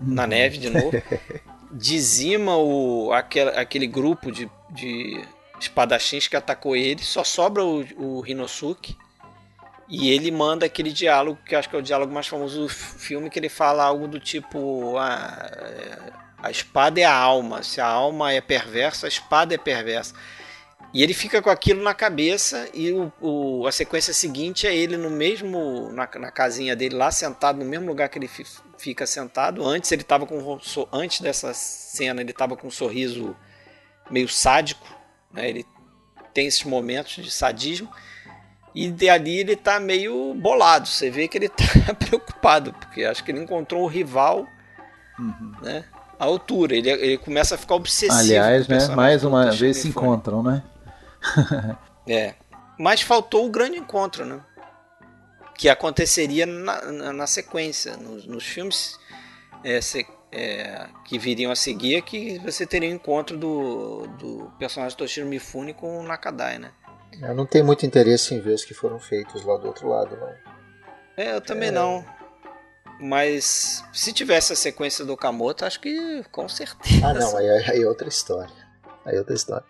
na uhum. neve de novo. dizima o, aquele, aquele grupo de, de espadachins que atacou ele, só sobra o, o Rinosuke. E ele manda aquele diálogo, que acho que é o diálogo mais famoso do filme, que ele fala algo do tipo: ah, a espada é a alma, se a alma é perversa, a espada é perversa. E ele fica com aquilo na cabeça e o, o, a sequência seguinte é ele no mesmo na, na, casinha dele lá sentado no mesmo lugar que ele fica sentado. Antes ele estava com antes dessa cena ele estava com um sorriso meio sádico, né? Ele tem esses momentos de sadismo e dali ele está meio bolado. Você vê que ele está preocupado porque acho que ele encontrou o rival, uhum. né? A altura, ele, ele começa a ficar obsessivo. Aliás, né? Mais uma vez se encontram, né? é. Mas faltou o grande encontro, né? Que aconteceria na, na, na sequência. Nos, nos filmes é, se, é, que viriam a seguir, que você teria o um encontro do, do personagem Toshiro Mifune com o Nakadai, né? Eu não tenho muito interesse em ver os que foram feitos lá do outro lado, não. É, eu também é... não. Mas se tivesse a sequência do Kamoto, acho que com certeza. Ah, não, aí, aí é outra história. Aí é outra história.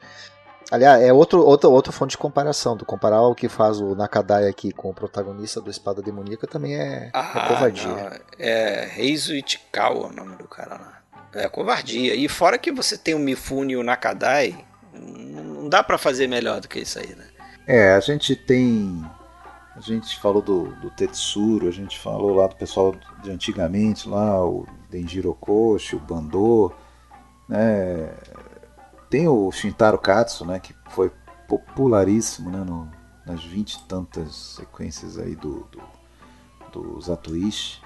Aliás, é outro, outra, outra fonte de comparação. Do comparar o que faz o Nakadai aqui com o protagonista do Espada Demoníaca também é, é ah, é covardia. Não. É Reizo Ichikawa o nome do cara lá. É covardia. E fora que você tem o Mifune e o Nakadai, não dá para fazer melhor do que isso aí, né? É, a gente tem. A gente falou do, do Tetsuro, a gente falou lá do pessoal de antigamente, lá, o Denjiro Koshi, o Bandô, né? Tem o Shintaro Katsu, né, que foi popularíssimo né, no, nas vinte e tantas sequências aí do, do, do Zatoichi.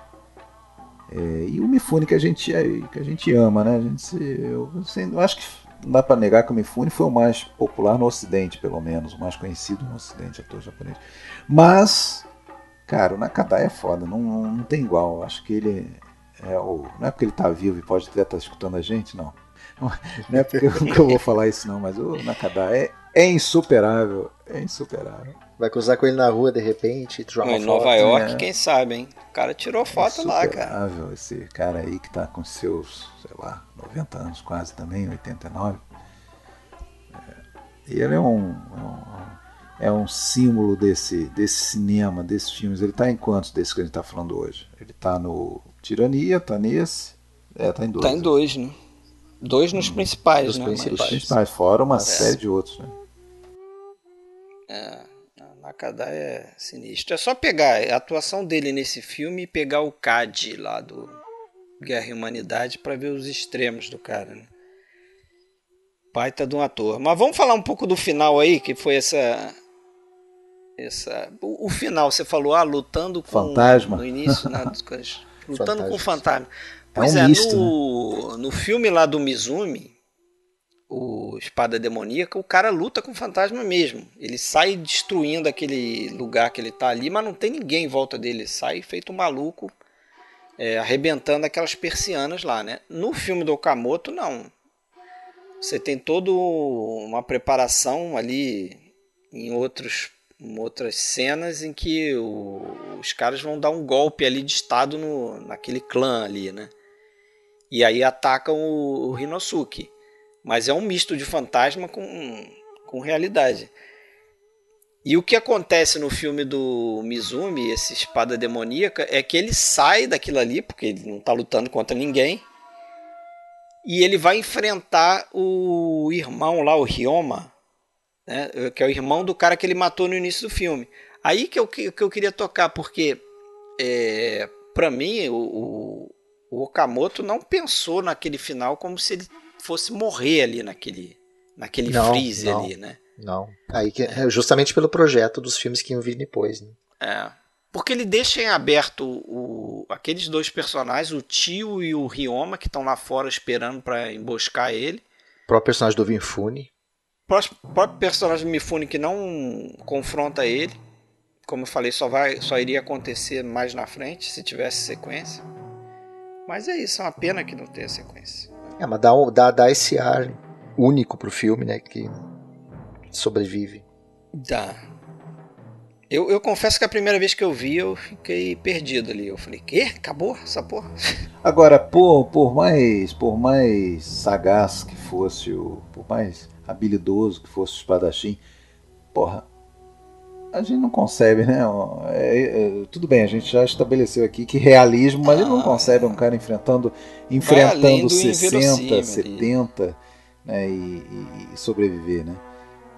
É, e o Mifune que a gente que a gente ama, né? A gente, eu, eu acho que não dá para negar que o Mifune foi o mais popular no Ocidente, pelo menos, o mais conhecido no Ocidente, ator japonês. Mas, cara, o Nakadai é foda, não, não tem igual. Acho que ele é o. Não é porque ele tá vivo e pode até estar escutando a gente, não. Não é porque eu, eu vou falar isso, não, mas o Nakadai é, é insuperável. É insuperável. Vai cruzar com ele na rua de repente, tirar uma Em Nova York, é. quem sabe, hein? O cara tirou foto é lá, cara. Esse cara aí que tá com seus, sei lá, 90 anos quase também, 89. É, e ele é um, é um, é um símbolo desse, desse cinema, desses filmes. Ele tá em quantos desses que a gente tá falando hoje? Ele tá no Tirania, tá nesse. É, tá em dois. Tá em dois, né? Dois nos principais, Dos né? principais. Mas... principais, fora uma é. série de outros, né? É. Nakadai é sinistro. É só pegar a atuação dele nesse filme e pegar o CAD lá do Guerra e Humanidade para ver os extremos do cara. Né? Baita de um ator. Mas vamos falar um pouco do final aí, que foi essa. essa o, o final, você falou, ah, lutando com. Fantasma. No início, né, lutando fantasma. com o fantasma. Pois é, um é misto, no, né? no filme lá do Mizumi, o Espada Demoníaca, o cara luta com o fantasma mesmo. Ele sai destruindo aquele lugar que ele tá ali, mas não tem ninguém em volta dele. Ele sai feito um maluco, é, arrebentando aquelas persianas lá, né? No filme do Okamoto, não. Você tem toda uma preparação ali em outros, em outras cenas em que o, os caras vão dar um golpe ali de estado no, naquele clã ali, né? E aí atacam o, o Rinosuke. Mas é um misto de fantasma com, com realidade. E o que acontece no filme do Mizumi, esse espada demoníaca, é que ele sai daquilo ali, porque ele não está lutando contra ninguém, e ele vai enfrentar o irmão lá, o Ryoma, né, que é o irmão do cara que ele matou no início do filme. Aí que eu, que eu queria tocar, porque é, para mim o, o Okamoto não pensou naquele final como se ele fosse morrer ali naquele, naquele não, freeze não, ali, né? Não. Aí que, é justamente pelo projeto dos filmes que iam vir depois, né? É. Porque ele deixa em aberto o, aqueles dois personagens, o tio e o Ryoma, que estão lá fora esperando para emboscar ele. O próprio personagem do Mifune. O próprio personagem do Mifune que não confronta ele. Como eu falei, só, vai, só iria acontecer mais na frente se tivesse sequência. Mas é isso, é uma pena que não tenha sequência. É, mas dá, dá, dá esse ar único pro filme, né? Que sobrevive. Dá. Eu, eu confesso que a primeira vez que eu vi, eu fiquei perdido ali. Eu falei, quê? Acabou essa porra? Agora, por, por mais por mais sagaz que fosse, o, por mais habilidoso que fosse o espadachim, porra, a gente não concebe, né? É, é, tudo bem, a gente já estabeleceu aqui que realismo, mas ah, ele não ah, concebe um cara enfrentando enfrentando 60, 70 né, e, e, e, sobreviver, né?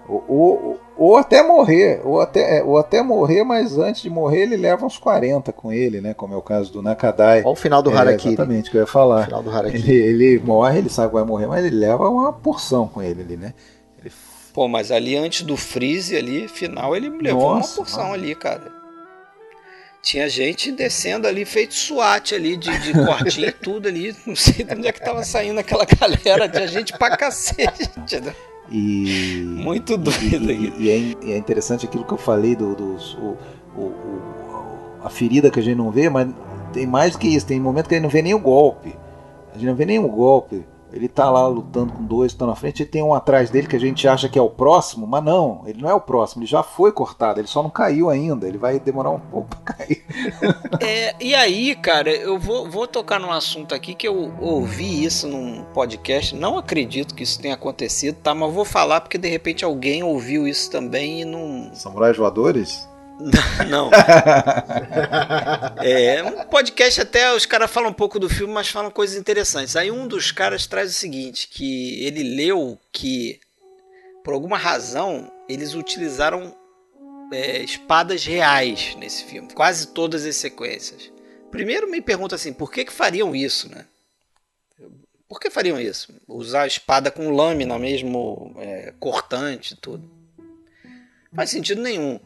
Ou, ou, ou, até morrer, ou até, é, ou até morrer, mas antes de morrer ele leva uns 40 com ele, né? Como é o caso do Nakadai. Olha o final do é, Harakiri. Exatamente, que eu ia falar. O final do Harakiri. Ele, ele morre, ele sabe que vai morrer, mas ele leva uma porção com ele ali, né? Pô, mas ali antes do freeze ali, final, ele levou Nossa, uma porção mano. ali, cara. Tinha gente descendo ali, feito SWAT ali, de, de cortinho e tudo ali. Não sei de onde é que tava saindo aquela galera. Tinha gente pra cacete. E, Muito doido e, e, é, e, é, interessante aquilo que eu falei do, do o, o, o, a ferida que a gente não vê, mas tem mais que isso. Tem momento que a gente não vê nem o golpe. A gente não vê nem o golpe. Ele tá lá lutando com dois, estão na frente, e tem um atrás dele que a gente acha que é o próximo, mas não, ele não é o próximo, ele já foi cortado, ele só não caiu ainda, ele vai demorar um pouco pra cair. É, e aí, cara, eu vou, vou tocar num assunto aqui que eu ouvi isso num podcast, não acredito que isso tenha acontecido, tá? Mas vou falar porque de repente alguém ouviu isso também e não. Samurais voadores? Não. é, um podcast até os caras falam um pouco do filme, mas falam coisas interessantes. Aí um dos caras traz o seguinte, que ele leu que por alguma razão eles utilizaram é, espadas reais nesse filme, quase todas as sequências. Primeiro me pergunta assim, por que que fariam isso, né? Por que fariam isso? Usar a espada com lâmina mesmo, é, cortante, tudo. Não faz sentido nenhum.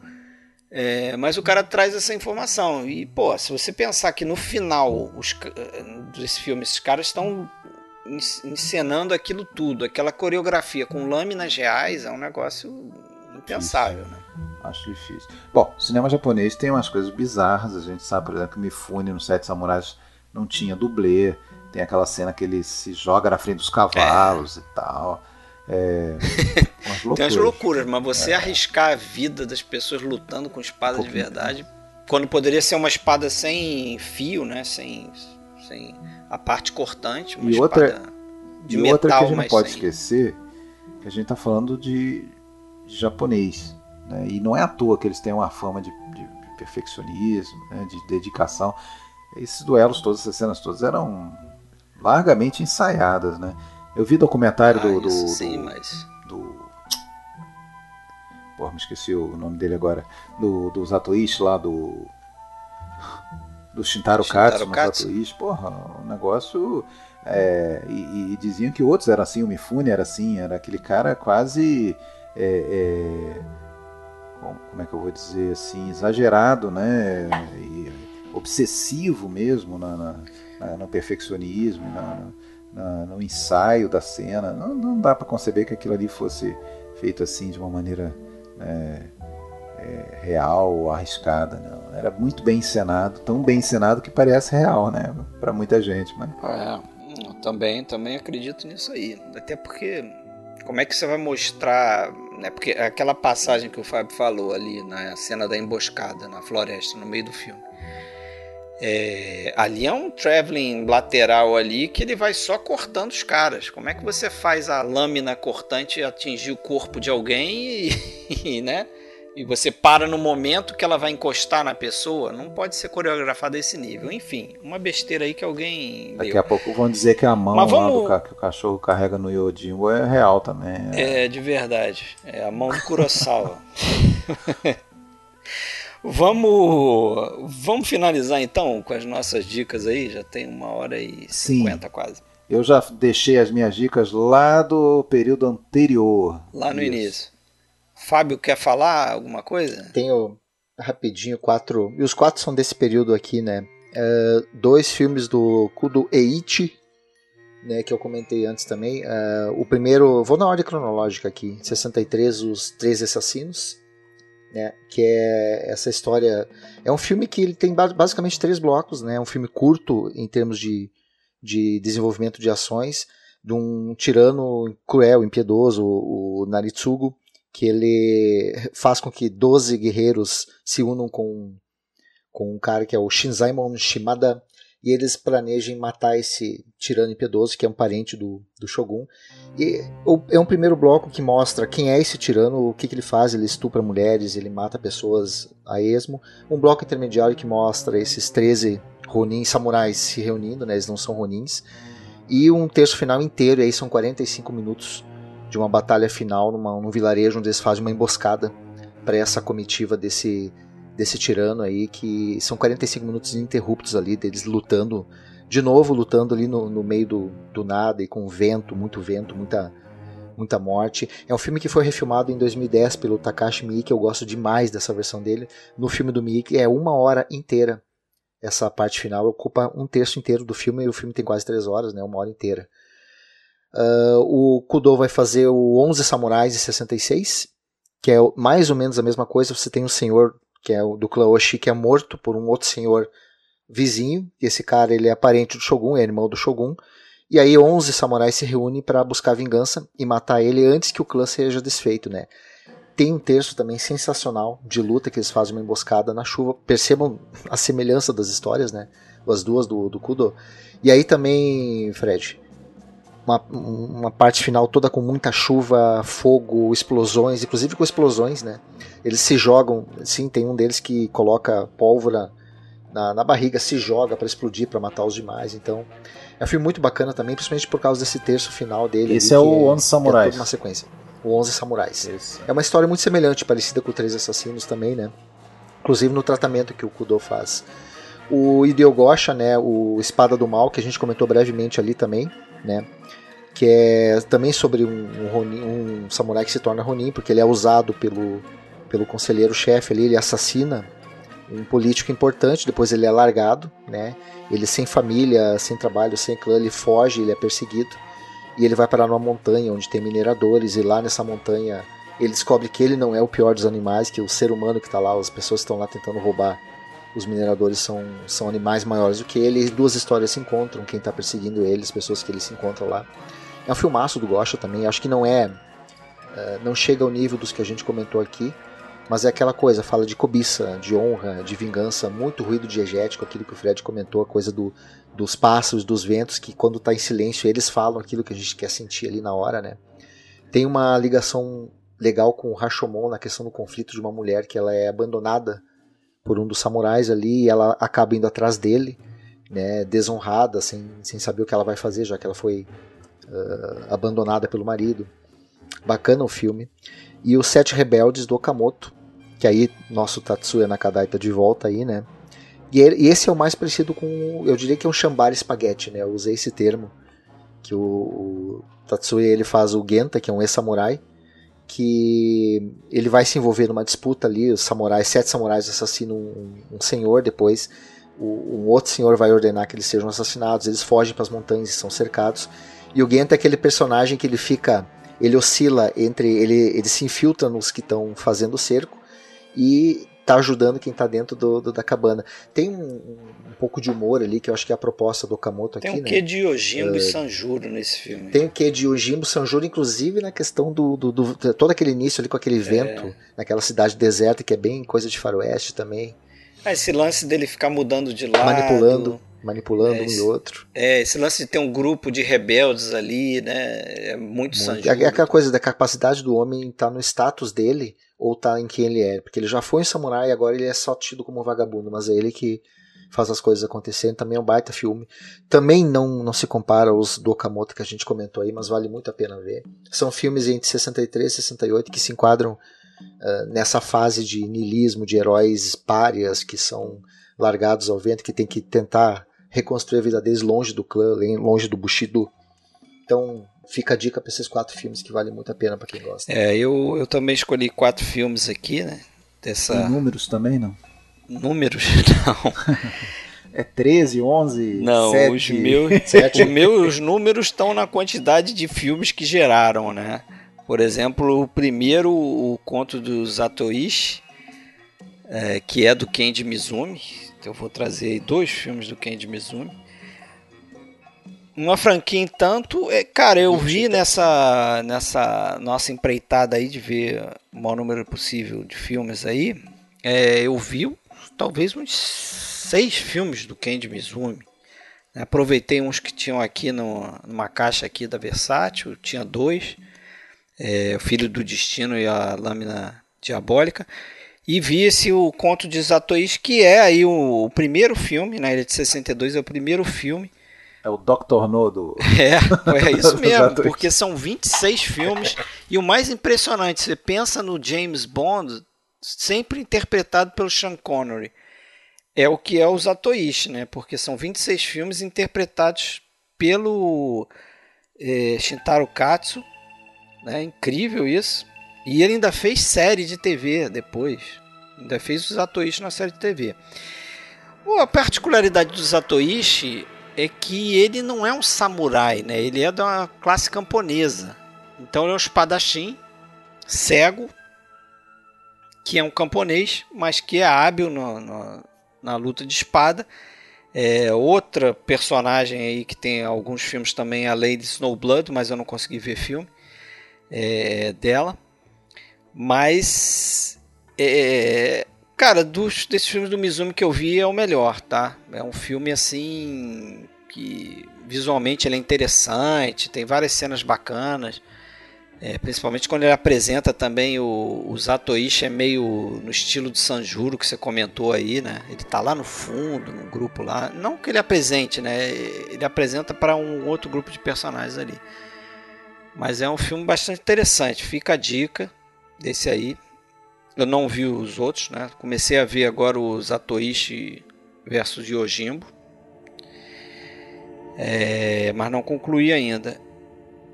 É, mas o cara traz essa informação. E, pô, se você pensar que no final os, desse filme esses caras estão encenando aquilo tudo, aquela coreografia com lâminas reais é um negócio impensável, né? Acho difícil. Bom, cinema japonês tem umas coisas bizarras. A gente sabe, por exemplo, que Mifune no Sete Samurais não tinha dublê. Tem aquela cena que ele se joga na frente dos cavalos é. e tal. É, tem umas loucuras, mas você é. arriscar a vida das pessoas lutando com espadas um de verdade, quando poderia ser uma espada sem fio, né? Sem, sem a parte cortante, uma e outra, de e metal, outra que a gente não pode sem... esquecer que a gente está falando de, de japonês. Né? E não é à toa que eles têm uma fama de, de, perfeccionismo, né? de dedicação. Esses duelos todos, essas cenas todas eram largamente ensaiadas, né? Eu vi documentário ah, do, do, sim, do, mas... do Porra, me esqueci o nome dele agora. Do, do Zatoichi lá, do. Do Shintaro, Shintaro Katsu, Katsu. Zatoichi. Porra, um negócio. É, e, e, diziam que outros eram assim, o Mifune era assim, era aquele cara quase. É, é, como é que eu vou dizer assim, exagerado, né? E obsessivo mesmo na, na, na no perfeccionismo, na, na, no ensaio da cena. Não, não dá para conceber que aquilo ali fosse feito assim de uma maneira é, é, real ou arriscada. Não. Era muito bem encenado, tão bem encenado que parece real, né? Para muita gente. Mas... É, também, também acredito nisso aí. Até porque como é que você vai mostrar, né? Porque aquela passagem que o Fábio falou ali na cena da emboscada na floresta, no meio do filme. É, ali é um traveling lateral ali que ele vai só cortando os caras. Como é que você faz a lâmina cortante atingir o corpo de alguém e, e, né? E você para no momento que ela vai encostar na pessoa? Não pode ser coreografado a esse nível. Enfim, uma besteira aí que alguém. Daqui deu. a pouco vão dizer que a mão vamos... do que o cachorro carrega no Yodinho é real também. É, é de verdade. É a mão do Kurosawa. Vamos, vamos finalizar então com as nossas dicas aí. Já tem uma hora e cinquenta quase. Eu já deixei as minhas dicas lá do período anterior. Lá no Isso. início. Fábio quer falar alguma coisa? Tenho rapidinho quatro. E os quatro são desse período aqui, né? Uh, dois filmes do Kudo Eiichi, né, que eu comentei antes também. Uh, o primeiro, vou na ordem cronológica aqui: 63, Os Três Assassinos né? Que é essa história. É um filme que ele tem basicamente três blocos, né? É um filme curto em termos de, de desenvolvimento de ações de um tirano cruel, impiedoso, o Naritsugo, que ele faz com que 12 guerreiros se unam com, com um cara que é o Shinzaimon Shimada, e eles planejem matar esse tirano impiedoso, que é um parente do, do Shogun. E é um primeiro bloco que mostra quem é esse tirano, o que, que ele faz, ele estupra mulheres, ele mata pessoas a esmo. Um bloco intermediário que mostra esses 13 Ronin samurais se reunindo, né, eles não são Ronins. E um terço final inteiro, aí são 45 minutos de uma batalha final numa, num vilarejo onde eles fazem uma emboscada para essa comitiva desse desse tirano aí, que são 45 minutos ininterruptos ali, deles lutando, de novo lutando ali no, no meio do, do nada e com vento, muito vento, muita, muita morte. É um filme que foi refilmado em 2010 pelo Takashi Miike, eu gosto demais dessa versão dele. No filme do Miike é uma hora inteira. Essa parte final ocupa um terço inteiro do filme e o filme tem quase três horas, né, uma hora inteira. Uh, o Kudo vai fazer o 11 Samurais de 66, que é mais ou menos a mesma coisa. Você tem o Senhor que é o do clã Oshi, que é morto por um outro senhor vizinho. E esse cara ele é parente do Shogun, é irmão do Shogun. E aí 11 samurais se reúnem para buscar vingança e matar ele antes que o clã seja desfeito, né? Tem um terço também sensacional de luta que eles fazem uma emboscada na chuva. Percebam a semelhança das histórias, né? As duas do, do Kudo. E aí também, Fred, uma, uma parte final toda com muita chuva, fogo, explosões, inclusive com explosões, né? Eles se jogam, sim, tem um deles que coloca pólvora na, na barriga, se joga para explodir, para matar os demais. Então, é um filme muito bacana também, principalmente por causa desse terço final dele. Esse é o Onze Samurais. É uma sequência. O Onze Samurais. Esse. É uma história muito semelhante, parecida com o Três Assassinos também, né? Inclusive no tratamento que o Kudo faz. O Hideo Gosha, né, o Espada do Mal, que a gente comentou brevemente ali também, né? Que é também sobre um, um, Ronin, um samurai que se torna Ronin, porque ele é usado pelo, pelo conselheiro-chefe ali, ele assassina um político importante, depois ele é largado, né? Ele sem família, sem trabalho, sem clã, ele foge, ele é perseguido e ele vai parar numa montanha onde tem mineradores e lá nessa montanha ele descobre que ele não é o pior dos animais, que o ser humano que está lá, as pessoas que estão lá tentando roubar os mineradores são, são animais maiores do que ele, e duas histórias se encontram, quem está perseguindo ele, as pessoas que ele se encontra lá. É um filmaço do Gosha também, acho que não é, uh, não chega ao nível dos que a gente comentou aqui, mas é aquela coisa, fala de cobiça, de honra, de vingança, muito ruído diegético, aquilo que o Fred comentou, a coisa do, dos pássaros, dos ventos, que quando está em silêncio eles falam aquilo que a gente quer sentir ali na hora, né? Tem uma ligação legal com o Rashomon na questão do conflito de uma mulher que ela é abandonada por um dos samurais ali e ela acaba indo atrás dele, né, desonrada, sem, sem saber o que ela vai fazer, já que ela foi uh, abandonada pelo marido. Bacana o filme. E Os Sete Rebeldes do Okamoto, que aí nosso Tatsuya Nakadai tá de volta aí, né? E, ele, e esse é o mais parecido com, eu diria que é um chambara espaguete, né? Eu usei esse termo que o, o Tatsuya ele faz o Genta, que é um ex-samurai, que ele vai se envolver numa disputa ali, os samurais, sete samurais assassinam um, um senhor, depois o, um outro senhor vai ordenar que eles sejam assassinados, eles fogem para as montanhas e são cercados. E o Genta é aquele personagem que ele fica, ele oscila entre, ele, ele se infiltra nos que estão fazendo o cerco e tá ajudando quem tá dentro do, do da cabana. Tem um, um, pouco de humor ali, que eu acho que é a proposta do Okamoto aqui, Tem um né? quê de Yojimbo uh, e Sanjuro nesse filme. Tem o um quê de Yojimbo, Sanjuro, inclusive na questão do, do, do, todo aquele início ali com aquele vento, é. naquela cidade deserta, que é bem coisa de faroeste também. Ah, esse lance dele ficar mudando de lado. Manipulando manipulando é, esse, um e outro. É, esse lance de ter um grupo de rebeldes ali, né? É muito, muito. Sanjuro. É aquela coisa da capacidade do homem estar tá no status dele ou tá em quem ele é. Porque ele já foi um samurai e agora ele é só tido como um vagabundo, mas é ele que faz as coisas acontecerem. Também é um baita filme. Também não, não se compara aos do Okamoto que a gente comentou aí, mas vale muito a pena ver. São filmes entre 63 e 68 que se enquadram uh, nessa fase de niilismo, de heróis párias que são largados ao vento, que tem que tentar reconstruir a vida deles longe do clã, longe do Bushido. Então, fica a dica para esses quatro filmes que vale muito a pena para quem gosta. É, eu, eu também escolhi quatro filmes aqui, né? Dessa... E números também, não? Números? Não. é 13, 11, Não, 7, os meus, 7. os meus números estão na quantidade de filmes que geraram, né? Por exemplo, o primeiro, o conto do Zatoichi, é, que é do Kenji Mizumi. Eu vou trazer dois filmes do Kenji Mizumi uma franquia em tanto, é, cara, eu vi nessa nessa nossa empreitada aí de ver o maior número possível de filmes aí, é, eu vi talvez uns seis filmes do Kenji Mizumi. Aproveitei uns que tinham aqui no, numa caixa aqui da Versátil, tinha dois, é, o Filho do Destino e a Lâmina Diabólica. E vi esse o Conto de Zatoichi, que é aí o, o primeiro filme, né, ele é de 62, é o primeiro filme é o Dr. No do. É, é isso mesmo, porque são 26 filmes. E o mais impressionante, você pensa no James Bond, sempre interpretado pelo Sean Connery. É o que é o Zatoichi, né? Porque são 26 filmes interpretados pelo é, Shintaro Katsu. Né? Incrível isso. E ele ainda fez série de TV depois. Ainda fez o Zatoichi na série de TV. a particularidade do Zatoichi é que ele não é um samurai, né? Ele é da classe camponesa. Então ele é um espadachim cego, que é um camponês, mas que é hábil no, no, na luta de espada. É, outra personagem aí que tem alguns filmes também, a Lady Snowblood, mas eu não consegui ver filme é, dela. Mas é, Cara, dos, desses filmes do Mizumi que eu vi é o melhor, tá? É um filme assim que visualmente ele é interessante, tem várias cenas bacanas. É, principalmente quando ele apresenta também o, o Zatoichi é meio no estilo de Sanjuro que você comentou aí, né? Ele tá lá no fundo, no grupo lá. Não que ele apresente, né? Ele apresenta para um outro grupo de personagens ali. Mas é um filme bastante interessante. Fica a dica desse aí. Eu não vi os outros, né? Comecei a ver agora o Zatoichi versus Yojimbo. É, mas não concluí ainda.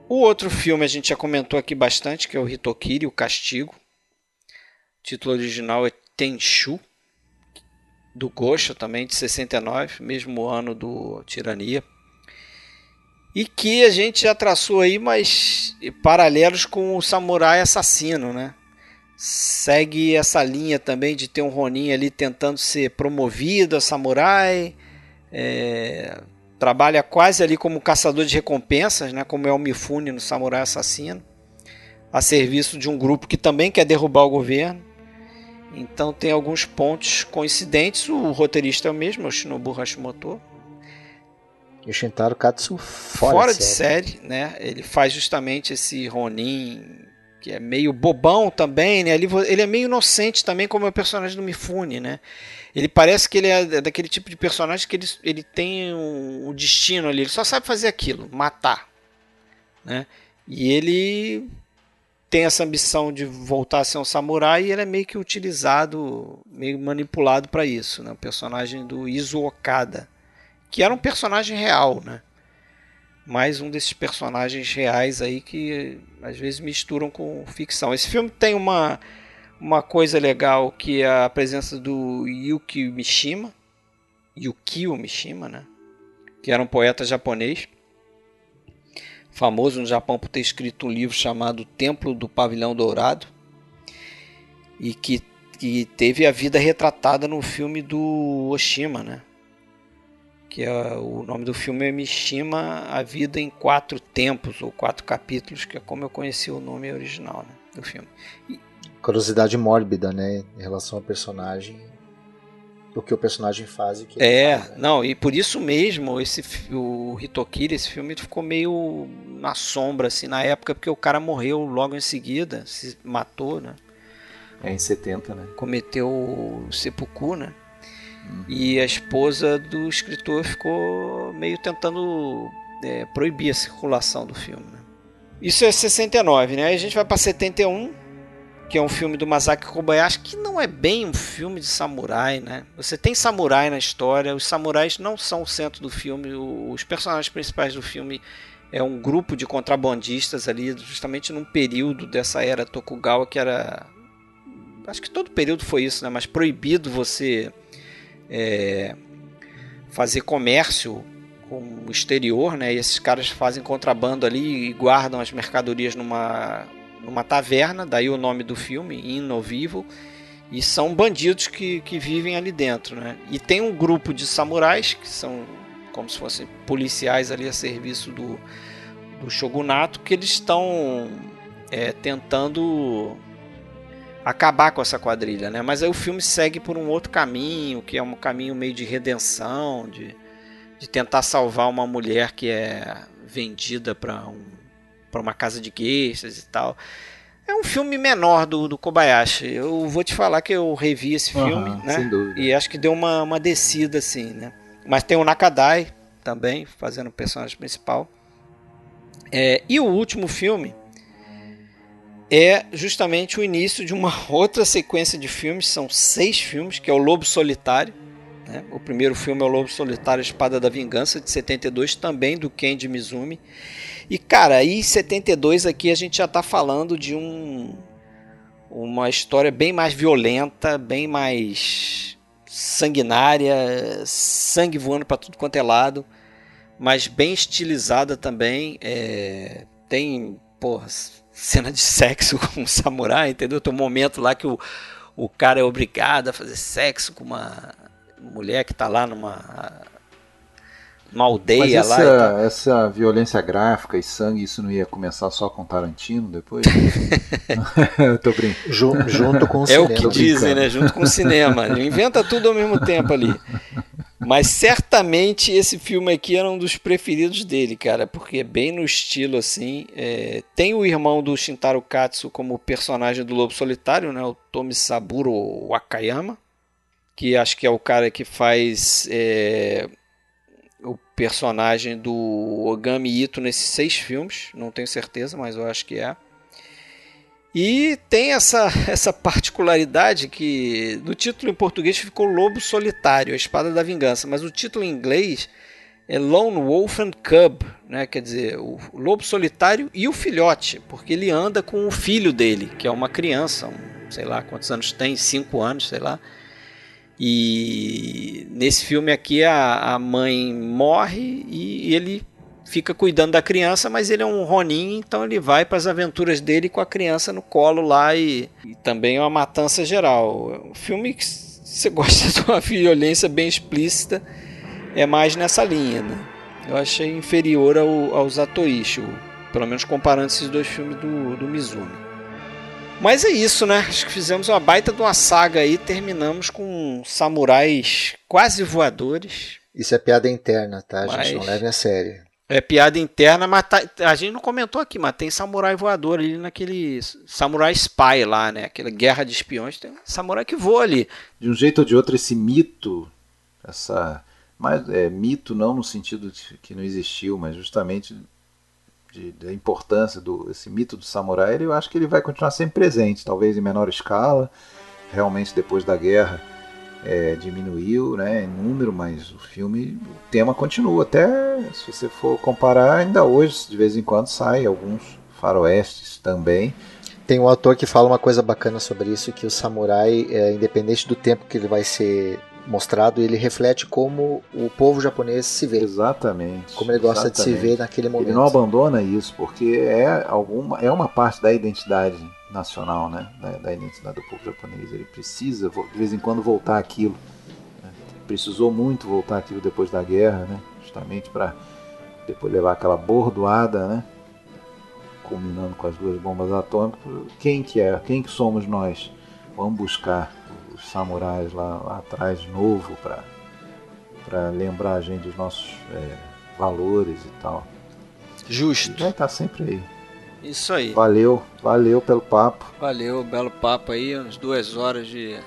O outro filme a gente já comentou aqui bastante, que é o Hitokiri, o Castigo. O título original é Tenchu. do Gosha também, de 69, mesmo ano do Tirania. E que a gente já traçou aí, mas paralelos com o Samurai Assassino, né? Segue essa linha também de ter um Ronin ali tentando ser promovido a samurai, é, trabalha quase ali como caçador de recompensas, né? Como é o Mifune no Samurai Assassino, a serviço de um grupo que também quer derrubar o governo. Então tem alguns pontos coincidentes. O roteirista é o mesmo, é o Shinobu Hashimoto. E o Shintaro Katsu fora, fora de, série. série. né? Ele faz justamente esse Ronin que é meio bobão também, né? Ele, ele é meio inocente também, como é o personagem do Mifune, né? Ele parece que ele é daquele tipo de personagem que ele, ele tem um, um destino ali, ele só sabe fazer aquilo, matar, né? E ele tem essa ambição de voltar a ser um samurai e ele é meio que utilizado, meio manipulado para isso, né? O personagem do Izu Okada, que era um personagem real, né? Mais um desses personagens reais aí que às vezes misturam com ficção. Esse filme tem uma uma coisa legal que é a presença do Yuki Mishima, Yukio Mishima, né? Que era um poeta japonês famoso no Japão por ter escrito um livro chamado Templo do Pavilhão Dourado e que, que teve a vida retratada no filme do Oshima, né? Que é, o nome do filme é Mishima, A Vida em Quatro Tempos, ou Quatro Capítulos, que é como eu conheci o nome original né, do filme. E, Curiosidade mórbida, né? Em relação ao personagem do que o personagem faz e que é faz, né? não e por isso mesmo esse o Hitokiri esse filme ficou meio na sombra assim na época porque o cara morreu logo em seguida se matou né é em 70 né cometeu o seppuku né e a esposa do escritor ficou meio tentando é, proibir a circulação do filme né? isso é 69 né Aí a gente vai para 71 que é um filme do Masaki Kobayashi, que não é bem um filme de samurai, né? Você tem samurai na história, os samurais não são o centro do filme, os personagens principais do filme é um grupo de contrabandistas ali, justamente num período dessa era Tokugawa que era. Acho que todo período foi isso, né? Mas proibido você é, fazer comércio com o exterior, né? E esses caras fazem contrabando ali e guardam as mercadorias numa numa taverna, daí o nome do filme, In Vivo, e são bandidos que, que vivem ali dentro, né? E tem um grupo de samurais, que são como se fossem policiais ali a serviço do, do shogunato, que eles estão é, tentando acabar com essa quadrilha, né? Mas aí o filme segue por um outro caminho, que é um caminho meio de redenção, de, de tentar salvar uma mulher que é vendida para um uma casa de gueixas e tal. É um filme menor do, do Kobayashi. Eu vou te falar que eu revi esse filme, uhum, né? E acho que deu uma, uma descida assim, né? Mas tem o Nakadai também fazendo o personagem principal. É, e o último filme é justamente o início de uma outra sequência de filmes. São seis filmes, que é o Lobo Solitário. Né? O primeiro filme é o Lobo Solitário, Espada da Vingança, de 72, também do Kenji Mizumi. E cara, aí em 72 aqui a gente já está falando de um uma história bem mais violenta, bem mais sanguinária, sangue voando para tudo quanto é lado, mas bem estilizada também. É, tem, porra, cena de sexo com um samurai, entendeu? Tem um momento lá que o, o cara é obrigado a fazer sexo com uma mulher que está lá numa uma aldeia Mas essa, lá. Essa violência gráfica e sangue, isso não ia começar só com Tarantino depois? Eu tô brincando. Junto com o é cinema. É o que dizem, né? Junto com o cinema. Inventa tudo ao mesmo tempo ali. Mas certamente esse filme aqui era um dos preferidos dele, cara, porque é bem no estilo assim. É... Tem o irmão do Shintaro Katsu como personagem do Lobo Solitário, né? O Tomisaburo Wakayama, que acho que é o cara que faz é o personagem do Ogami Ito nesses seis filmes, não tenho certeza, mas eu acho que é. E tem essa, essa particularidade que no título em português ficou Lobo Solitário, a Espada da Vingança, mas o título em inglês é Lone Wolf and Cub, né? quer dizer, o Lobo Solitário e o filhote, porque ele anda com o filho dele, que é uma criança, um, sei lá quantos anos tem, cinco anos, sei lá E nesse filme aqui a, a mãe morre e ele fica cuidando da criança, mas ele é um Ronin, então ele vai para as aventuras dele com a criança no colo lá e, e também é uma matança geral. O filme que você gosta de uma violência bem explícita é mais nessa linha, né? Eu achei inferior ao, ao Zatoichi, pelo menos comparando esses dois filmes do, do Mizumi. Mas é isso, né? Acho que fizemos uma baita de uma saga aí, terminamos com samurais quase voadores. Isso é piada interna, tá? A gente não leva a sério. É piada interna, mas tá, a gente não comentou aqui, mas tem samurai voador ali naquele Samurai Spy lá, né? Aquela guerra de espiões, tem samurai que voa ali. De um jeito ou de outro, esse mito, essa. Mas é mito não no sentido de que não existiu, mas justamente de, da importância do esse mito do samurai, eu acho que ele vai continuar sempre presente, talvez em menor escala. Realmente depois da guerra é, diminuiu, né, em número, mas o filme, o tema continua. Até se você for comparar, ainda hoje de vez em quando sai alguns faroestes também. Tem um autor que fala uma coisa bacana sobre isso, que o samurai, é, independente do tempo que ele vai ser mostrado, ele reflete como o povo japonês se vê. Exatamente. Como ele gosta exatamente. de se ver naquele momento. Ele não abandona isso, porque é, alguma, é uma parte da identidade nacional, né? Da, da, identidade do povo japonês. Ele precisa, de vez em quando, voltar aquilo. Né? Precisou muito voltar aquilo depois da guerra, né? Justamente para depois levar aquela bordoada, né? Culminando com as duas bombas atômicas. Quem que é? Quem que somos nós? Vamos buscar os samurais lá, lá atrás de novo para para lembrar a gente dos nossos é, valores e tal. Justo. E vai estar sempre aí. Isso aí. Valeu, valeu pelo papo. Valeu, belo papo aí, umas duas horas de.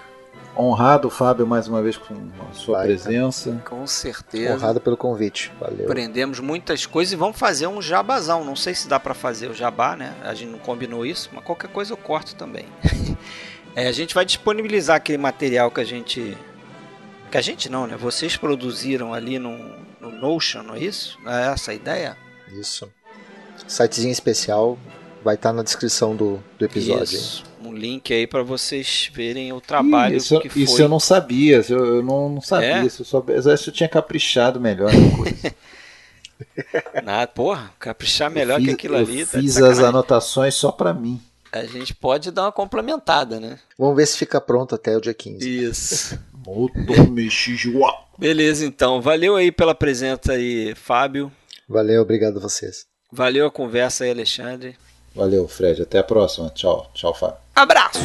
Honrado, Fábio, mais uma vez com a sua vai, presença. Com certeza. Honrado pelo convite. Valeu. Aprendemos muitas coisas e vamos fazer um jabazão. Não sei se dá para fazer o jabá, né? A gente não combinou isso, mas qualquer coisa eu corto também. É, a gente vai disponibilizar aquele material que a gente. Que a gente não, né? Vocês produziram ali no, no Notion, não é isso? Não é essa a ideia? Isso. Sitezinho especial vai estar tá na descrição do, do episódio. Isso. Um link aí para vocês verem o trabalho Ih, isso, que foi. Isso eu não sabia, eu, eu não, não, sabia. É? Isso, eu, só, eu tinha caprichado melhor na coisa. Nada, porra, caprichar melhor fiz, que aquilo ali. Tá fiz as anotações só para mim a gente pode dar uma complementada, né? Vamos ver se fica pronto até o dia 15. Isso. Beleza, então. Valeu aí pela presença aí, Fábio. Valeu, obrigado a vocês. Valeu a conversa aí, Alexandre. Valeu, Fred. Até a próxima. Tchau. Tchau, Fábio. Abraço!